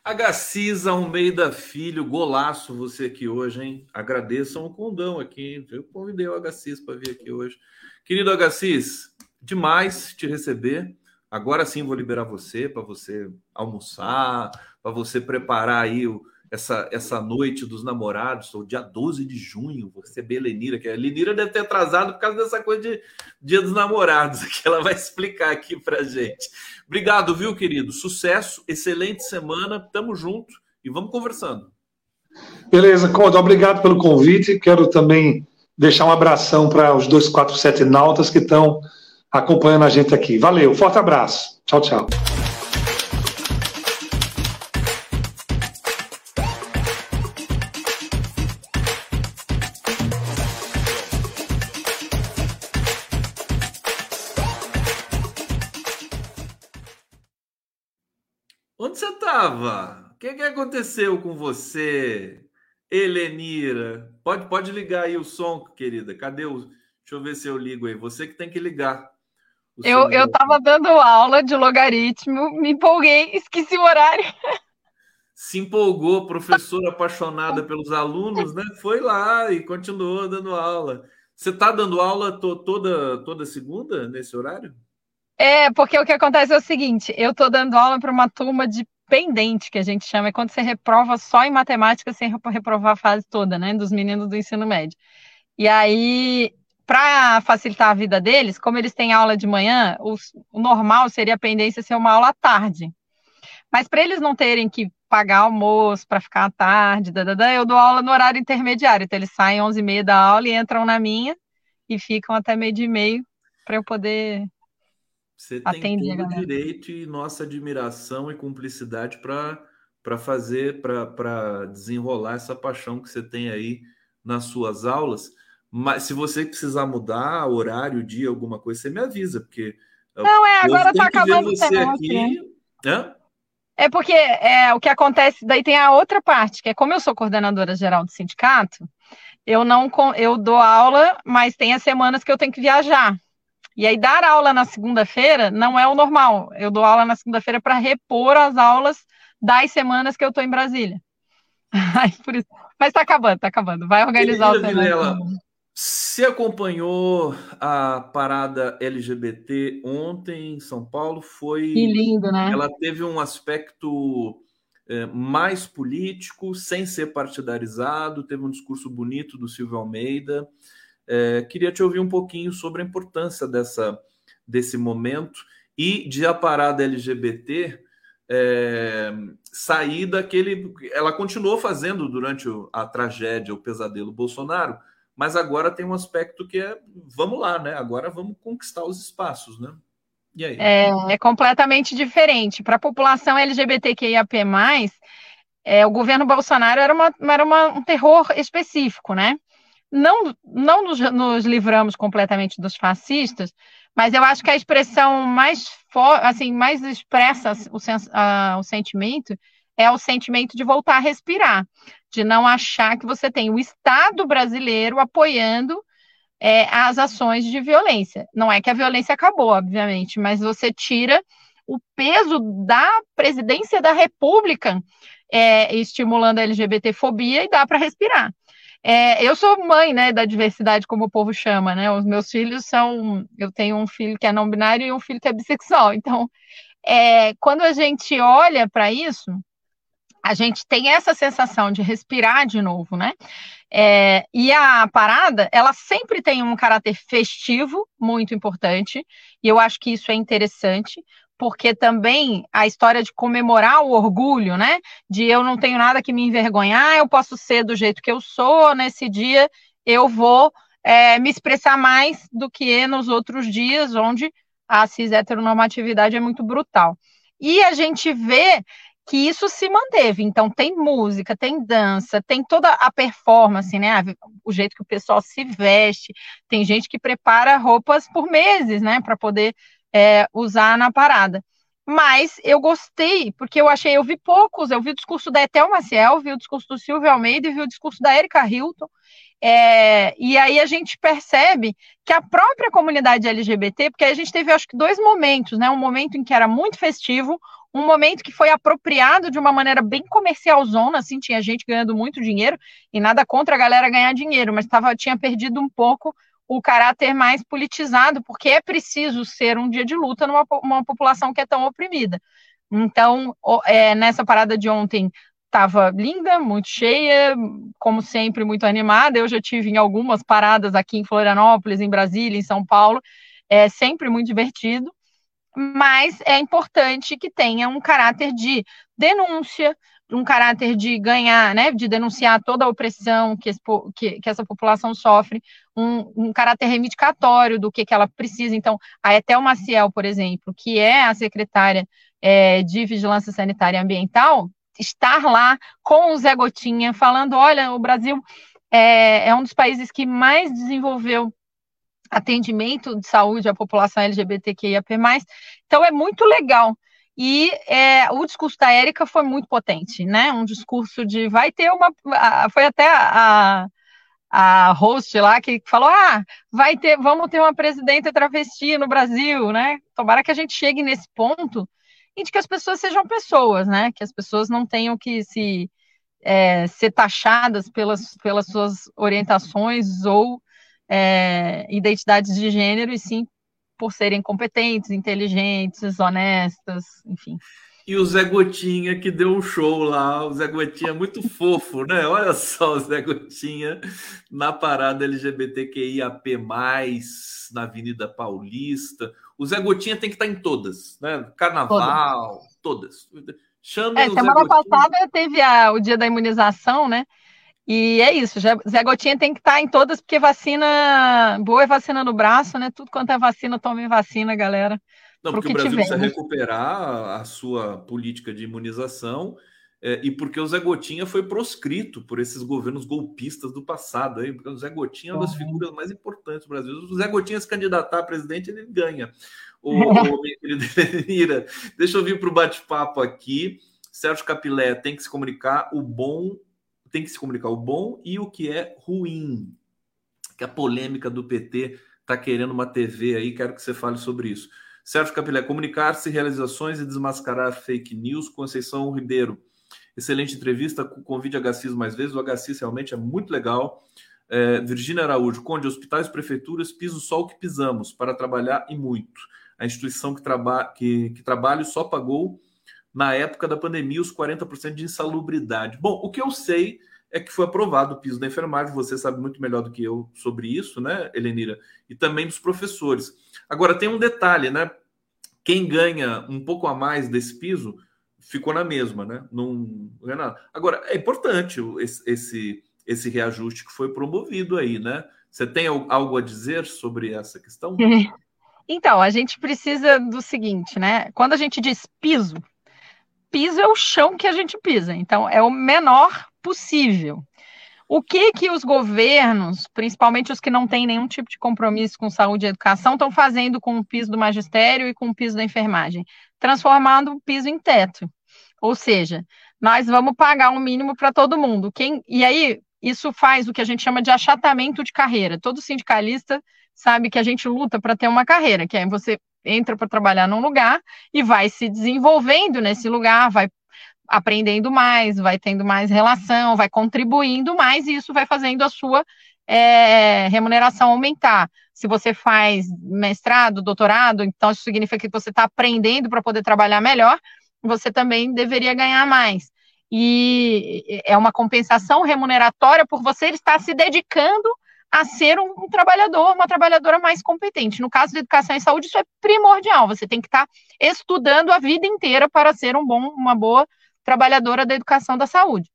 Agacis Almeida Filho, golaço você aqui hoje, hein? Agradeçam o condão aqui. Eu convidei o Agacis para vir aqui hoje. Querido Agacis, demais te receber. Agora sim vou liberar você para você almoçar, para você preparar aí o, essa, essa noite dos namorados, o dia 12 de junho, você é Lenira, que a Lenira deve ter atrasado por causa dessa coisa de dia dos namorados, que ela vai explicar aqui para gente. Obrigado, viu, querido? Sucesso, excelente semana, tamo junto e vamos conversando. Beleza, Conda, obrigado pelo convite. Quero também deixar um abração para os 247 nautas que estão acompanhando a gente aqui. Valeu, forte abraço. Tchau, tchau. Onde você estava? O que, que aconteceu com você, Helenira? Pode, pode ligar aí o som, querida. Cadê o. Deixa eu ver se eu ligo aí. Você que tem que ligar. Eu, eu tava dando aula de logaritmo, me empolguei, esqueci o horário. Se empolgou, professora apaixonada pelos alunos, né? Foi lá e continuou dando aula. Você está dando aula to, toda, toda segunda nesse horário? É, porque o que acontece é o seguinte: eu estou dando aula para uma turma de pendente, que a gente chama, é quando você reprova só em matemática sem reprovar a fase toda, né? Dos meninos do ensino médio. E aí para facilitar a vida deles, como eles têm aula de manhã, o, o normal seria a pendência ser uma aula à tarde. Mas para eles não terem que pagar almoço para ficar à tarde, dadada, eu dou aula no horário intermediário. Então eles saem 11h30 da aula e entram na minha e ficam até meio de meio para eu poder Você tem todo o direito e nossa admiração e cumplicidade para fazer, para desenrolar essa paixão que você tem aí nas suas aulas. Mas se você precisar mudar horário, dia, alguma coisa, você me avisa, porque. Não, é, agora tá acabando você tempo, aqui. Né? É porque é, o que acontece, daí tem a outra parte, que é como eu sou coordenadora geral do sindicato, eu não eu dou aula, mas tem as semanas que eu tenho que viajar. E aí dar aula na segunda-feira não é o normal. Eu dou aula na segunda-feira para repor as aulas das semanas que eu estou em Brasília. Mas está acabando, está acabando. Vai organizar o tema. Se acompanhou a parada LGBT ontem em São Paulo, foi. Que lindo, né? Ela teve um aspecto é, mais político, sem ser partidarizado, teve um discurso bonito do Silvio Almeida. É, queria te ouvir um pouquinho sobre a importância dessa, desse momento e de a parada LGBT é, sair daquele. Ela continuou fazendo durante a tragédia, o pesadelo Bolsonaro mas agora tem um aspecto que é vamos lá, né? Agora vamos conquistar os espaços, né? E aí? É, é completamente diferente. Para a população LGBTQIAP+, é, o governo Bolsonaro era, uma, era uma, um terror específico, né? Não, não nos, nos livramos completamente dos fascistas, mas eu acho que a expressão mais, assim, mais expressa o, a, o sentimento é o sentimento de voltar a respirar de não achar que você tem o Estado brasileiro apoiando é, as ações de violência. Não é que a violência acabou, obviamente, mas você tira o peso da presidência da República é, estimulando a LGBTfobia e dá para respirar. É, eu sou mãe, né, da diversidade, como o povo chama, né? Os meus filhos são. Eu tenho um filho que é não binário e um filho que é bissexual. Então, é, quando a gente olha para isso, a gente tem essa sensação de respirar de novo, né? É, e a parada, ela sempre tem um caráter festivo muito importante, e eu acho que isso é interessante, porque também a história de comemorar o orgulho, né? De eu não tenho nada que me envergonhar, eu posso ser do jeito que eu sou, nesse dia eu vou é, me expressar mais do que nos outros dias, onde a cis heteronormatividade é muito brutal. E a gente vê que isso se manteve. Então, tem música, tem dança, tem toda a performance, né? O jeito que o pessoal se veste. Tem gente que prepara roupas por meses, né? Para poder é, usar na parada. Mas eu gostei, porque eu achei, eu vi poucos, eu vi o discurso da Etel Maciel, vi o discurso do Silvio Almeida e vi o discurso da Erika Hilton. É, e aí a gente percebe que a própria comunidade LGBT, porque a gente teve, acho que, dois momentos, né? Um momento em que era muito festivo, um momento que foi apropriado de uma maneira bem comercialzona, assim, tinha gente ganhando muito dinheiro, e nada contra a galera ganhar dinheiro, mas tava, tinha perdido um pouco o caráter mais politizado, porque é preciso ser um dia de luta numa uma população que é tão oprimida. Então, é, nessa parada de ontem, estava linda, muito cheia, como sempre, muito animada. Eu já tive em algumas paradas aqui em Florianópolis, em Brasília, em São Paulo, é sempre muito divertido mas é importante que tenha um caráter de denúncia, um caráter de ganhar, né, de denunciar toda a opressão que, esse, que, que essa população sofre, um, um, caráter reivindicatório do que, que ela precisa. Então, a Etel Maciel, por exemplo, que é a secretária é, de Vigilância Sanitária e Ambiental, estar lá com o Zé Gotinha, falando: olha, o Brasil é, é um dos países que mais desenvolveu atendimento de saúde à população LGBTQIAP+. Então, é muito legal. E é, o discurso da Érica foi muito potente, né? Um discurso de vai ter uma. Foi até a, a host lá que falou: ah, vai ter, vamos ter uma presidenta travesti no Brasil, né? Tomara que a gente chegue nesse ponto e de que as pessoas sejam pessoas, né? Que as pessoas não tenham que se é, ser taxadas pelas, pelas suas orientações ou é, identidades de gênero, e sim por serem competentes, inteligentes, honestas, enfim. E o Zé Gotinha que deu um show lá, o Zé Gotinha muito fofo, né? Olha só o Zé Gotinha na parada LGBTQIAP+, na Avenida Paulista. O Zé Gotinha tem que estar em todas, né? Carnaval, todas. todas. Chama é, semana passada teve a, o dia da imunização, né? E é isso, Zé Gotinha tem que estar em todas, porque vacina, boa é vacina no braço, né? Tudo quanto é vacina, tomem vacina, galera. Não, porque o Brasil tiver, precisa né? recuperar a sua política de imunização é, e porque o Zé Gotinha foi proscrito por esses governos golpistas do passado. Aí, porque o Zé Gotinha é uma das figuras mais importantes do Brasil. Se o Zé Gotinha se candidatar a presidente, ele ganha. O, o Mira, deixa eu vir para o bate-papo aqui. Sérgio Capilé tem que se comunicar o bom tem que se comunicar o bom e o que é ruim. Que a polêmica do PT está querendo uma TV aí, quero que você fale sobre isso. Sérgio Capilé, comunicar-se, realizações e desmascarar fake news. Conceição Ribeiro, excelente entrevista, convide a Gassis mais vezes. O Gassis realmente é muito legal. É, Virgínia Araújo, Conde, hospitais, prefeituras, piso só o que pisamos para trabalhar e muito. A instituição que, traba que, que trabalho só pagou na época da pandemia, os 40% de insalubridade. Bom, o que eu sei é que foi aprovado o piso da enfermagem, você sabe muito melhor do que eu sobre isso, né, Helenira? E também dos professores. Agora, tem um detalhe, né? Quem ganha um pouco a mais desse piso ficou na mesma, né? Não, não é nada. Agora, é importante esse, esse, esse reajuste que foi promovido aí, né? Você tem algo a dizer sobre essa questão? Então, a gente precisa do seguinte, né? Quando a gente diz piso, piso é o chão que a gente pisa, então é o menor possível. O que que os governos, principalmente os que não têm nenhum tipo de compromisso com saúde e educação, estão fazendo com o piso do magistério e com o piso da enfermagem? Transformando o piso em teto. Ou seja, nós vamos pagar um mínimo para todo mundo. Quem, e aí, isso faz o que a gente chama de achatamento de carreira. Todo sindicalista sabe que a gente luta para ter uma carreira, que é você entra para trabalhar num lugar e vai se desenvolvendo nesse lugar, vai aprendendo mais, vai tendo mais relação, vai contribuindo mais, e isso vai fazendo a sua é, remuneração aumentar. Se você faz mestrado, doutorado, então isso significa que você está aprendendo para poder trabalhar melhor, você também deveria ganhar mais. E é uma compensação remuneratória por você estar se dedicando a ser um, um, trabalhador, uma trabalhadora mais competente. No caso de educação e saúde, isso é primordial. Você tem que estar tá estudando a vida inteira para ser um bom, uma boa trabalhadora da educação da saúde.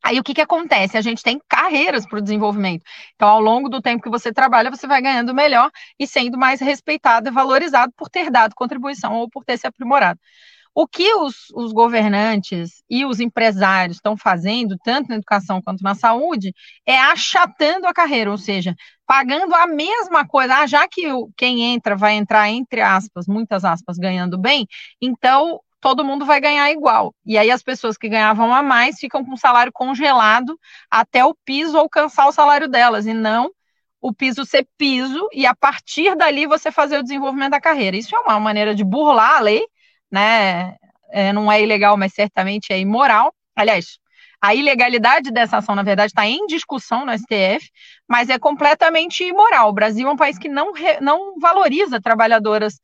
Aí o que, que acontece? A gente tem carreiras para o desenvolvimento. Então, ao longo do tempo que você trabalha, você vai ganhando melhor e sendo mais respeitado e valorizado por ter dado contribuição ou por ter se aprimorado. O que os, os governantes e os empresários estão fazendo, tanto na educação quanto na saúde, é achatando a carreira, ou seja, pagando a mesma coisa. Ah, já que quem entra vai entrar, entre aspas, muitas aspas, ganhando bem, então todo mundo vai ganhar igual. E aí as pessoas que ganhavam a mais ficam com o salário congelado até o piso alcançar o salário delas, e não o piso ser piso e a partir dali você fazer o desenvolvimento da carreira. Isso é uma maneira de burlar a lei, né? é, não é ilegal, mas certamente é imoral. Aliás, a ilegalidade dessa ação, na verdade, está em discussão no STF, mas é completamente imoral. O Brasil é um país que não, não valoriza trabalhadoras,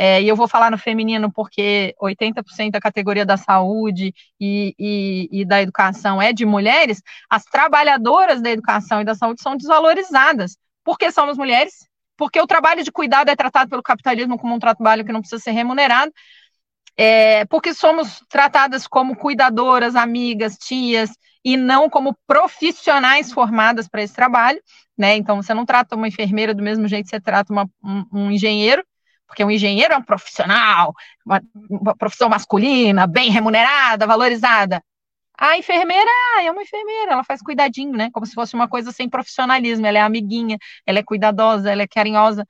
é, e eu vou falar no feminino porque 80% da categoria da saúde e, e, e da educação é de mulheres. As trabalhadoras da educação e da saúde são desvalorizadas. Porque somos mulheres, porque o trabalho de cuidado é tratado pelo capitalismo como um trabalho que não precisa ser remunerado, é, porque somos tratadas como cuidadoras, amigas, tias, e não como profissionais formadas para esse trabalho, né? Então, você não trata uma enfermeira do mesmo jeito que você trata uma, um, um, engenheiro, porque um engenheiro é um profissional, uma, uma, profissão masculina, bem remunerada, valorizada. A enfermeira é uma enfermeira, ela faz cuidadinho, né? Como se fosse uma coisa sem profissionalismo. Ela é amiguinha, ela é cuidadosa, ela é carinhosa.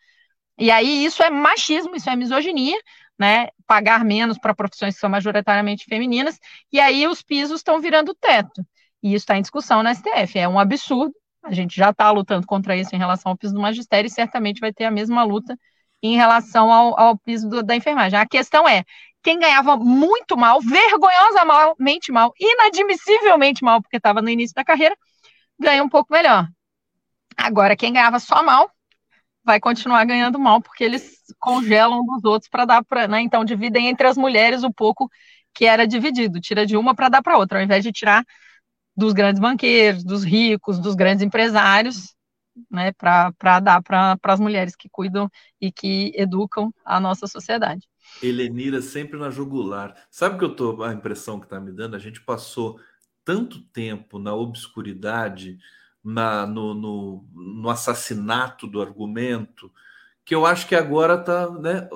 E aí isso é machismo, isso é misoginia, né, pagar menos para profissões que são majoritariamente femininas, e aí os pisos estão virando teto. E isso está em discussão na STF. É um absurdo. A gente já está lutando contra isso em relação ao piso do magistério e certamente vai ter a mesma luta em relação ao, ao piso do, da enfermagem. A questão é, quem ganhava muito mal, vergonhosamente mal, inadmissivelmente mal, porque estava no início da carreira, ganha um pouco melhor. Agora, quem ganhava só mal, vai continuar ganhando mal, porque eles congelam dos outros para dar para. Né? Então, dividem entre as mulheres o pouco que era dividido, tira de uma para dar para outra, ao invés de tirar dos grandes banqueiros, dos ricos, dos grandes empresários, né, para dar para as mulheres que cuidam e que educam a nossa sociedade. Helenira sempre na jugular. Sabe o que eu tô a impressão que está me dando? A gente passou tanto tempo na obscuridade na, no, no, no, assassinato do argumento, que eu acho que agora tá, né,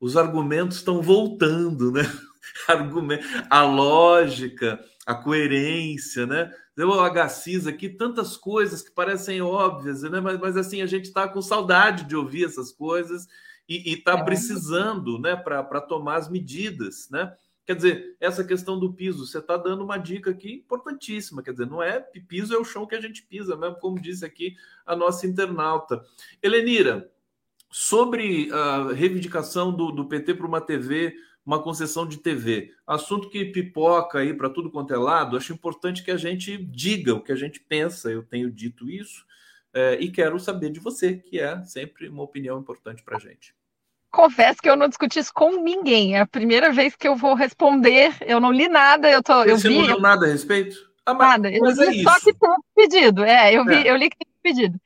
os argumentos estão voltando, né? A lógica, a coerência, né? Deu o HCIS aqui, tantas coisas que parecem óbvias, né? Mas, mas assim, a gente está com saudade de ouvir essas coisas e está é. precisando, né, para tomar as medidas, né? Quer dizer, essa questão do piso, você está dando uma dica aqui importantíssima. Quer dizer, não é piso, é o chão que a gente pisa, mesmo como disse aqui a nossa internauta. Helenira, sobre a reivindicação do, do PT para uma TV, uma concessão de TV, assunto que pipoca aí para tudo quanto é lado, acho importante que a gente diga o que a gente pensa. Eu tenho dito isso é, e quero saber de você, que é sempre uma opinião importante para a gente confesso que eu não discuti isso com ninguém. É a primeira vez que eu vou responder. Eu não li nada. Eu tô. Você eu vi, não leu nada a respeito? Ah, mas, nada. Eu mas li é só que tem pedido. É, eu vi, é. eu li que tem pedido.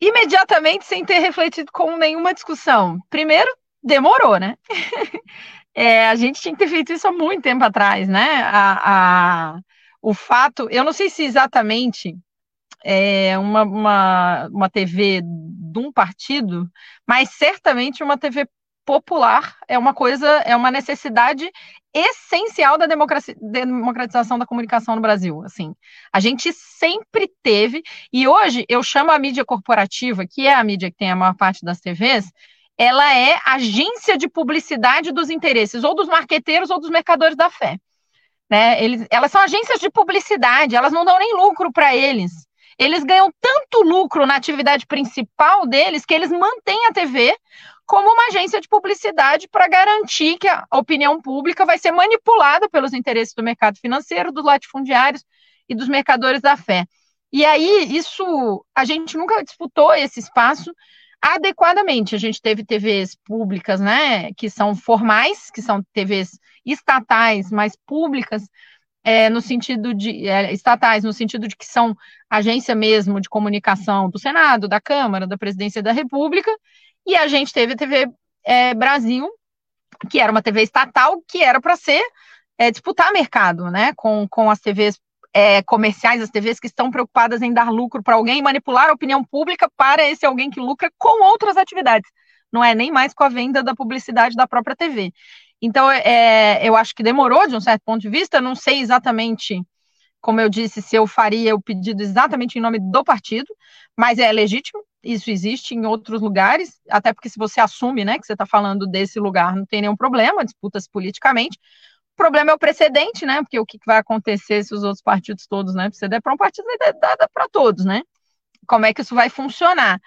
Imediatamente, sem ter refletido com nenhuma discussão. Primeiro, demorou, né? é, a gente tinha que ter feito isso há muito tempo atrás, né? A, a, o fato, eu não sei se exatamente é, uma, uma, uma TV de um partido, mas certamente uma TV popular é uma coisa, é uma necessidade essencial da democratização da comunicação no Brasil. Assim, a gente sempre teve, e hoje eu chamo a mídia corporativa, que é a mídia que tem a maior parte das TVs, ela é agência de publicidade dos interesses, ou dos marqueteiros ou dos mercadores da fé. Né? Eles, elas são agências de publicidade, elas não dão nem lucro para eles eles ganham tanto lucro na atividade principal deles que eles mantêm a TV como uma agência de publicidade para garantir que a opinião pública vai ser manipulada pelos interesses do mercado financeiro, dos latifundiários e dos mercadores da fé. E aí, isso, a gente nunca disputou esse espaço adequadamente. A gente teve TVs públicas, né, que são formais, que são TVs estatais, mais públicas, é, no sentido de é, estatais, no sentido de que são agência mesmo de comunicação do Senado, da Câmara, da Presidência da República, e a gente teve a TV é, Brasil, que era uma TV estatal, que era para ser é, disputar mercado, né, com, com as TVs é, comerciais, as TVs que estão preocupadas em dar lucro para alguém, manipular a opinião pública para esse alguém que lucra com outras atividades. Não é nem mais com a venda da publicidade da própria TV. Então, é, eu acho que demorou de um certo ponto de vista, não sei exatamente, como eu disse, se eu faria o pedido exatamente em nome do partido, mas é legítimo, isso existe em outros lugares, até porque se você assume, né, que você está falando desse lugar, não tem nenhum problema, disputa-se politicamente, problema é o precedente, né, porque o que vai acontecer se os outros partidos todos, né, se der para um partido, vai dar para todos, né, como é que isso vai funcionar?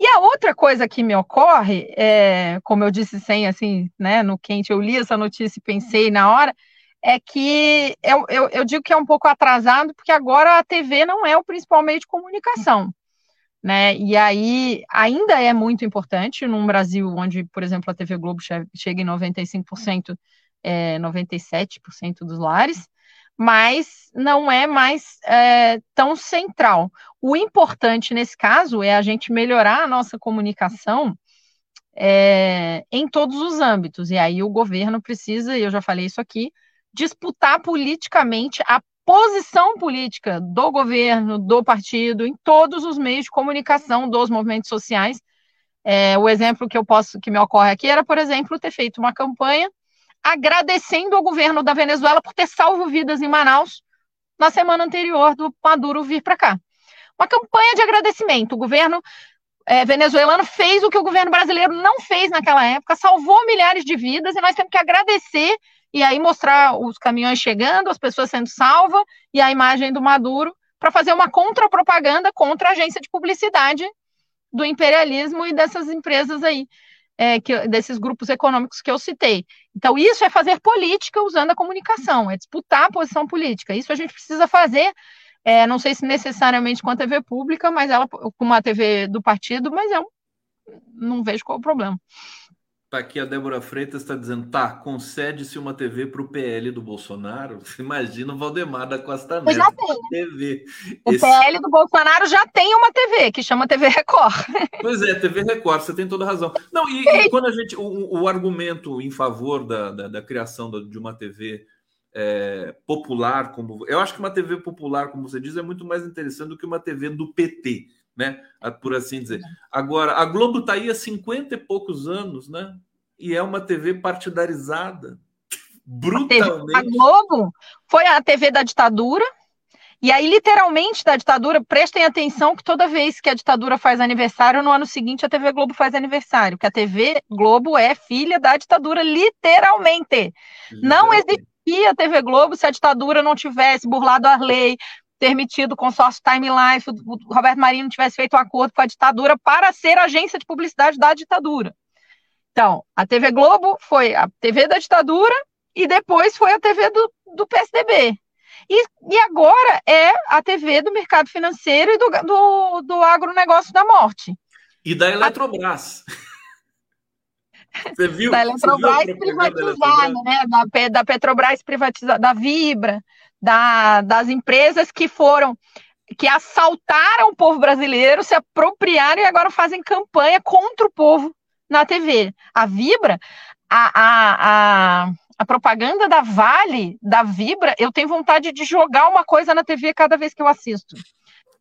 E a outra coisa que me ocorre, é, como eu disse sem assim, né, no quente, eu li essa notícia e pensei na hora, é que eu, eu, eu, digo que é um pouco atrasado, porque agora a TV não é o principal meio de comunicação. Né? E aí ainda é muito importante num Brasil onde, por exemplo, a TV Globo chega em 95%, é, 97% dos lares, mas não é mais é, tão central. O importante nesse caso é a gente melhorar a nossa comunicação é, em todos os âmbitos. E aí o governo precisa, e eu já falei isso aqui, disputar politicamente a posição política do governo, do partido, em todos os meios de comunicação dos movimentos sociais. É, o exemplo que eu posso que me ocorre aqui era, por exemplo, ter feito uma campanha agradecendo ao governo da Venezuela por ter salvo vidas em Manaus na semana anterior do Maduro vir para cá. Uma campanha de agradecimento. O governo é, venezuelano fez o que o governo brasileiro não fez naquela época, salvou milhares de vidas e nós temos que agradecer e aí mostrar os caminhões chegando, as pessoas sendo salvas e a imagem do Maduro para fazer uma contrapropaganda contra a agência de publicidade do imperialismo e dessas empresas aí é, que, desses grupos econômicos que eu citei. Então, isso é fazer política usando a comunicação, é disputar a posição política. Isso a gente precisa fazer, é, não sei se necessariamente com a TV pública, mas ela com uma TV do partido, mas eu não vejo qual é o problema. Tá aqui a Débora Freitas está dizendo, tá, concede-se uma TV para o PL do Bolsonaro. Imagina o Valdemar da Costa Neto. Já tem. TV. O Esse... PL do Bolsonaro já tem uma TV que chama TV Record. Pois é, TV Record, você tem toda razão. Não, e, e quando a gente. O, o, argumento em favor da, da, da criação de uma TV é, popular, como. Eu acho que uma TV popular, como você diz, é muito mais interessante do que uma TV do PT né? Por assim dizer. Agora, a Globo está aí há 50 e poucos anos, né? E é uma TV partidarizada. Brutalmente. A, Globo foi a TV da ditadura. E aí, literalmente, da ditadura, prestem atenção que toda vez que a ditadura faz aniversário, no ano seguinte a TV Globo faz aniversário. Que a TV Globo é filha da ditadura, literalmente. literalmente. Não existia a TV Globo se a ditadura não tivesse burlado a lei, permitido o consórcio Time Life, o Roberto Marinho tivesse feito um acordo com a ditadura para ser agência de publicidade da ditadura. Então, a TV Globo foi a TV da ditadura e depois foi a TV do, do PSDB. E, e agora é a TV do mercado financeiro e do, do, do agronegócio da morte. E da Eletrobras. Você viu? Da Eletrobras viu privatizada, né? Da, da Petrobras privatizada, da Vibra da, das empresas que foram que assaltaram o povo brasileiro, se apropriaram e agora fazem campanha contra o povo na TV. A Vibra, a, a, a, a, propaganda da Vale, da Vibra, eu tenho vontade de jogar uma coisa na TV cada vez que eu assisto.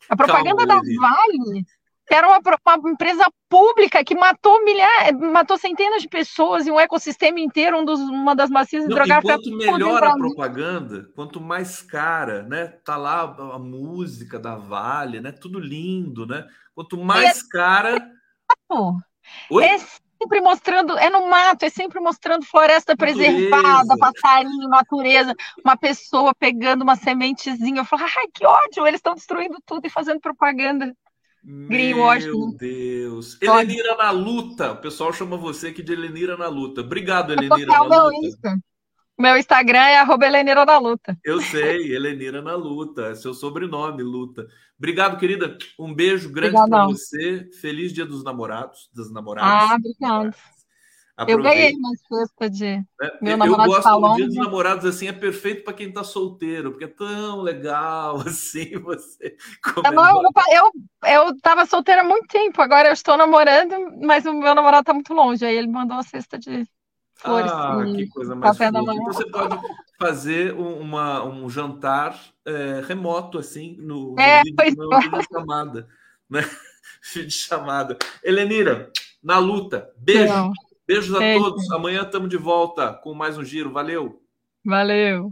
A propaganda Calma, da Vale que era uma, uma, empresa pública que matou milhares, matou centenas de pessoas e um ecossistema inteiro, um dos, uma das macias hidrográficas. Quanto melhor a propaganda, quanto mais cara, né? Tá lá a música da Vale, né? Tudo lindo, né? Quanto mais é... cara. Oi? É sempre mostrando, é no mato, é sempre mostrando floresta natureza. preservada, passarinho, natureza, uma pessoa pegando uma sementezinha. Eu falo, ai, que ódio, eles estão destruindo tudo e fazendo propaganda. Meu Deus. Helenira na luta. O pessoal chama você aqui de Helenira na luta. Obrigado, Helenira na luta. Insta. Meu Instagram é arroba Helenira na luta. Eu sei, Helenira na luta. É seu sobrenome, luta. Obrigado, querida. Um beijo grande para você. Feliz Dia dos Namorados, das namoradas. Ah, obrigado. Eu ganhei uma festa de é, meu namorado Eu gosto do Dia dos Namorados assim, é perfeito para quem está solteiro, porque é tão legal assim você. Eu, eu, eu tava solteira há muito tempo, agora eu estou namorando, mas o meu namorado está muito longe, aí ele mandou uma cesta de flores. Ah, que coisa mais. Então você pode fazer uma, um jantar é, remoto, assim, no, é, no vídeo, de chamada. Né? de chamada. Helenira, na luta. Beijo. Não. Beijos a todos. Amanhã estamos de volta com mais um giro. Valeu. Valeu.